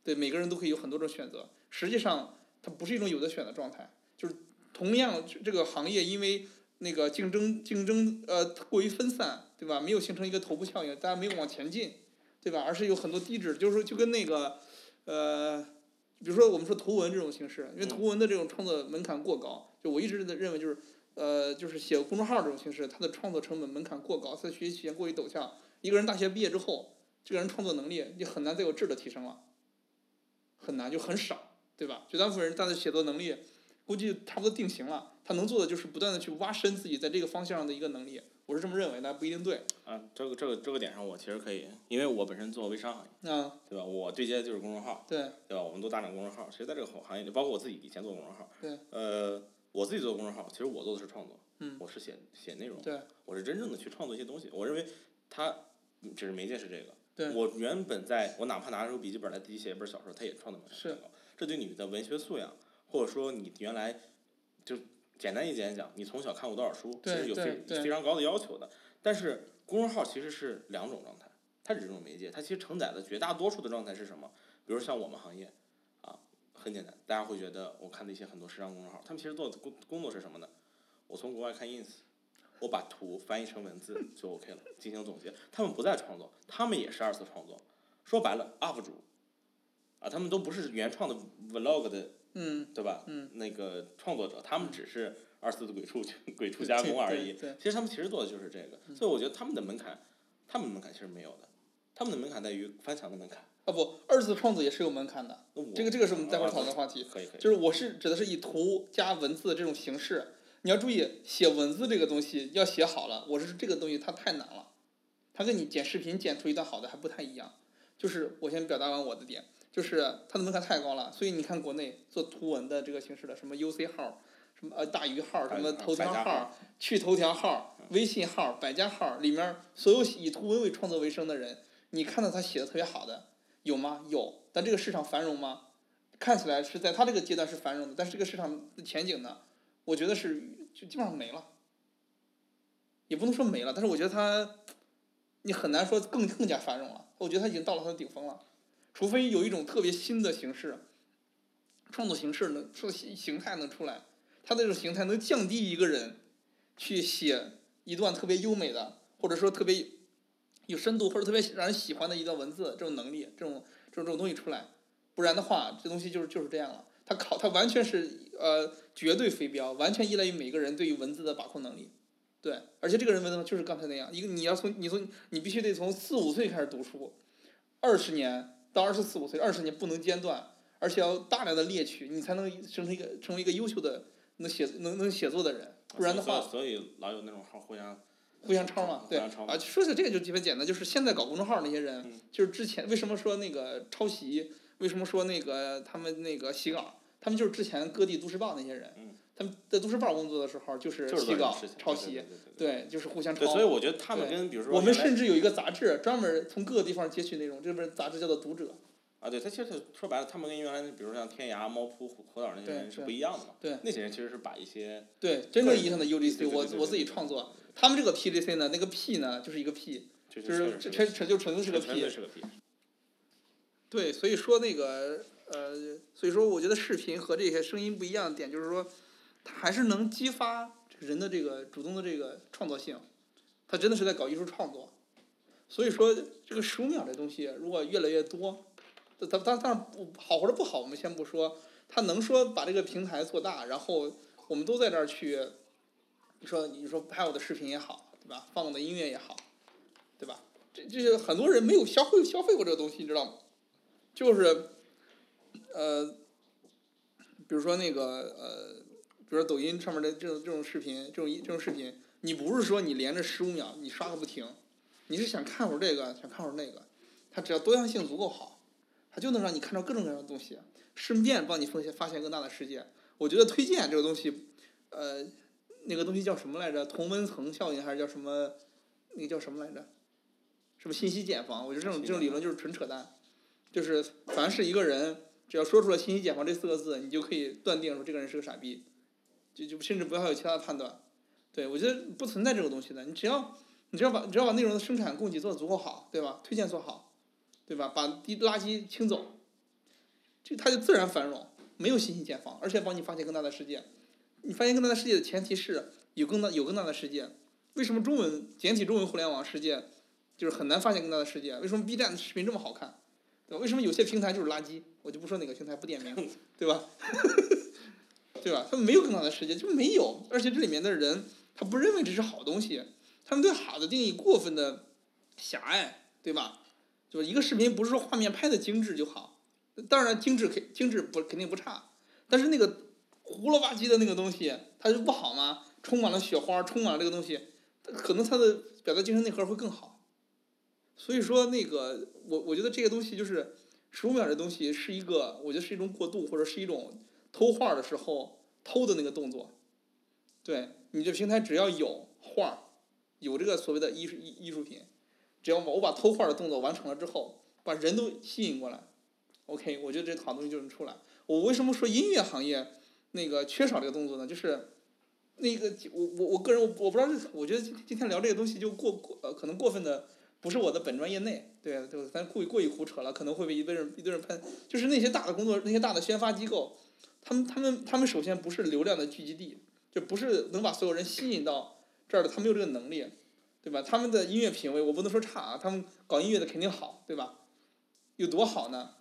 对，每个人都可以有很多种选择。实际上，它不是一种有的选的状态，就是同样这个行业因为那个竞争竞争呃过于分散，对吧？没有形成一个头部效应，大家没有往前进，对吧？而是有很多低质，就是说就跟那个呃，比如说我们说图文这种形式，因为图文的这种创作门槛过高，就我一直的认为就是呃，就是写公众号这种形式，它的创作成本门槛过高，它的学习曲线过于陡峭。一个人大学毕业之后，这个人创作能力就很难再有质的提升了，很难就很少，对吧？绝大部分人他的写作能力估计差不多定型了，他能做的就是不断的去挖深自己在这个方向上的一个能力。我是这么认为的，不一定对。啊，这个这个这个点上我其实可以，因为我本身做微商行业，啊，对吧？我对接的就是公众号，对，对吧？我们都大量公众号，其实在这个行业里，包括我自己以前做公众号，对，呃，我自己做公众号，其实我做的是创作，嗯我是写写内容，对，我是真正的去创作一些东西。我认为它嗯只是媒介是这个，对我原本在我哪怕拿出笔记本来自己写一本小说，它也创作门槛是很高。这对你的文学素养，或者说你原来就简单一点讲，你从小看过多少书，其实有非非常高的要求的。但是公众号其实是两种状态，它只是一种媒介，它其实承载的绝大多数的状态是什么？比如像我们行业，啊，很简单，大家会觉得我看的一些很多时尚公众号，他们其实做的工工作是什么呢？我从国外看 ins，我把图翻译成文字 *laughs* 就 OK 了，进行总结。他们不再创作，他们也是二次创作。说白了，UP 主，啊，他们都不是原创的 vlog 的，嗯，对吧？嗯那个创作者，他们只是二次的鬼畜鬼畜加工而已。其实他们其实做的就是这个，所以我觉得他们的门槛，他们的门槛其实没有的，他们的门槛在于翻墙的门槛。啊不，二次创作也是有门槛的。这个这个是我们待会儿讨论的话题。可以可以。就是我是指的是以图加文字这种形式，你要注意写文字这个东西要写好了，我是这个东西它太难了，它跟你剪视频剪出一段好的还不太一样。就是我先表达完我的点，就是它的门槛太高了，所以你看国内做图文的这个形式的什么 UC 号，什么呃大鱼号，什么头条号、去头条号、微信号、百家号里面所有以图文为创作为生的人，你看到他写的特别好的有吗？有，但这个市场繁荣吗？看起来是在他这个阶段是繁荣的，但是这个市场的前景呢，我觉得是就基本上没了，也不能说没了，但是我觉得他，你很难说更更加繁荣了。我觉得他已经到了他的顶峰了，除非有一种特别新的形式，创作形式能出形形态能出来，他这种形态能降低一个人去写一段特别优美的，或者说特别有深度或者特别让人喜欢的一段文字这种能力，这种这种这种东西出来。不然的话，这东西就是就是这样了。它考他完全是呃绝对非标，完全依赖于每个人对于文字的把控能力。对，而且这个人文字就是刚才那样，一个你要从你从你必须得从四五岁开始读书，二十年到二十四五岁，二十年不能间断，而且要大量的猎取，你才能生成一个成为一个优秀的能写能能写作的人。不然的话，所以老有那种号互相互相抄嘛，对啊，说起来这个就特别简单，就是现在搞公众号那些人，嗯就是之前为什么说那个抄袭，为什么说那个他们那个洗稿，他们就是之前各地都市报那些人，嗯他们在都市报工作的时候就是就是洗稿抄袭，对就是互相抄对，。所以我觉得他们跟比如说我们甚至有一个杂志，专门从各个地方截取内容，这本杂志叫做《读者》。啊，对，他其实说白了，他们跟原来比如说像天涯、猫扑、虎虎岛那些人是不一样的嘛。对那些人其实是把一些对，真正意义上的 UGC，我我自己创作，他们这个 PGC 呢，那个 P 呢就是一个 P，就就是是纯纯就纯粹。是个 P。对，所以说那个呃，所以说我觉得视频和这些声音不一样的点，就是说，它还是能激发人的这个主动的这个创作性，他真的是在搞艺术创作。所以说，这个十五秒这东西如果越来越多，他他当然不好或者不好，我们先不说，他能说把这个平台做大，然后我们都在这儿去，你说你说拍我的视频也好，对吧？放我的音乐也好，对吧？这这些很多人没有消费消费过这个东西，你知道吗？就是，呃，比如说那个呃，比如说抖音上面的这种这种视频，这种这种视频，你不是说你连着十五秒你刷个不停，你是想看会儿这个，想看会儿那个，它只要多样性足够好，它就能让你看到各种各样的东西，顺便帮你发现发现更大的世界。我觉得推荐这个东西，呃，那个东西叫什么来着？同温层效应还是叫什么？那个叫什么来着？什么信息茧房？我觉得这种这种理论就是纯扯淡。就是凡是一个人，只要说出了“信息茧房”这四个字，你就可以断定说这个人是个傻逼，就就甚至不要有其他的判断。对我觉得不存在这种东西的，你只要你只要把你只要把内容的生产供给做得足够好，对吧？推荐做好，对吧？把低垃圾清走，这它就自然繁荣，没有信息茧房，而且帮你发现更大的世界。你发现更大的世界的前提是有更大有更大的世界。为什么中文简体中文互联网世界就是很难发现更大的世界？为什么 B 站的视频这么好看？对吧？为什么有些平台就是垃圾？我就不说哪个平台，不点名，*laughs* 对吧？*laughs* 对吧？他们没有更大的世界，就没有。而且这里面的人，他不认为这是好东西，他们对好的定义过分的狭隘，对吧？就是一个视频不是说画面拍的精致就好，当然精致肯精致不肯定不差，但是那个糊了吧唧的那个东西，它就不好吗？充满了雪花，充满了这个东西，可能它的表达精神内核会更好。所以说，那个我我觉得这个东西就是十五秒这东西是一个，我觉得是一种过渡，或者是一种偷画的时候偷的那个动作。对你这平台只要有画，有这个所谓的艺术艺艺术品，只要我把偷画的动作完成了之后，把人都吸引过来，OK，我觉得这好东西就能出来。我为什么说音乐行业那个缺少这个动作呢？就是那个我我我个人我我不知道是，我觉得今天聊这个东西就过过呃可能过分的不是我的本专业内，对对，咱过于过于胡扯了，可能会被一堆人一堆人喷。就是那些大的工作，那些大的宣发机构，他们他们他们首先不是流量的聚集地，就不是能把所有人吸引到这儿的，他没有这个能力，对吧？他们的音乐品味我不能说差啊，他们搞音乐的肯定好，对吧？有多好呢？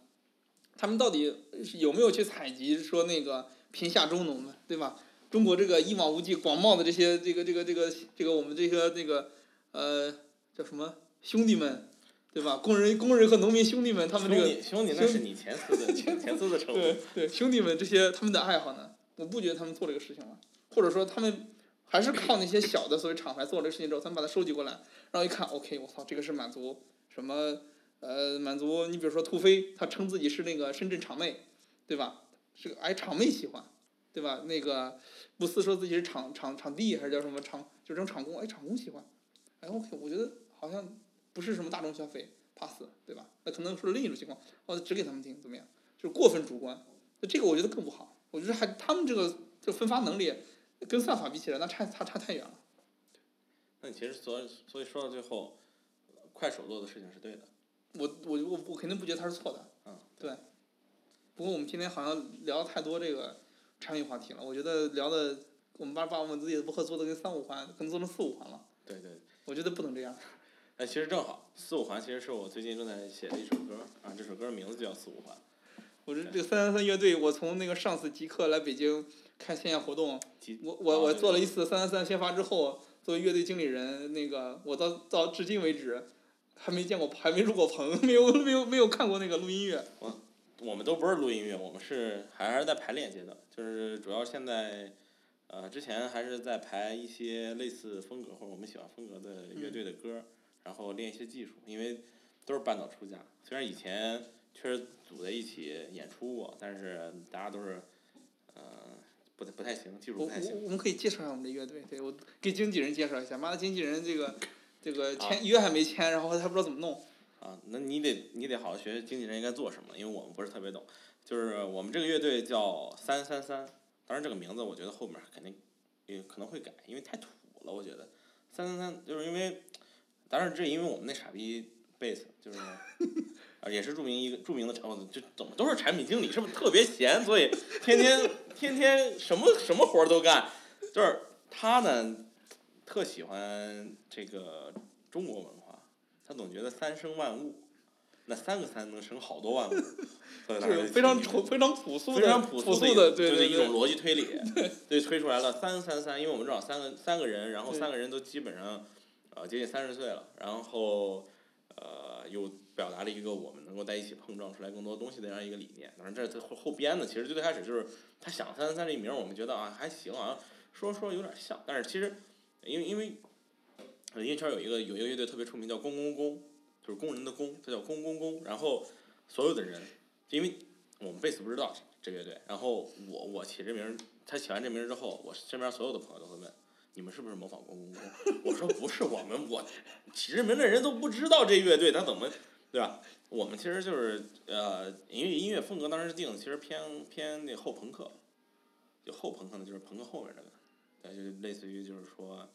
他们到底有没有去采集说那个贫下中农的，对吧？中国这个一望无际、广袤的这些这个这个这个这个我们这些那个呃叫什么兄弟们，对吧？工人工人和农民兄弟们，他们这个兄弟那是你前司的前 *laughs* 前司的称呼。对对，兄弟们这些他们的爱好呢，我不觉得他们做这个事情了，或者说他们还是靠那些小的所谓厂牌做这个事情之后，他们把它收集过来，然后一看，OK，我操，这个是满足什么？呃，满足你比如说兔飞，他称自己是那个深圳厂妹，对吧？是个哎厂妹喜欢，对吧？那个布斯说自己是厂厂厂弟还是叫什么厂，就这种厂工，哎厂工喜欢，哎 OK，我觉得好像不是什么大众消费，pass，对吧？那可能是另一种情况，哦，只给他们听怎么样？就是过分主观，那这个我觉得更不好。我觉得还他们这个这分发能力跟算法比起来，那差差差太远了。那你其实所以所以说到最后，快手做的事情是对的。我我我我肯定不觉得他是错的。嗯，对。不过我们今天好像聊太多这个产品话题了，我觉得聊的我们把把我们自己的博客做的跟三五环，可能做成四五环了。对对。我觉得不能这样。哎，其实正好，四五环其实是我最近正在写的一首歌啊，这首歌名字就叫四五环。我这这个三三三乐队，我从那个上次极客来北京看线下活动，我我我做了一次三三三宣发之后，作为乐队经理人，那个我到到至今为止还没见过，还没入过棚，*laughs* 没有没有没有看过那个录音乐。我们都不是录音乐，我们是还是在排练阶段，就是主要现在，呃，之前还是在排一些类似风格或者我们喜欢风格的乐队的歌，然后练一些技术，因为都是半道出家。虽然以前确实组在一起演出过，但是大家都是，呃，不太不太行，技术我我不太行。我们可以介绍一下我们的乐队，对我给经纪人介绍一下，妈的经纪人这个 *laughs* 这个啊签约还没签，然后还不知道怎么弄。啊，那你得你得好好学经纪人应该做什么，因为我们不是特别懂。就是我们这个乐队叫三三三，当然这个名字我觉得后面肯定也可能会改，因为太土了，我觉得。三三三就是因为，当然这因为我们那傻逼贝斯就是，*laughs* 啊也是著名一个著名的产，哦就怎么都是产品经理，是不是特别闲，所以天天天天什么什么活儿都干，就是他呢特喜欢这个中国文化。他总觉得三生万物，那三个三能生好多万物，所以大家是就非常朴、非常朴素的、非常朴朴素的一的，个就是对对一种逻辑推理，所以推出来了三三三，因为我们正好三个三个人，然后三个人都基本上呃接近三十岁了，然后呃又表达了一个我们能够在一起碰撞出来更多东西的这样一个理念。当然这这后后编的，其实最开始就是他想三三三这名，我们觉得啊还行啊，说说有点像，但是其实因为因为呃音乐圈有一个有一个乐队特别出名叫工工工，就是工人的工，他叫工工工，然后所有的人，因为我们贝斯不知道这乐队，然后我我起这名，他起完这名之后，我身边所有的朋友都会问，你们是不是模仿工工工？*laughs* 我说不是，我们我起这名的人都不知道这乐队，他怎么对吧？我们其实就是呃，因为音乐风格当时定的其实偏偏那后朋克，就后朋克呢就是朋克后面那个，对，就类似于就是说啊，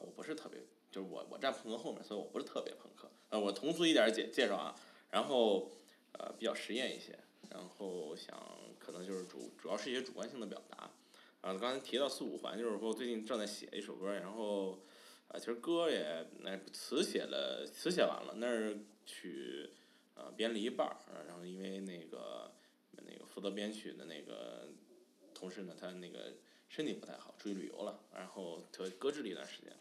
我不是特别，就是我我站朋克后面，所以我不是特别朋克，呃，我通俗一点介介绍啊，然后呃比较实验一些，然后想可能就是主主要是一些主观性的表达，啊，刚才提到四五环，就是说我最近正在写一首歌，然后啊，其实歌也那词写了，词写完了，那儿曲呃编了一半儿，然后因为那个那个负责编曲的那个同事呢，他那个身体不太好，出去旅游了，然后特搁置了一段时间。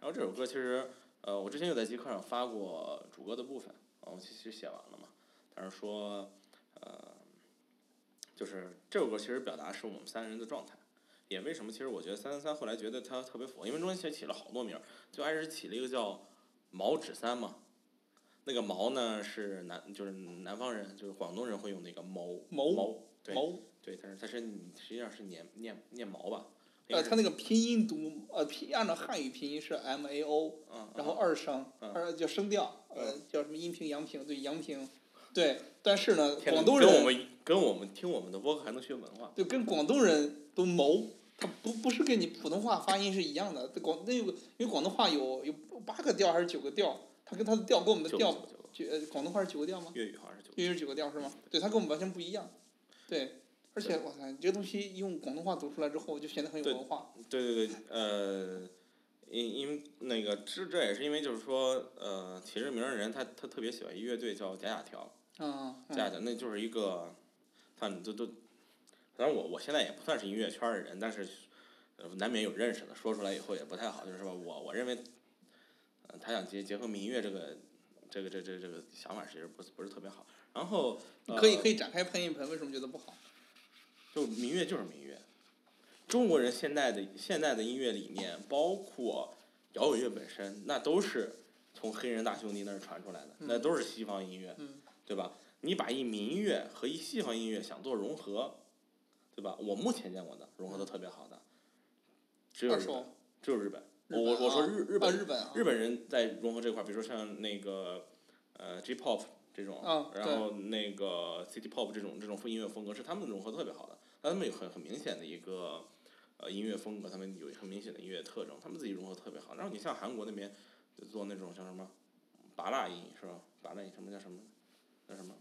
然后这首歌其实呃，我之前有在极客上发过主歌的部分，啊，我其实写完了嘛，但是说呃，就是这首歌其实表达是我们三人的状态。也为什么？其实我觉得三三三后来觉得它特别符合，因为中间其实起了好多名儿，最开始起了一个叫毛指三嘛，那个毛呢是南就是南方人，就是广东人会用那个毛毛毛对毛，对，但是它是实际上是念念念毛吧，呃，它那个拼音读呃拼按照汉语拼音是 M A O，嗯，然后嗯二声，嗯二叫声调，呃，叫什么阴平阳平，对阳平，对，但是呢，广东人跟我们跟我们听我们的播客还能学文化，就跟广东人都毛，它不不是跟你普通话发音是一样的，这广那有个因为广东话有有八个调还是九个调，它跟它的调跟我们的调呃广东话是九个调吗？粤语好像是九个，粤语是九个调是吗？对，它跟我们完全不一样，对，而且我操，这个东西用广东话读出来之后就显得很有文化，对对对，呃，因因为那个这这也是因为就是说，呃，起这名儿的人他他特别喜欢一乐队叫假假条，嗯，嗯假假那就是一个，他们都都，当然我我现在也不算是音乐圈的人，但是，呃，难免有认识的，说出来以后也不太好，就是说我我认为，呃，他想结结合民乐这个，这个这这这个想法其实不是不是特别好，然后，呃、可以可以展开喷一喷，为什么觉得不好？就民乐就是民乐，中国人现在的现在的音乐理念，包括摇滚乐本身，那都是从黑人大兄弟那儿传出来的，那嗯都是西方音乐，嗯对吧？你把一民乐和一西方音乐想做融合，对吧？我目前见过的融合的特别好的，只有日本，只有日本。日我我我说日日本日本啊日本人在融合这块儿，比如说像那个呃 J-pop 这种，啊然后那个 City Pop 这种这种音乐风格是他们融合特别好的，那他们有很很明显的一个呃音乐风格，他们有很明显的音乐特征，他们自己融合特别好。然后你像韩国那边就做那种像什么拔蜡音是吧？拔蜡音什么叫什么？叫什么？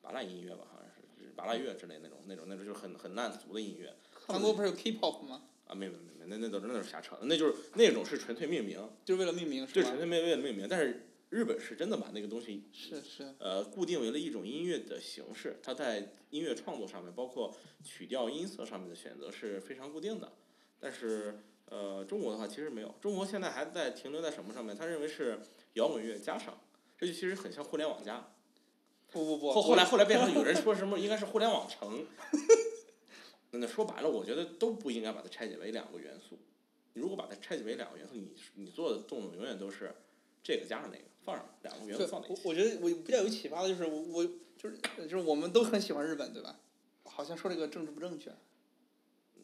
拔蜡音乐吧，好像是就是拔蜡乐之类那种那种那种就是很很烂俗的音乐。韩国不是有 K-pop 吗？啊，没有没有没有，那那都是那都是瞎扯，那就是那种是纯粹命名，就是为了命名是对，纯？粹为为了命名，但是日本是真的把那个东西是是，呃固定为了一种音乐的形式，它在音乐创作上面，包括曲调、音色上面的选择是非常固定的。但是呃，中国的话其实没有，中国现在还在停留在什么上面？他认为是摇滚乐加上，这就其实很像互联网加。不不不，后后来后来变成有人说什么应该是互联网城，那那说白了，我觉得都不应该把它拆解为两个元素。你如果把它拆解为两个元素，你你做的动作永远都是这个加上那个，放上两个元素，放。我我觉得我比较有启发的就是我我就是就是我们都很喜欢日本，对吧？好像说这个政治不正确，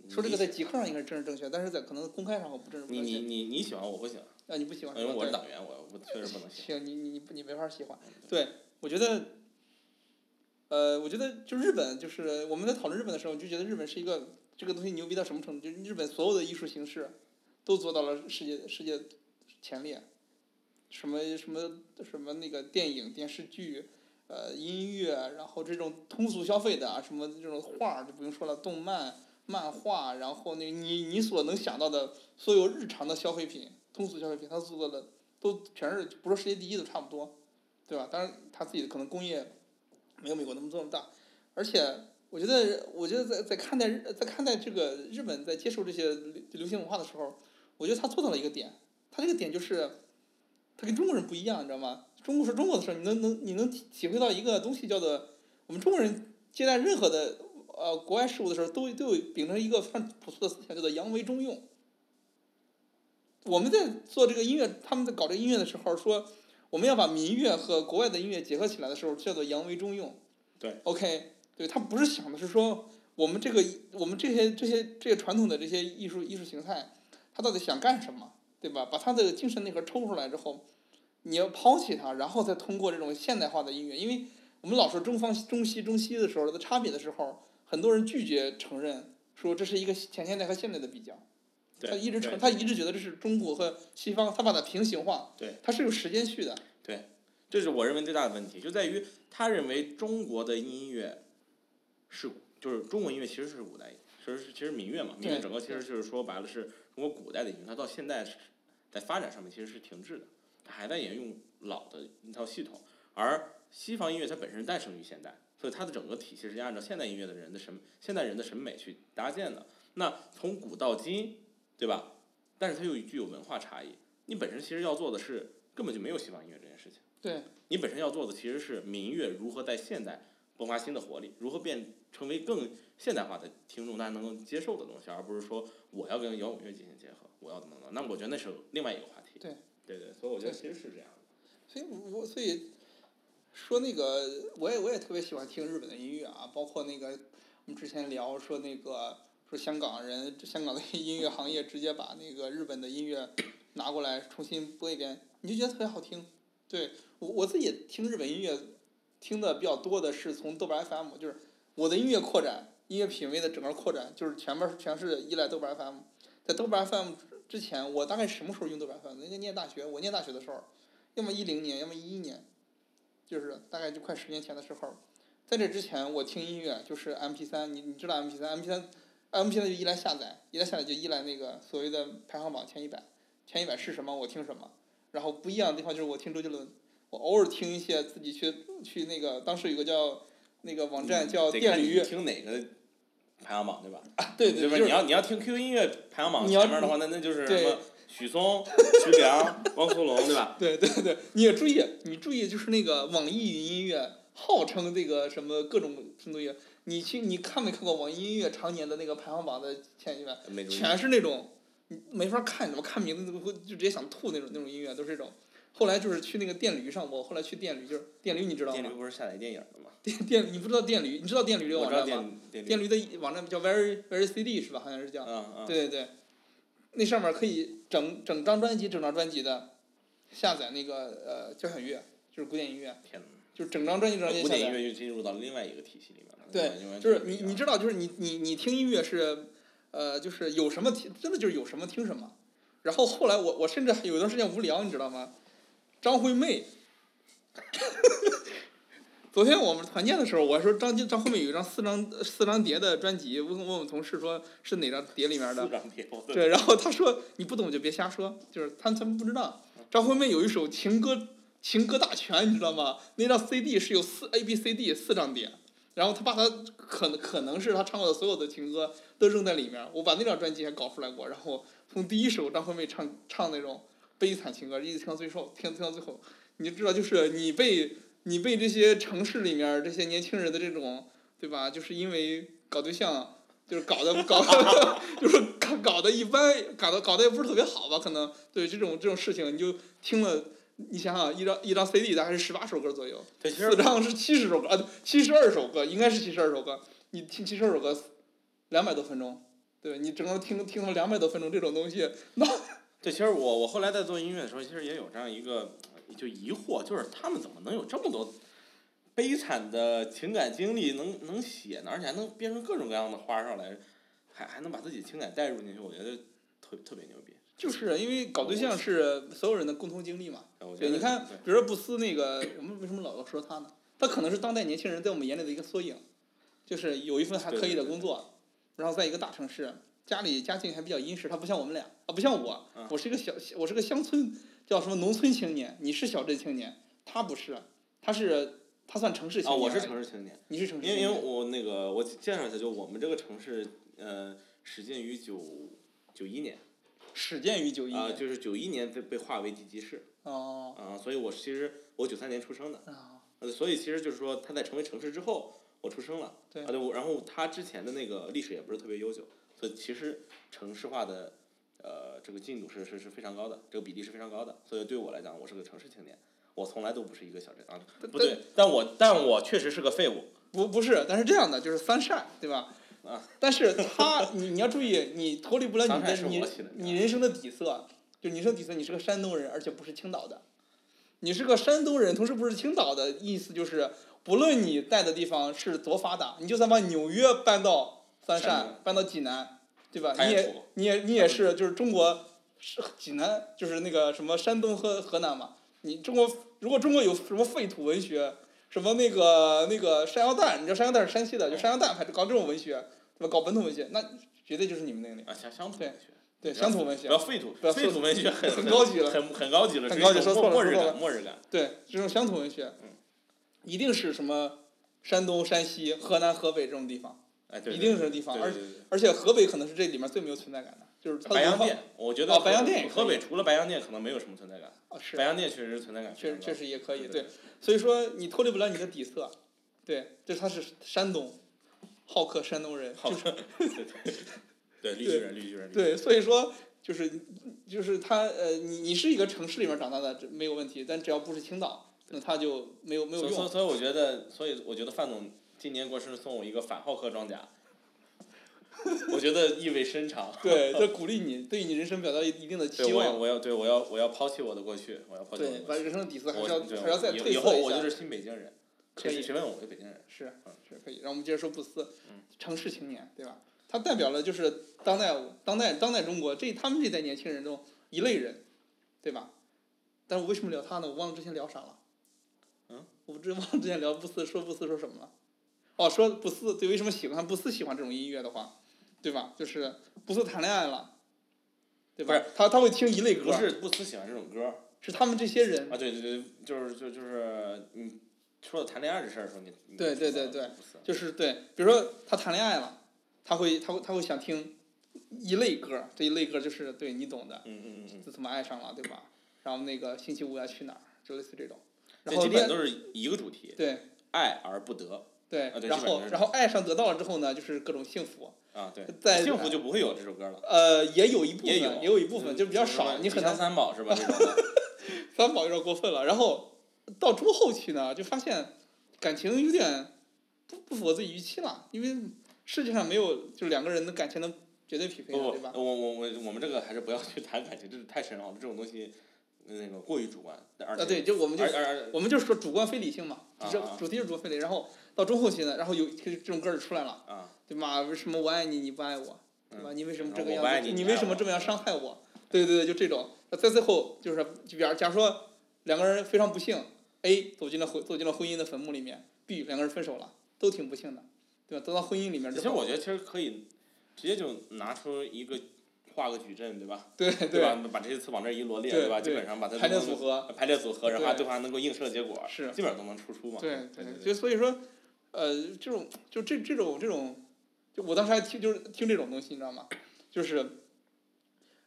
说这个在极客上应该是政治正确，但是在可能公开上我不政治不你你正确。你你喜欢我不喜欢，啊，你不喜欢因为我是党员，我我确实不能喜欢。行，你你你你没法喜欢。对，我觉得，呃，我觉得就日本，就是我们在讨论日本的时候，就觉得日本是一个这个东西牛逼到什么程度？就日本所有的艺术形式都做到了世界世界前列，什么什么什么那个电影、电视剧，呃，音乐，然后这种通俗消费的啊，什么这种画就不用说了，动漫、漫画，然后那你你所能想到的所有日常的消费品、通俗消费品，它做到的都全是不说世界第一都差不多。对吧？当然他自己的可能工业没有美国那么这么大，而且我觉得，我觉得在在看待在看待这个日本在接受这些流行文化的时候，我觉得他做到了一个点，他这个点就是，他跟中国人不一样，你知道吗？中国是中国的事儿，你能能你能体会到一个东西叫做我们中国人接待任何的呃国外事务的时候，都都有秉承一个非常朴素的思想，叫做扬为中用。我们在做这个音乐，他们在搞这个音乐的时候说，我们要把民乐和国外的音乐结合起来的时候，叫做扬为中用。对。OK，对他不是想的是说我们这个我们这些这些这些传统的这些艺术艺术形态，他到底想干什么，对吧？把他的精神内核抽出来之后，你要抛弃它，然后再通过这种现代化的音乐，因为我们老说中方中西中西的时候的差别的时候，很多人拒绝承认说这是一个前现代和现代的比较。对他一直成，他一直觉得这是中国和西方，他把它平行化，对，他是有时间序的。对这是我认为最大的问题，就在于他认为中国的音乐是就是中国音乐其实是古代，其实是其实民乐嘛，民乐整个其实就是说白了是中国古代的音乐，它到现在是在发展上面其实是停滞的，它还在沿用老的一套系统，而西方音乐它本身诞生于现代，所以它的整个体系是按照现代音乐的人的审现代人的审美去搭建的。那从古到今，对吧？但是它又具有文化差异，你本身其实要做的是根本就没有西方音乐这件事情。对，你本身要做的其实是民乐如何在现代迸发新的活力，如何变成为更现代化的听众大家能够接受的东西，而不是说我要跟摇滚乐进行结合，我要怎么怎么。那我觉得那是另外一个话题。对，对对，所以我觉得其实是这样的。所以我所以说那个，我也我也特别喜欢听日本的音乐啊，包括那个我们之前聊说那个说香港人香港的音乐行业直接把那个日本的音乐 *clears throat* 拿过来重新播一遍，你就觉得特别好听。对我我自己听日本音乐听的比较多的是从豆瓣 FM，就是我的音乐扩展、音乐品味的整个扩展，就是全面全是依赖豆瓣 FM。在豆瓣 FM 之前，我大概什么时候用豆瓣 FM？人家念大学，我念大学的时候，要么一零年，要么一一年，就是大概就快十年前的时候。在这之前，我听音乐就是 M P 三，你你知道 M P 三，M P 三，M P 三就依赖下载，依赖下载就依赖那个所谓的排行榜前一百，前一百是什么我听什么。然后不一样的地方就是我听周杰伦，我偶尔听一些自己去去那个当时有个叫那个网站叫电驴，听哪个排行榜对吧？对对，对你要你要听 QQ 音乐排行榜前面的话，那那就是什么 *laughs* 许嵩、徐良、汪苏泷，对吧？*laughs* 对对对，你也注意，你注意，就是那个网易云音乐号称这个什么各种什么东西，你去你看没看过网易音乐常年的那个排行榜的前一百，全是那种你没法看，我看名字都会就直接想吐那种那种音乐，都是这种。后来就是去那个电驴上，播后来去电驴，就是电驴，你知道吗电驴吗？不是下载电影的吗？电电，你不知道电驴，你知道电驴这个我知道网站吗？电电驴的网站叫 Very Very CD 是吧？好像是叫。嗯嗯。对对对，那上面可以整整张专辑整张专辑的下载那个呃交响乐，就是古典音乐！就是整张专辑整张专辑下载。古典音乐就进入到另外一个体系里面了。对就是你你知道，就是你你你听音乐是，呃，就是有什么听，真的就是有什么听什么。然后后来我我甚至有一段时间无聊，你知道吗？张惠妹。*laughs* 昨天我们团建的时候，我还说张张惠妹有一张四张四张碟的专辑，问问我们同事说是哪张碟里面的四，张碟，我的对，然后他说你不懂就别瞎说，就是他他们不知道，张惠妹有一首情歌情歌大全，你知道吗？那张 CD 是有四 A B C D 四张碟，然后他把他可能可能是他唱过的所有的情歌都扔在里面，我把那张专辑还搞出来过，然后从第一首张惠妹唱唱那种悲惨情歌，一直听到最后，听听到最后，你就知道就是你被你被这些城市里面这些年轻人的这种对吧？就是因为搞对象。就是搞得 *laughs* 搞得就是搞搞得一般，搞得搞得也不是特别好吧？可能对这种这种事情，你就听了，你想想一张一张 CD 大概是十八首歌左右，对，其实四张是七十首歌啊，七十二首歌应该是七十二首歌，你听七十二首歌，两百多分钟，对你整个听听了两百多分钟这种东西，那对，其实我我后来在做音乐的时候，其实也有这样一个就疑惑，就是他们怎么能有这么多悲惨的情感经历能能写呢？而且还能编出各种各样的花上来，还还能把自己情感带入进去，我觉得特特别牛逼。就是因为搞对象是所有人的共同经历嘛。对，你看，比如说布斯那个，我们为什么老要说他呢？他可能是当代年轻人在我们眼里的一个缩影，就是有一份还可以的工作，然后在一个大城市，家里家境还比较殷实，他不像我们俩啊，不像我，嗯我是一个小，我是个乡村叫什么农村青年，你是小镇青年，他不是，他是他算城市青啊，年。我是城市青年，你是城市因为因为。我那个我介绍一下，就我们这个城市，呃，始建于九九一年，始建于九一啊、年。就是九一年被被划为地级市，哦。啊、所以我其实我九三年出生的，啊。呃，所以其实就是说它在成为城市之后，我出生了，对啊对，我然后它之前的那个历史也不是特别悠久，所以其实城市化的，呃，这个进度是是是非常高的，这个比例是非常高的，所以对我来讲，我是个城市青年，我从来都不是一个小镇啊，不对，但我但我确实是个废物，不不是，但是这样的就是三善，对吧？啊。但是他，你你要注意，你脱离不了你的你你人生的底色，就你人生底色，你是个山东人，而且不是青岛的。你是个山东人，同时不是青岛的，意思就是，不论你在的地方是多发达，你就算把纽约搬到三善，搬到济南，对吧？你也你也你也是，就是中国是济南，就是那个什么山东和河南嘛。你中国如果中国有什么废土文学，什么那个那个山药蛋，你知道山药蛋是山西的，就山药蛋还搞这种文学，对吧？搞本土文学，那绝对就是你们那里。啊，乡乡土文学。对，乡土文学不要。废土，不要废土文学很很高级了很很高级了，很高级说错了末日说错了感，末日感。对，这种乡土文学，一定是什么山东、山西、河南、河北这种地方，哎，对，一对定是这地方，而而且河北可能是这里面最没有存在感的，就是白洋淀，我觉得哦白洋淀河北除了白洋淀可能没有什么存在感，啊是白，洋淀确实存在感非常高确确实也可以，对对，所以说你脱离不了你的底色，对，这他是山东，好客山东人，好就是对对对，绿巨人，绿巨人，对，所以说就是就是他呃，你你是一个城市里面长大的，这没有问题，但只要不是青岛，那他就没有没有用。所以所以我觉得，所以我觉得范总今年过生日送我一个反浩克装甲，我觉得意味深长。对，这鼓励你，对你人生表达一定的，期望。我要我要对我要我要抛弃我的过去，我要抛弃我对的，过去。把人生的底色还我是要对还是要再以褪色一下。我就是新北京人，可以谁谁问我我北京人。是是可以，让我们接着说布斯，嗯城市青年，对吧？他代表了就是当代当代当代中国这他们这代年轻人中一类人，对吧？但是我为什么聊他呢？我忘了之前聊啥了。嗯。我不知 *laughs* 忘了之前聊布斯说布斯说什么了。哦，说布斯对为什么喜欢布斯喜欢这种音乐的话，对吧？就是布斯谈恋爱了，对吧？不是他他会听一类歌，不是布斯喜欢这种歌是他们这些人啊，对对对，就是就就是你说到谈恋爱这事儿的时候，你你对对对对就是对，比如说他谈恋爱了，他会他会他会想听一类歌，这一类歌就是对你懂的，嗯嗯就怎么爱上了，对吧？然后那个星期五要去哪儿，就类似这种。然这后基本都是一个主题，对爱而不得对然后然后爱上得到了之后呢，就是各种幸福。啊，对，在幸福就不会有这首歌了，呃，也有一部分，也也有一部分，就比较少，你很吉祥难三宝是吧？*laughs* 三宝有点过分了。然后到中后期呢，就发现感情有点不不符合自己预期了，因为世界上没有就两个人的感情能绝对匹配的，对吧？我我我我们这个还是不要去谈感情，这是太深奥了，这种东西那个过于主观，而且啊，对，就我们就我们就是说主观非理性嘛，就是主题是主观非理，然后到中后期呢，然后有这这种歌儿就出来了，啊，对吧？为什么我爱你你不爱我，对吧？嗯你为什么这个样你为什么这么样伤害我？对对对，就这种。那在最后就是，就比方假如说两个人非常不幸，A 走进了婚走进了婚姻的坟墓里面，B 两个人分手了，都挺不幸的，对吧？都到婚姻里面之后，其实我觉得其实可以直接就拿出一个画个矩阵，对吧？对对吧？把这些词往这儿一罗列，吧？对吧基本上把它排列组合，排列组合，然后对对方能够映射结果，是基本上都能出出嘛。对对对就所以说，呃，这种就这这种这种，就我当时还听就是听这种东西，你知道吗？就是，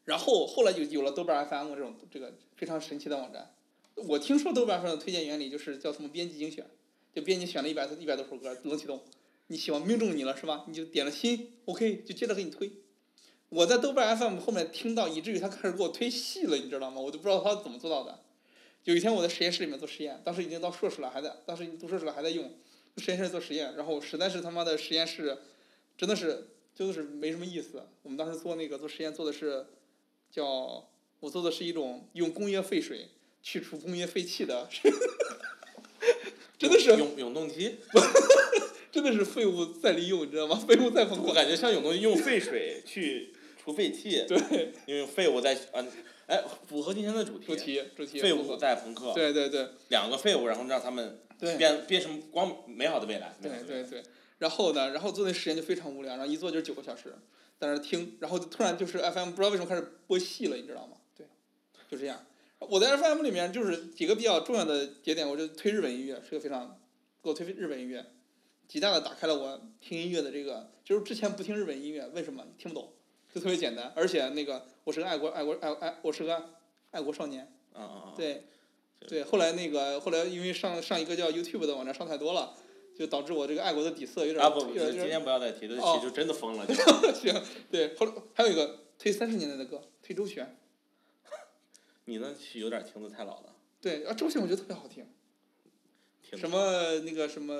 然后后来就有了豆瓣 FM 这种这个非常神奇的网站。我听说豆瓣上的推荐原理就是叫什么编辑精选，就编辑选了一百一百多首歌冷启动，你喜欢命中你了是吧？你就点了心，OK 就接着给你推。我在豆瓣 FM 后面听到，以至于他开始给我推戏了，你知道吗？我都不知道他怎么做到的。有一天我在实验室里面做实验，当时已经到硕士了，还在，当时读硕士了还在用，实验室做实验，然后实在是他妈的实验室，真的是就是没什么意思。我们当时做那个做实验做的是，叫我做的是一种用工业废水去除工业废气的，*laughs* 真的是永永动机，真的是废物再利用，你知道吗？废物再分我感觉像永动机用废水去除废气，对，因为废物在啊，哎，符合今天的主题，主题主题废物在朋克，对对对两个废物，然后让他们。变变成光美好的未来。对对对，然后呢，然后做那实验就非常无聊，然后一做就是九个小时，在那儿听，然后突然就是 FM 不知道为什么开始播戏了，你知道吗？对，就这样。我在 FM 里面就是几个比较重要的节点，我就推日本音乐是个非常给我推日本音乐，极大的打开了我听音乐的这个，就是之前不听日本音乐，为什么听不懂？就特别简单，而且那个我是个爱国爱国爱爱，我是个爱国少年，啊啊啊，对，对对，后来那个后来因为上上一个叫 YouTube 的网站上太多了，就导致我这个爱国的底色有点啊不，今天不要再提了，哦提就真的疯了。*laughs* 行，对，后来还有一个推三十年代的歌，推周璇，你那曲有点听的太老了，对，啊，周璇我觉得特别好听，什么那个什么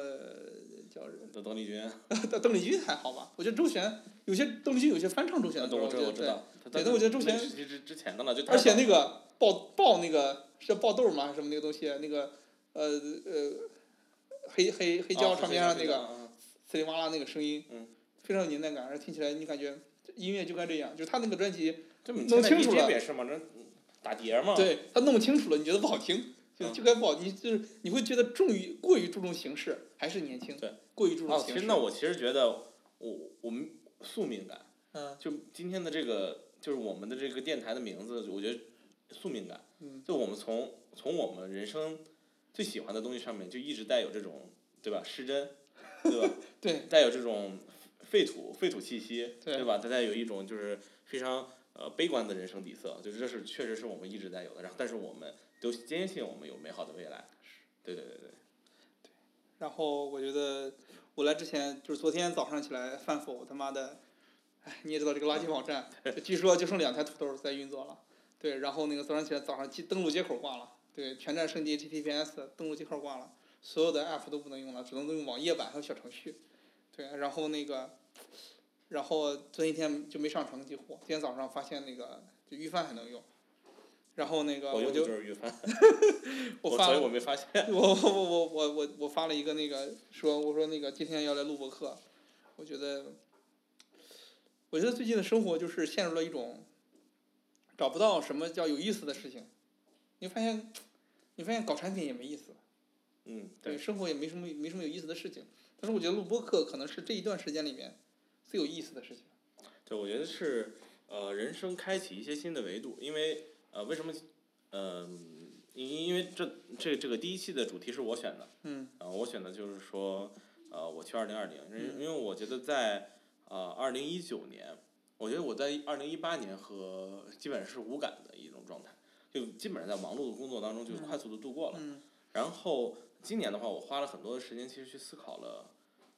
叫人邓丽君，*laughs* 邓丽君还好吧？我觉得周璇有些邓丽君有些翻唱周璇的歌，我知道对但我觉得周璇之前的了，就而且那个个爆爆那个是爆豆吗？还是什么那个东西？那个呃呃黑黑黑胶唱片上那个呲里哇啦那个声音，嗯非常有年代感，而听起来你感觉音乐就该这样，就是他那个专辑，弄清楚了打碟嘛。对他弄清楚了，你觉得不好听，就嗯就该不好，你就是你会觉得重于过于注重形式，还是年轻？对，过于注重哦，形式。其实那我其实觉得我我们宿命感，嗯就今天的这个就是我们的这个电台的名字，我觉得宿命感，嗯就我们从从我们人生最喜欢的东西上面，就一直带有这种对吧失真，对吧？*laughs* 对带有这种废土废土气息，对对吧？它带有一种就是非常呃悲观的人生底色，就是这是确实是我们一直在有的。然后，但是我们都坚信我们有美好的未来。对对对对，然后我觉得我来之前就是昨天早上起来饭否他妈的，哎，你也知道这个垃圾网站，*laughs* 据说就剩两台土豆在运作了。对，然后那个早上起来早上接登录接口挂了，对，全站升级 HTTPS 登录接口挂了，所有的 app 都不能用了，只能用网页版还有小程序。对，然后那个，然后昨天一天就没上成几乎，今天早上发现那个就预饭还能用，然后那个我用的就就是预饭，*laughs* 我发了所以我没发现。我我我我我我我发了一个那个说我说那个今天要来录播课，我觉得，我觉得最近的生活就是陷入了一种找不到什么叫有意思的事情，你发现，你发现搞产品也没意思，嗯，对，生活也没什么没什么有意思的事情，但是我觉得录播课可能是这一段时间里面最有意思的事情。对，我觉得是呃，人生开启一些新的维度，因为呃，为什么？呃，因因为这这这个第一期的主题是我选的，嗯呃，我选的就是说，呃，我去二零二零，因为嗯因为我觉得在呃二零一九年，我觉得我在二零一八年和基本上是无感的一种状态，就基本上在忙碌的工作当中就嗯快速的度过了。嗯然后今年的话，我花了很多的时间，其实去思考了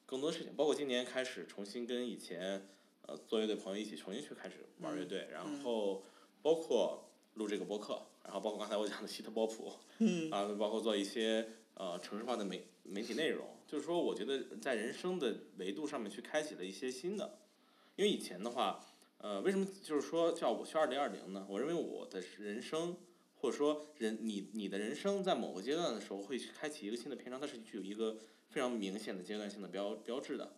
更多的事情，包括今年开始重新跟以前呃做乐队朋友一起重新去开始玩乐队，然嗯。后包括录这个播客，然后包括刚才我讲的希特波普，*laughs* 嗯。啊，包括做一些呃城市化的媒媒体内容，就是说我觉得在人生的维度上面去开启了一些新的，因为以前的话，呃，为什么就是说叫我去二零二零呢？我认为我的人生或者说人你你的人生在某个阶段的时候会去开启一个新的篇章，它是具有一个非常明显的阶段性的标标志的。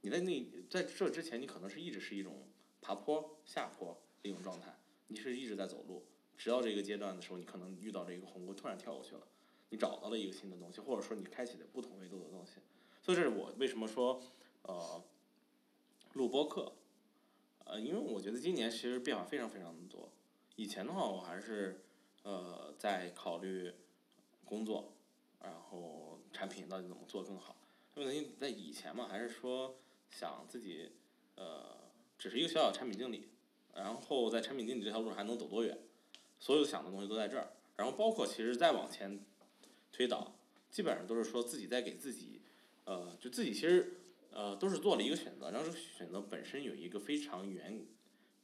你在那在这之前，你可能是一直是一种爬坡下坡的一种状态，你是一直在走路，直到这个阶段的时候，你可能遇到了一个鸿沟，突然跳过去了，你找到了一个新的东西，或者说你开启了不同维度的东西。所以这是我为什么说呃录播课，呃，因为我觉得今年其实变化非常非常的多。以前的话，我还是呃在考虑工作，然后产品到底怎么做更好。因为在以前嘛，还是说想自己呃只是一个小小产品经理，然后在产品经理这条路还能走多远，所有想的东西都在这儿。然后包括其实再往前推导，基本上都是说自己在给自己呃就自己其实呃都是做了一个选择，然后这个选择本身有一个非常远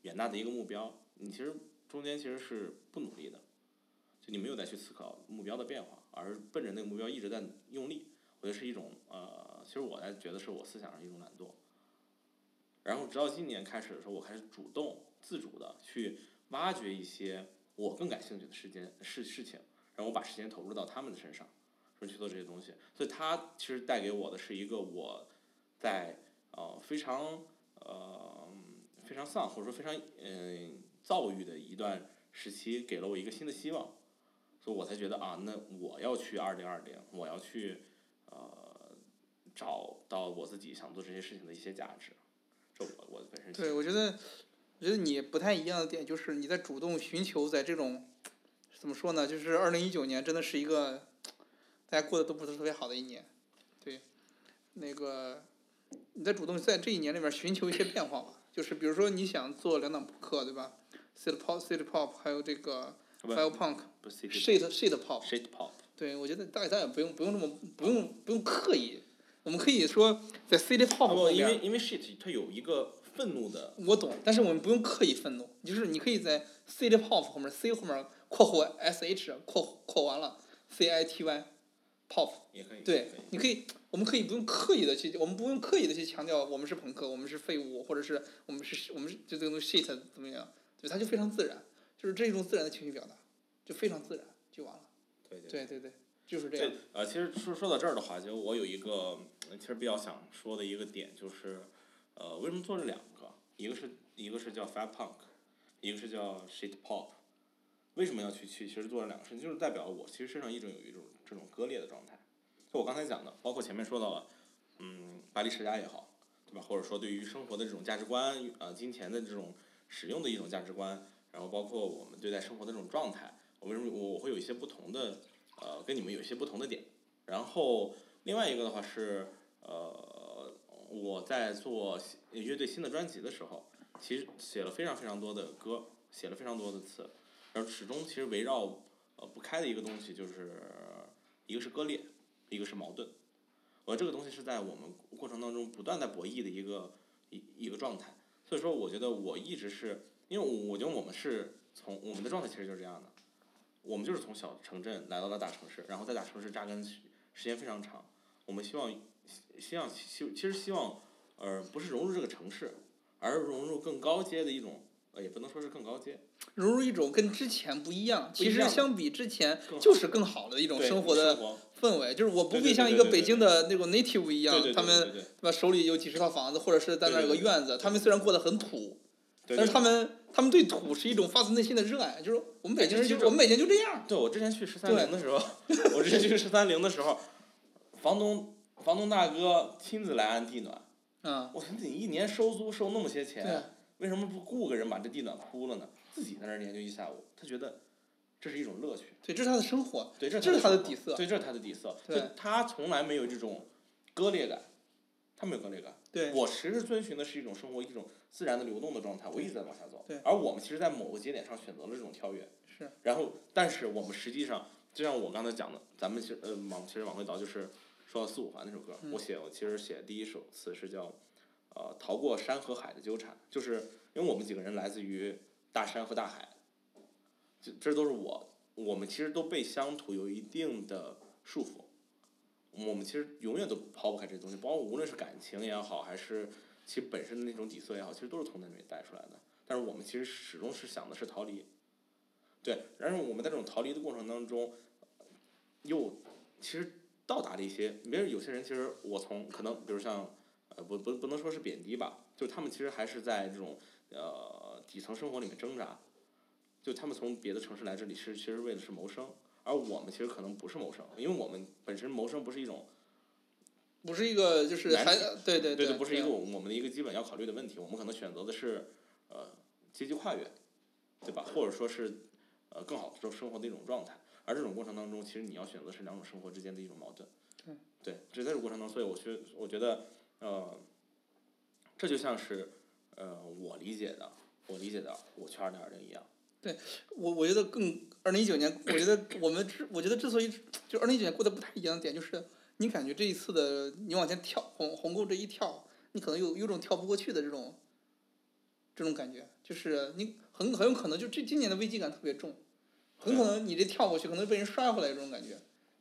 远大的一个目标，你其实中间其实是不努力的，就你没有再去思考目标的变化，而奔着那个目标一直在用力。我觉得是一种呃，其实我来觉得是我思想上一种懒惰。然后直到今年开始的时候，我开始主动自主的去挖掘一些我更感兴趣的时间事事情，然后我把时间投入到他们的身上，说去做这些东西。所以它其实带给我的是一个我在呃非常呃非常丧或者说非常嗯、呃、躁郁的一段时期，给了我一个新的希望，所以我才觉得啊，那我要去二零二零，我要去。呃，找到我自己想做这些事情的一些价值，这我我本身对，我觉得，我觉得你不太一样的点就是你在主动寻求在这种怎怎么说呢？就是二零一九年真的是一个大家过得都不是特别好的一年，对，那个你在主动在这一年里面寻求一些变化吧，就是比如说你想做两档播客，对吧？City Pop、City Pop 还有这个不 File Punk、不是 Shit Shit Pop，shit pop，对我觉得大家也不用不用那么不用不用刻意，我们可以说在 City Pop 不，后边因为因为 shit 它有一个愤怒的，我懂，但是我们不用刻意愤怒，就是你可以在 City Pop 后面 C 后面括弧 S H 括括完了 C I T Y Pop，也可以，对，你可以，我们可以不用刻意的去，我们不用刻意的去强调我们是朋克，我们是废物，或者是我们是我们是就这个东西 shit 怎么样，对，它就非常自然，就是这种自然的情绪表达，就非常自然就完了。对对对对对，就是这这样。呃，其实说说到这儿的话，就我有一个呃其实比较想说的一个点就是，呃，为什么做这两个？一个是一个是叫 Fat Punk，一个是叫 Shit Pop。为什么要去去其实做了两个事情？就是代表我其实身上一直有一种这种割裂的状态。就我刚才讲的，包括前面说到了，嗯，巴黎世家也好，对吧？或者说对于生活的这种价值观，呃，金钱的这种使用的一种价值观，然后包括我们对待生活的这种状态，我为什么我会有一些不同的，呃，跟你们有一些不同的点。然后另外一个的话是，呃，我在做乐队新的专辑的时候，其实写了非常非常多的歌，写了非常多的词，然后始终其实围绕呃不开的一个东西就是一个是割裂，一个是矛盾。我这个东西是在我们过程当中不断在博弈的一个一一个状态，所以说我觉得我一直是因为我我觉得我们是从我们的状态其实就是这样的，我们就是从小城镇来到了大城市，然后在大城市扎根时时间非常长，我们希望希望希其实希望呃不是融入这个城市，而融入更高阶的一种呃也不能说是更高阶，融入一种跟之前不一样，其实相比之前就是更好的一种生活的氛围，就是我不必像一个北京的那种 native 一样他们对对对吧手里有几十套房子，或者是在那儿有个院子，他们虽然过得很土，但是他们他们对土是一种发自内心的热爱，就是我们北京人哎就就是我们北京就这样，对，我之前去十三陵的时候，我之前去十三陵的时候，房东房东大哥亲自来安地暖。嗯，我说你一年收租收那么些对钱，为什么不雇个人把这地暖铺了呢？自己在那儿研究一下午，他觉得这是一种乐趣。对，这是他的生活，对，这这是他的底色对，这是他的底色。对他从来没有这种割裂感，他没有割裂感。对，我其实遵循的是一种生活一种自然的流动的状态，我一直在往下走对。而我们其实，在某个节点上选择了这种跳跃。是。然后，但是我们实际上，就像我刚才讲的，咱们其实呃往其实往回倒，就是说到四五环那首歌，嗯我写我其实写第一首词是叫，呃，逃过山和海的纠缠，就是因为我们几个人来自于大山和大海，这这都是我，我们其实都被乡土有一定的束缚。我们其实永远都抛不开这些东西，包括无论是感情也好，还是其实本身的那种底色也好，其实都是从那里面带出来的。但是我们其实始终是想的是逃离，对。然后我们在这种逃离的过程当中，又其实到达了一些，比如有些人其实我从可能比如像呃不不不能说是贬低吧，就他们其实还是在这种呃底层生活里面挣扎，就他们从别的城市来这里是其实为的是谋生，而我们其实可能不是谋生，因为我们本身谋生不是一种。不是一个就是还对对对，这不是一个对我我们的一个基本要考虑的问题，我们可能选择的是，呃，阶级跨越，对吧？或者说是，呃，更好的这种生活的一种状态。而这种过程当中，其实你要选择是两种生活之间的一种矛盾。对。对，这在这个过程当中，所以我觉我觉得，呃，这就像是，呃，我理解的，我理解的，我去二零二零一样。对我我觉得更二零一九年，我觉得我们之我觉得之所以就二零一九年过得不太一样的点，就是你感觉这一次的你往前跳鸿鸿沟这一跳，你可能有有种跳不过去的这种这种感觉，就是你很很有可能就这今年的危机感特别重，很可能你这跳过去可能被人摔回来这种感觉，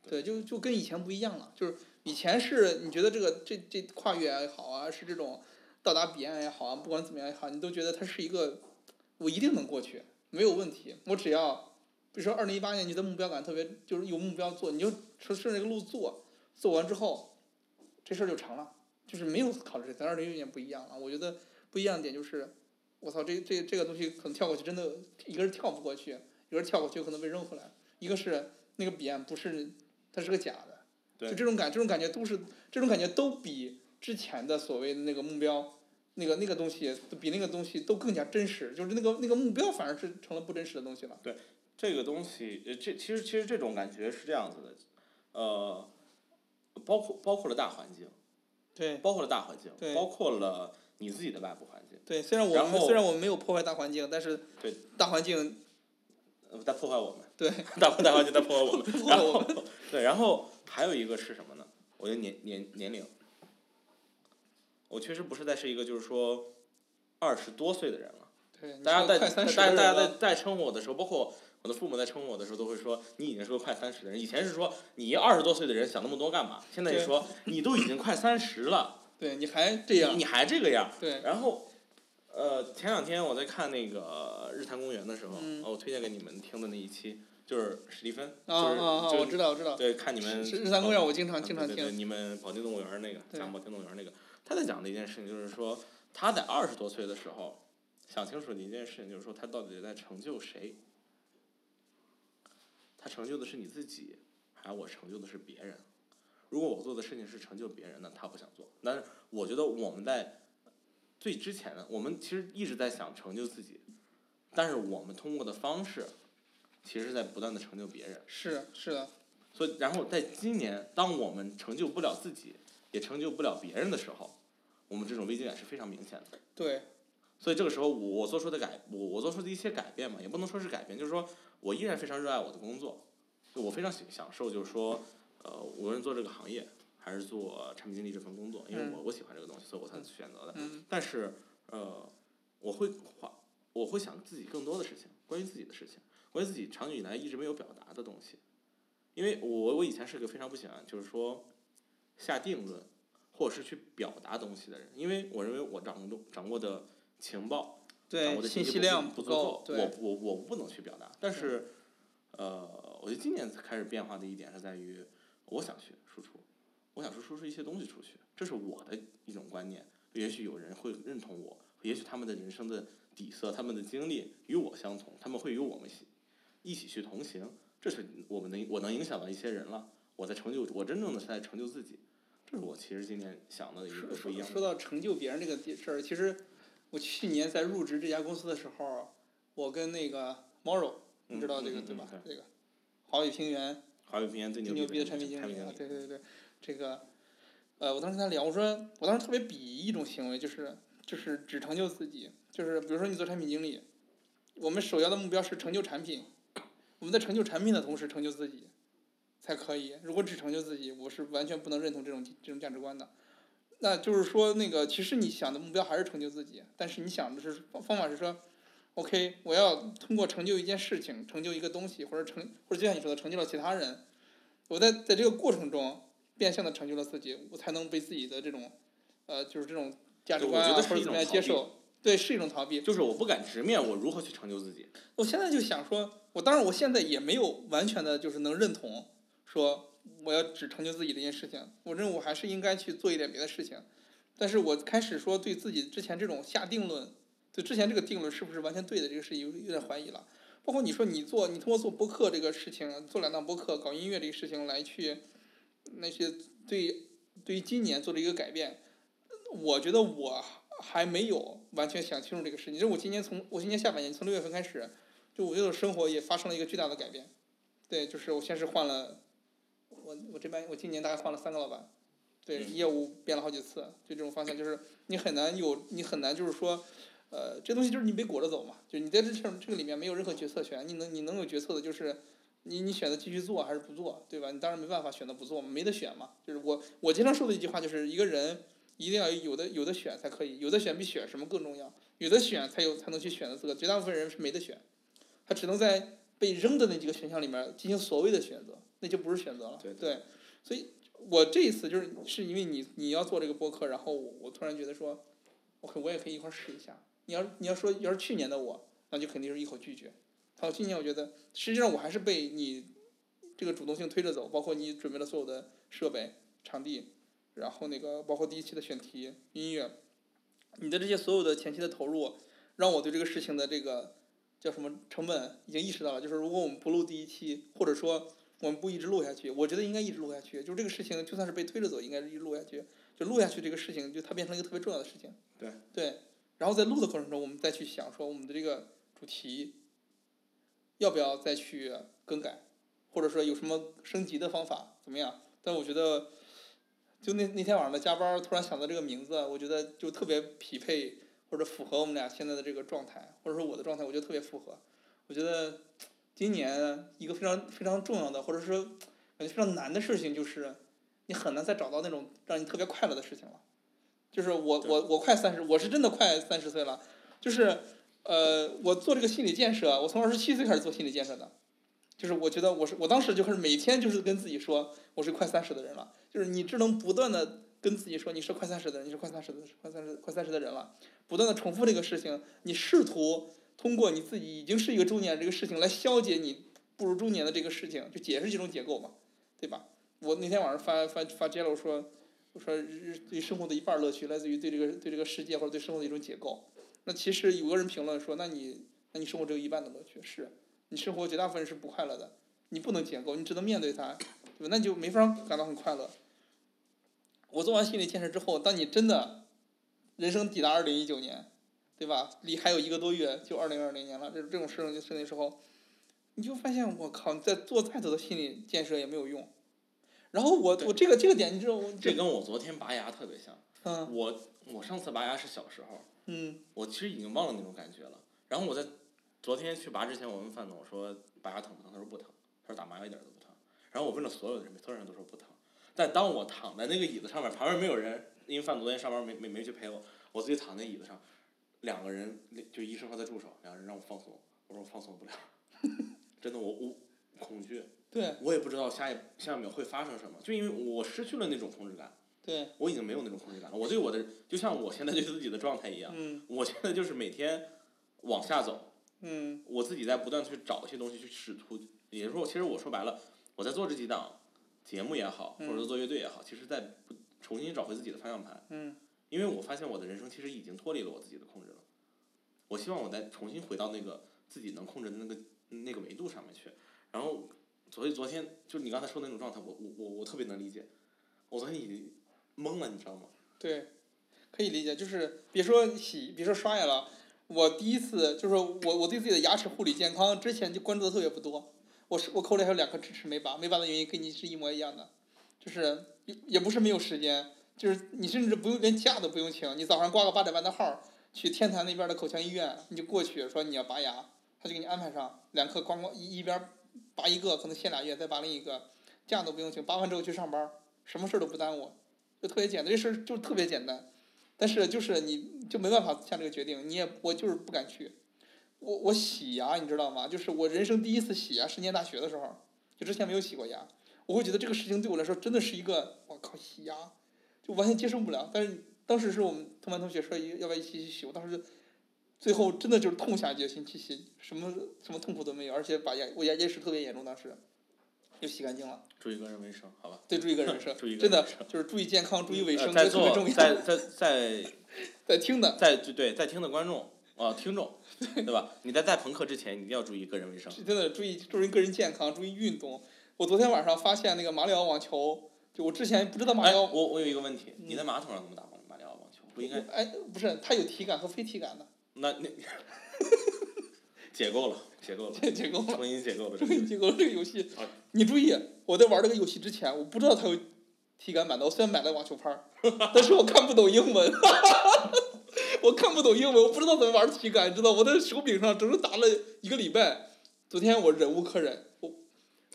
对，就就跟以前不一样了，就是以前是你觉得这个这这跨越也好啊，是这种到达彼岸也好啊，不管怎么样也好，你都觉得它是一个我一定能过去。没有问题，我只要，比如说二零一八年你的目标感特别，就是有目标做，你就顺顺着这个路做，做完之后，这事儿就成了，就是没有考虑这，咱二零一六年不一样了。我觉得不一样的点就是，我操，这这这个东西可能跳过去，真的一个是跳不过去，一个是跳过去有可能被扔回来，一个是那个彼岸不是，它是个假的，就这种感，这种感觉都是这种感觉都比之前的所谓的那个目标。那个那个东西比那个东西都更加真实，就是那个那个目标反而是成了不真实的东西了。对这个东西，呃，这其实其实这种感觉是这样子的，呃，包括包括了大环境，对包括了大环境，包括了你自己的外部环境，对，虽然我们虽然我们没有破坏大环境，但是对大环境呃在破坏我们，对大大环境在破坏我们，*laughs* 然后。对，然后还有一个是什么呢？我觉得年年年龄，我确实不是再是一个就是说二十多岁的人了。对，大家在大家大家在，在称呼我的时候，包括我的父母在称呼我的时候，都会说你已经是个快三十的人。以前是说你二十多岁的人想那么多干嘛？现在也对说你都已经快三十了，*laughs* 对，你还这样你，还这个样。对然后，呃，前两天我在看那个日坛公园的时候，我推荐给你们听的那一期就是史蒂芬，啊就是啊啊！我知道，我知道。对，看你们是日坛公园，我经常啊经常对对。你们保定动物园那个对讲保定动物园那个，他在讲的一件事情就是说，他在二十多岁的时候，想清楚的一件事情就是说，他到底在成就谁？他成就的是你自己，还是我成就的是别人？如果我做的事情是成就别人呢，他不想做。但是我觉得我们在最之前的，我们其实一直在想成就自己，但是我们通过的方式，其实是在不断的成就别人。是是的，所以，然后在今年，当我们成就不了自己，也成就不了别人的时候，我们这种危机感是非常明显的。对所以这个时候我，我做出的改，我我做出的一些改变嘛，也不能说是改变，就是说我依然非常热爱我的工作，就我非常享享受，就是说，呃，无论做这个行业还是做产品经理这份工作，因为我我喜欢这个东西，所以我才选择的。嗯但是，呃，我会花，我会想自己更多的事情，关于自己的事情，关于自己长久以来一直没有表达的东西。因为我我以前是个非常不喜欢就是说下定论，或者是去表达东西的人，因为我认为我掌握掌握的情报，对，的信息量不足够我我我不能去表达。但是，呃，我觉得今年开始变化的一点是在于，我想去输出，我想去输出一些东西出去，这是我的一种观念。也许有人会认同我，也许他们的人生的底色、他们的经历与我相同，他们会与我们一起去同行。这是我们能我能影响到一些人了。我在成就，我真正的是在成就自己，这是我其实今年想的一个不一样。说说到成就别人这个事儿，其实我去年在入职这家公司的时候，我跟那个 Morrow，你知道这个、对吧？嗯这个华宇平原华为平原最最牛逼的产产品经理对对对，这个，呃，我当时跟他聊，我说我当时特别鄙夷一种行为，就是就是只成就自己，就是比如说你做产品经理，我们首要的目标是成就产品，我们在成就产品的同时成就自己，才可以。如果只成就自己，我是完全不能认同这种这种价值观的。那就是说，那个其实你想的目标还是成就自己，但是你想的是方方法是说，OK，我要通过成就一件事情，成就一个东西，或者成或者就像你说的，成就了其他人。我在在这个过程中变相的成就了自己，我才能被自己的这种，呃，就是这种价值观啊，或者怎么样接受。对，是一种逃避。就是我不敢直面我如何去成就自己。我现在就想说，我当然我现在也没有完全的就是能认同，说我要只成就自己这件事情。我认为我还是应该去做一点别的事情。但是我开始说对自己之前这种下定论，对之前这个定论是不是完全对的这个事有有点怀疑了。包括你说你做你通过做播客这个事情，做两档播客搞音乐这个事情来去那些对对于今年做了一个改变，我觉得我还没有完全想清楚这个事情。就我今年从我今年下半年从六月份开始，就我觉得生活也发生了一个巨大的改变。对，就是我先是换了，我我这边我今年大概换了三个老板，对，业务变了好几次，就这种方向，就是你很难有你很难就是说，呃，这东西就是你被裹着走嘛，就你在这这这个里面没有任何决策权，你能你能有决策的就是。你你选择继续做还是不做，对吧？你当然没办法选择不做嘛，没得选嘛。就是我我经常说的一句话，就是一个人一定要有的有的选才可以，有的选比选什么更重要，有的选才有才能去选择资格。绝大部分人是没得选，他只能在被扔的那几个选项里面进行所谓的选择，那就不是选择了。对对，所以我这一次就是是因为你你要做这个播客，然后我我突然觉得说，OK，我也可以一块儿试一下。你要你要说要是去年的我，那就肯定是一口拒绝。好今年我觉得实际上我还是被你这个主动性推着走，包括你准备了所有的设备、场地，然后那个包括第一期的选题、音乐，你的这些所有的前期的投入，让我对这个事情的这个叫什么成本已经意识到了。就是如果我们不录第一期，或者说我们不一直录下去，我觉得应该一直录下去。就是这个事情就算是被推着走，应该是一直录下去。就录下去这个事情，就它变成了一个特别重要的事情。对。对，然后在录的过程中，我们再去想说我们的这个主题。要不要再去更改，或者说有什么升级的方法怎么样？但我觉得，就那那天晚上的加班，突然想到这个名字，我觉得就特别匹配或者符合我们俩现在的这个状态，或者说我的状态，我觉得特别符合。我觉得今年一个非常非常重要的，或者说感觉非常难的事情，就是你很难再找到那种让你特别快乐的事情了。就是我我我快三十，我是真的快三十岁了，就是呃，我做这个心理建设，我从二十七岁开始做心理建设的，就是我觉得我是我当时就开始每天就是跟自己说，我是快三十的人了，就是你只能不断的跟自己说你是快三十的人，你是快三十的快三十快三十的人了，不断的重复这个事情，你试图通过你自己已经是一个中年人这个事情来消解你步入中年的这个事情，就解释这种结构嘛，对吧？我那天晚上发发发接了，我说我说日对生活的一半乐趣来自于对这个对这个世界或者对生活的一种解构。那其实有个人评论说，那你那你生活只有一半的乐趣，是你生活绝大部分是不快乐的，你不能解构，你只能面对它，对吧？那就没法感到很快乐。我做完心理建设之后，当你真的人生抵达二零一九年，对吧？离还有一个多月就二零二零年了，这这种事情事情的时候，你就发现我靠，你再做再多的心理建设也没有用。然后我我这个这个点，你知道我这跟我昨天拔牙特别像。嗯我我上次拔牙是小时候，嗯我其实已经忘了那种感觉了。然后我在昨天去拔之前，我问范总我说拔牙疼不疼？他说不疼，他说打麻药一点都不疼。然后我问了所有的人，所有人都说不疼。但当我躺在那个椅子上面，旁边没有人，因为范总昨天上班没没没去陪我，我自己躺在椅子上，两个人就医生和他助手，两个人让我放松，我说我放松不了，*laughs* 真的我我恐惧，对我也不知道下一下一秒会发生什么，就因为我失去了那种控制感。对我已经没有那种控制感了。我对我的，就像我现在对自己的状态一样，嗯我现在就是每天往下走，嗯我自己在不断去找一些东西去试图，也就是说，其实我说白了，我在做这几档节目也好，或者说做乐队也好，其实在不重新找回自己的方向盘。嗯因为我发现我的人生其实已经脱离了我自己的控制了。我希望我再重新回到那个自己能控制的那个那个维度上面去。然后，所以昨天就你刚才说的那种状态，我我我我特别能理解。我昨天已经懵了，你知道吗？对，可以理解，就是别说洗，别说刷牙了，我第一次就是我我对自己的牙齿护理健康之前就关注的特别不多，我是我口里还有两颗智齿没拔，没拔的原因跟你是一模一样的，就是也也不是没有时间，就是你甚至不用连假都不用请，你早上挂个八点半的号去天坛那边的口腔医院，你就过去说你要拔牙，他就给你安排上两颗咣咣一一边拔一个，可能限俩月再拔另一个，假都不用请，拔完之后去上班，什么事都不耽误。就特别简单，这事就特别简单，但是就是你就没办法下这个决定，你也我就是不敢去。我我洗牙你知道吗？就是我人生第一次洗牙是念大学的时候，就之前没有洗过牙，我会觉得这个事情对我来说真的是一个我靠洗牙，就完全接受不了。但是当时是我们同班同学说要不要一起去洗，我当时就最后真的就是痛下决心去洗，什么什么痛苦都没有，而且把牙我牙结石特别严重，当时就洗干净了。注意个人卫生，好吧？对，注意个人卫生 *laughs* 注意，个真的就是注意健康，注意卫生，呃在座这特别重要。在在 *laughs* 在在听的，在对对在听的观众啊、听众，*laughs* 对吧？你在带朋克之前，你一定要注意个人卫生。真的注意注意个人健康，注意运动。我昨天晚上发现那个马里奥网球，就我之前不知道马哎，里奥，我我有一个问题，嗯你在马桶上怎么打马里奥网球？不应该？哎，不是，它有体感和非体感的，那那 *laughs* 解构了，解构了，这结构了。重新解构了这这个个结构这个游戏啊，你注意，我在玩这个游戏之前，我不知道它有体感版的。我虽然买了网球拍儿，但是我看不懂英文，*laughs* 我看不懂英文，我不知道怎么玩体感，你知道？我在手柄上整整打了一个礼拜。昨天我忍无可忍，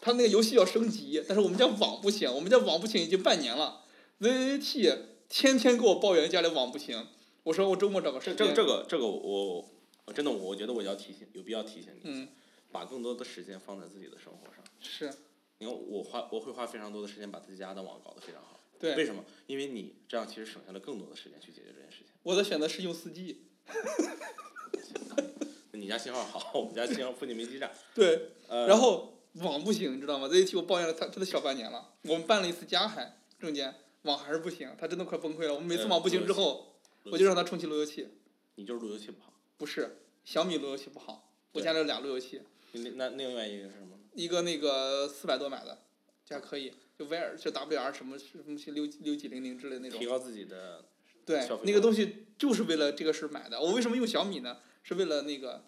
我他那个游戏要升级，但是我们家网不行，我们家网不行已经半年了，VVT 天天给我抱怨家里网不行。我说我周末找个时间，这这个这个这个我我真的我觉得我要提醒，有必要提醒你一下，嗯把更多的时间放在自己的生活上。是你看我花我会花非常多的时间把自己家的网搞得非常好。对为什么？因为你这样其实省下了更多的时间去解决这件事情。我的选择是用四 G，*laughs* 你家信号好，我们家信号附近没基站。对。呃，然后网不行，你知道吗？这一期我抱怨了他真的小半年了。我们办了一次家还中间，网还是不行，他真的快崩溃了。我们每次呃网不行之后，我就让他重启路由器。你就是路由器不好。不是小米路由器不好，我家里有俩路由器，那那另外一个是什么？一个那个四百多买的，这还可以，就 V R 就 W R 什么什么六六几零零之类的那种。提高自己的对，那个东西就是为了这个事儿买的。我为什么用小米呢？是为了那个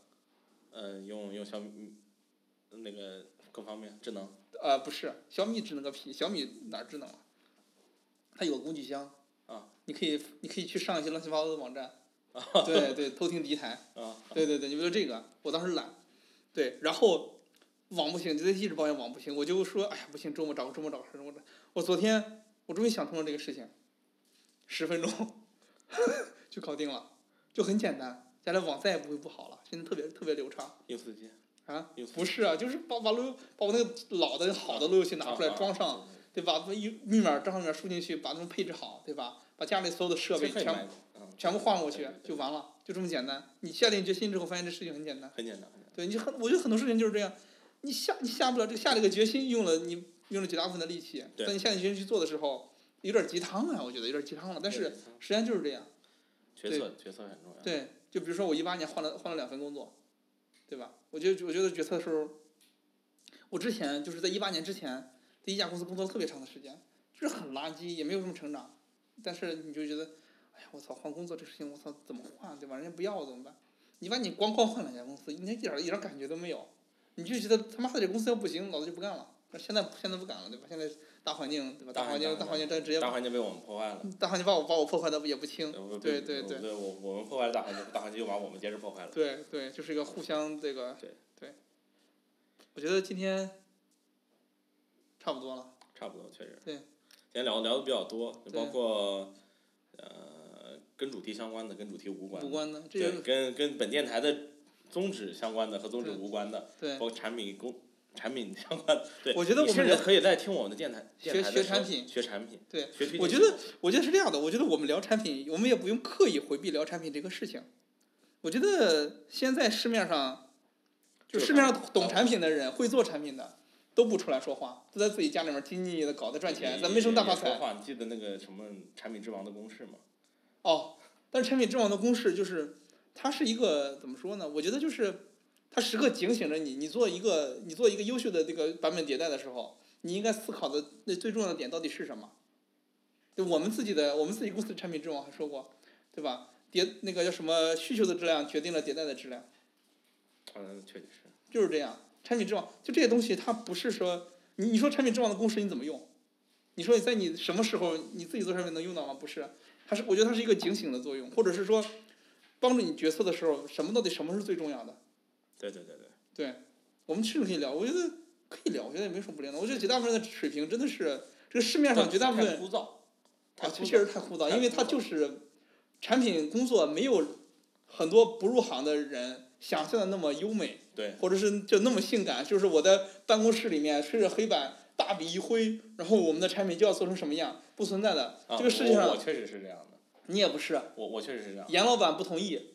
嗯，用用小米那个各方面智能呃，不是，小米智能个屁，小米哪儿智能了？它有个工具箱。啊。你可以，你可以去上一些乱七八糟的网站。对对，偷听敌台。啊，对对对，你为了这个，我当时懒。对，然后网不行，就一直抱怨网不行，我就说，哎呀，不行，周末找个周末找个事儿，我这，我昨天我终于想通了这个事情，十分钟 *laughs* 就搞定了，就很简单，将来网再也不会不好了，现在特别特别流畅。啊，不是啊，就是把把路由把我那个老的好的路由器拿出来装上，对吧？密密码账号密码输进去，把它们配置好，对吧？把家里所有的设备全全部换过去就完了，就这么简单。你下定决心之后，发现这事情很简单。很简单，对，你很，我觉得很多事情就是这样，你下你下不了这下这个决心，用了你用了绝大部分的力气，对在你下定决心去做的时候，有点鸡汤啊，我觉得有点鸡汤了。但是实际上就是这样。决策，决策很重要。对，就比如说我一八年换了换了两份工作，对吧？我觉得我觉得决策的时候，我之前就是在一八年之前，在一家公司工作特别长的时间，就是很垃圾，也没有什么成长。但是你就觉得，哎呀，我操，换工作这事情，我操，怎么换，对吧？人家不要我怎么办？你把你光光换两家公司，你连一点一点感觉都没有，你就觉得他妈的这公司要不行，老子就不干了。那现在现在不干了，对吧？现在大环境，对吧？大环境大环境，这直接大环境被我们破坏了。大环境把我把我破坏的也不轻。呃对对对对，我我们破坏了大环境，大环境又把我们接着破坏了。对对，就是一个互相这个。对对。我觉得今天差不多了。差不多，确实。对。今天聊聊的比较多，就包括呃跟主题相关的，跟主题无关的。无关的，这对，个跟跟本电台的宗旨相关的和宗旨无关的，包括产品工产品相关的。对，我觉得你甚至我们聊可以在听我们的电台学学产品学产品，对学我觉得我觉得是这样的，我觉得我们聊产品，我们也不用刻意回避聊产品这个事情。我觉得现在市面上，就就是市面上懂产品的人，会做产品的，都不出来说话，都在自己家里面兢兢业业的搞得赚钱，咱没什么大发财。也说话，你记得那个什么产品之王的公式吗？哦，但是产品之王的公式就是，它是一个怎么说呢？我觉得就是，它时刻警醒着你，你做一个你做一个优秀的这个版本迭代的时候，你应该思考的那最重要的点到底是什么？对我们自己的我们自己公司的产品之王还说过，对吧？迭那个叫什么需求的质量决定了迭代的质量，嗯，确实是。就是这样。产品之王就这些东西，它不是说你你说产品之王的公式你怎么用？你说你在你什么时候你自己做产品能用到吗？不是，它是我觉得它是一个警醒的作用，或者是说帮助你决策的时候，什么到底什么是最重要的？对对对对。对，我们甚至可以聊，我觉得可以聊，我觉得也没什么不聊的。我觉得绝大部分的水平真的是这个市面上绝大部分太枯燥，确实太枯燥，因为它就是产品工作没有很多不入行的人想象的那么优美，对或者是就那么性感。就是我在办公室里面吹着黑板，大笔一挥，然后我们的产品就要做成什么样，不存在的。啊这个世界上确实是这样的，你也不是，我我确实是这样。严老板不同意，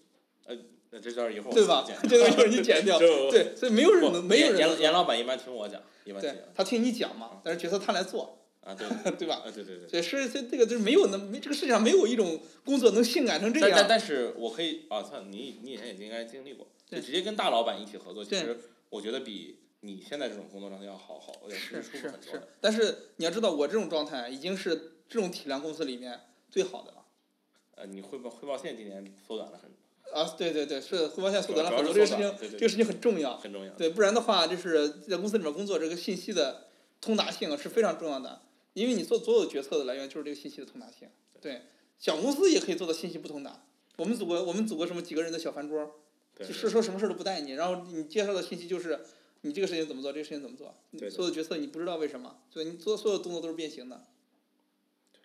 那这段一会儿我对吧？这个一会儿你剪掉，*laughs* 对，所以没有人能，没有人严严严老板一般听我讲，一般听他听你讲嘛，但是决策他来做，啊，对 *laughs* 对吧？啊，对对对。对，是这这个就是没有能没这个世界上没有一种工作能性感成这样。但但但是我可以啊，算你你以前也应该经历过，就直接跟大老板一起合作，其实我觉得比你现在这种工作状态要好好，要是舒服是是但是你要知道，我这种状态已经是这种体量公司里面最好的了。呃，你汇报汇报线今年缩短了很啊，对对对，是汇报线缩短了很多，这个事情对对这个事情很重要。很重要。对，不然的话，就是在公司里面工作，这个信息的通达性是非常重要的，因为你做所有决策的来源就是这个信息的通达性。对，小公司也可以做到信息不通达。我们组过我们组过什么几个人的小饭桌，对就是说什么事儿都不带你，然后你介绍的信息就是你这个事情怎么做，这个事情怎么做，对对所有的决策你不知道为什么，所以你做所有动作都是变形的。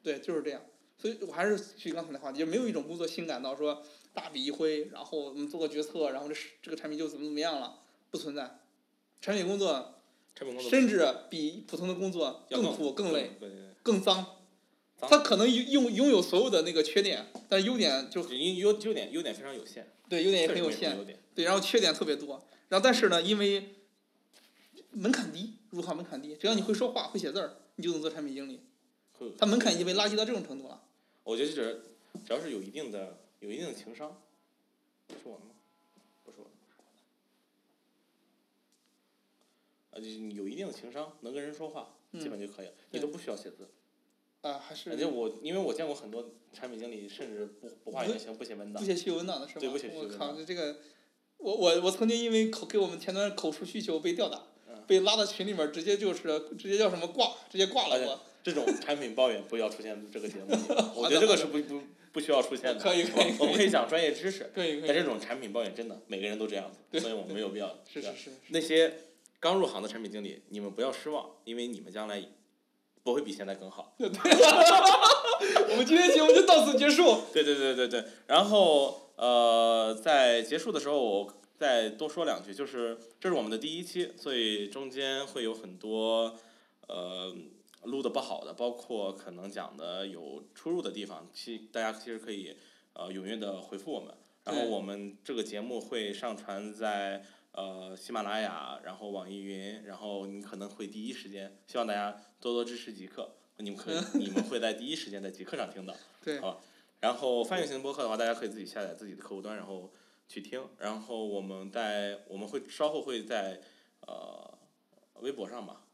对，就是这样。所以我还是去刚才的话题，就没有一种工作性感到说大笔一挥，然后我们做个决策，然后这这个产品就怎么怎么样了，不存在。产品工作产品工作甚至比普通的工作更苦、更累、更脏。脏它可能拥拥拥有所有的那个缺点，但优点就对，优优优点优点非常有限，对优点也很有限。对，然后缺点特别多，然后但是呢，因为门槛低，入行门槛低，只要你会说话、会写字儿，你就能做产品经理。会有它门槛已经被拉低到这种程度了。我觉得就是只要是有一定的有一定的情商，是我的吗？不是我的。啊，就你有一定的情商，能跟人说话，基本就可以了，你都不需要写字。啊，还是而且我因为我见过很多产品经理，甚至不不画原型，不写文档不。写需求文档的是我靠，这这个，我我我曾经因为口给我们前端口述需求被吊打，被拉到群里面，直接就是直接叫什么挂，直接挂了。这种产品抱怨不要出现这个节目，*laughs* 我觉得这个是不不不需要出现的。可以可以我我们可以讲专业知识，可以可以，但这种产品抱怨真的每个人都这样子，所以我们没有必要。是是是，那些刚入行的产品经理，你们不要失望，因为你们将来不会比现在更好。*laughs* 我们今天节目就到此结束。对对对对对，然后呃，在结束的时候，我再多说两句，就是这是我们的第一期，所以中间会有很多呃录的不好的，包括可能讲的有出入的地方，其大家其实可以呃踊跃的回复我们，然后我们这个节目会上传在。呃，喜马拉雅，然后网易云，然后你可能会第一时间，希望大家多多支持极客，你们可以，*laughs* 你们会在第一时间在极客上听到。*laughs* 对好然后翻译型播客的话，大家可以自己下载自己的客户端，然后去听。然后我们在我们会稍后会在呃微博上吧，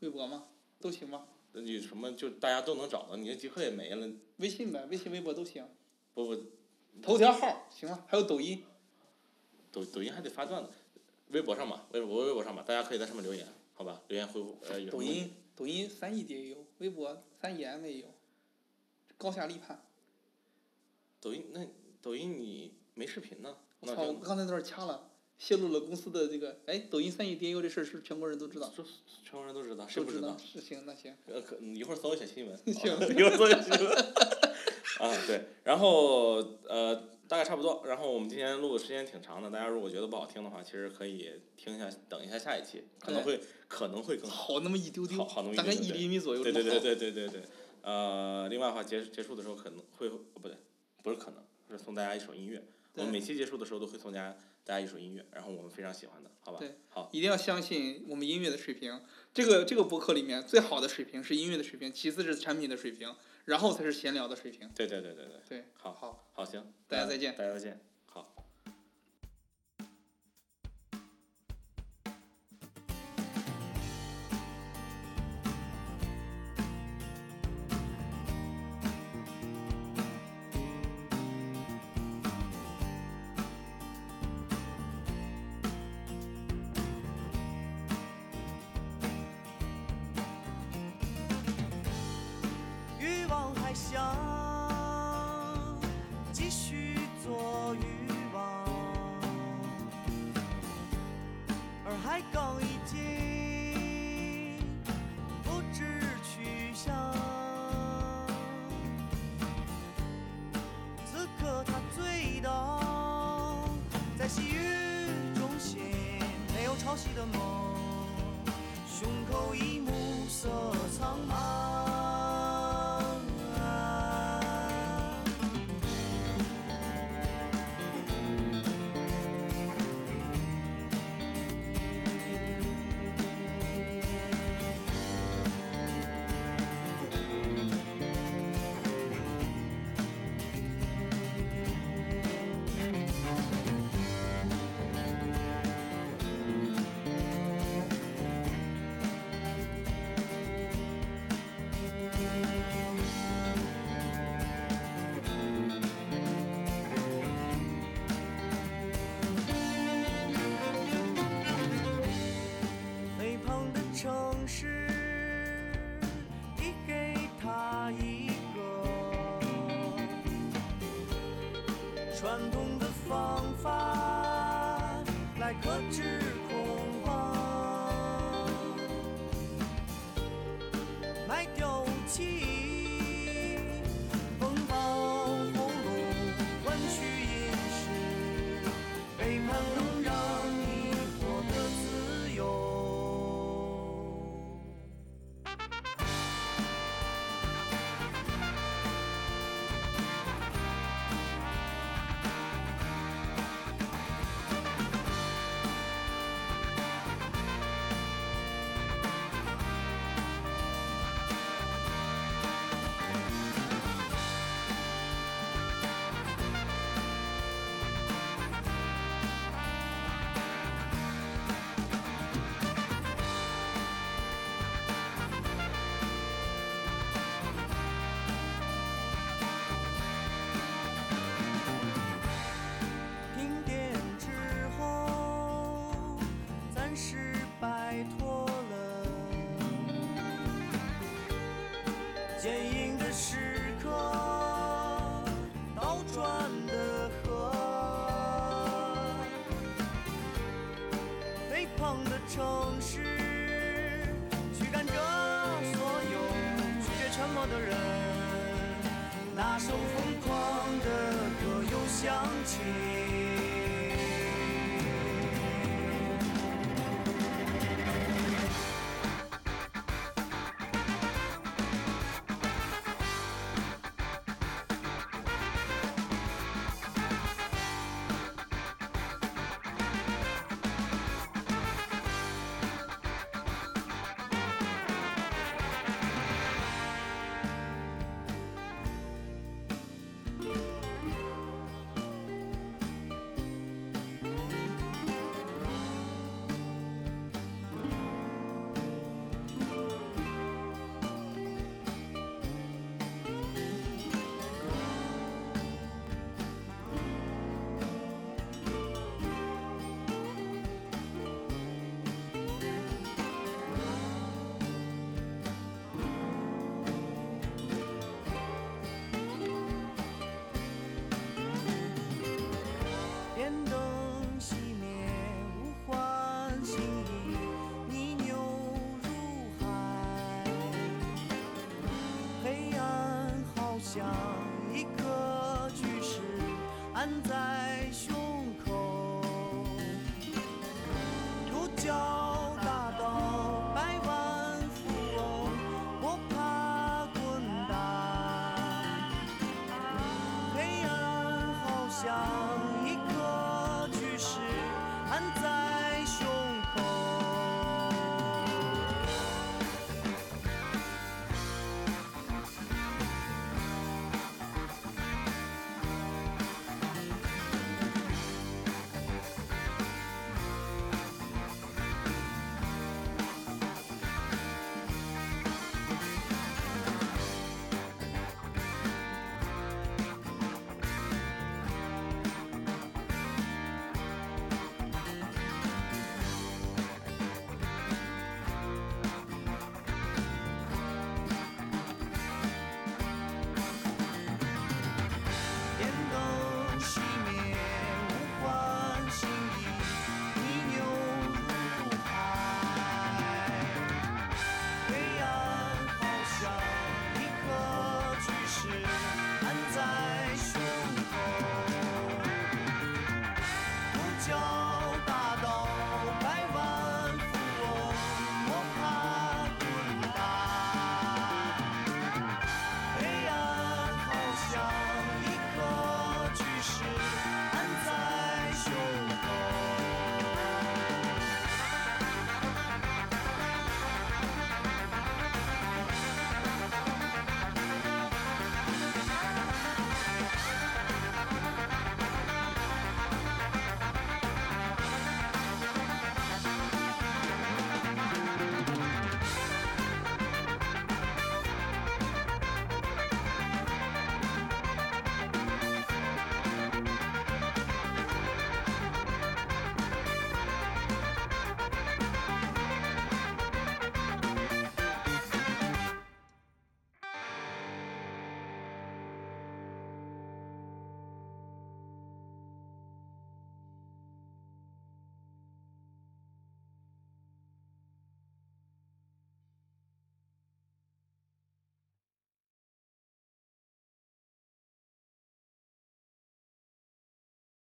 微博吗？都行吗？你什么就大家都能找到，你的极客也没了，微信呗，微信、微博都行。不不，头条号行了，还有抖音。抖抖音还得发段子，微博上吧，微博微博上吧，大家可以在上面留言，好吧？留言回复呃抖音抖音三亿的也有，微博三亿 M 也有，高下立判。抖音那抖音你没视频呢？我操！我刚才在那儿掐了，泄露了公司的这个。哎，抖音三亿 DAU 这事儿是全国人都知道。是全国人都知道，谁不知道？是行，那行。呃，可一会儿搜一下新闻，*laughs* 行一会儿搜一下新闻。啊，对，然后呃，大概差不多。然后我们今天录的时间挺长的，大家如果觉得不好听的话，其实可以听一下，等一下下一期，可能会可能会更好。好那么一丢丢，好好那么一大概一厘米左右。对对对。对对对对。呃，另外的话，结结束的时候可能会哦不对，不是可能是送大家一首音乐。我们每期结束的时候都会送大家大家一首音乐，然后我们非常喜欢的，好吧？对好，一定要相信我们音乐的水平。这个这个博客里面最好的水平是音乐的水平，其次是产品的水平，然后才是闲聊的水平。对对对对对。对，好，好，好，行，大家再见大家再见，那首疯狂的歌又响起。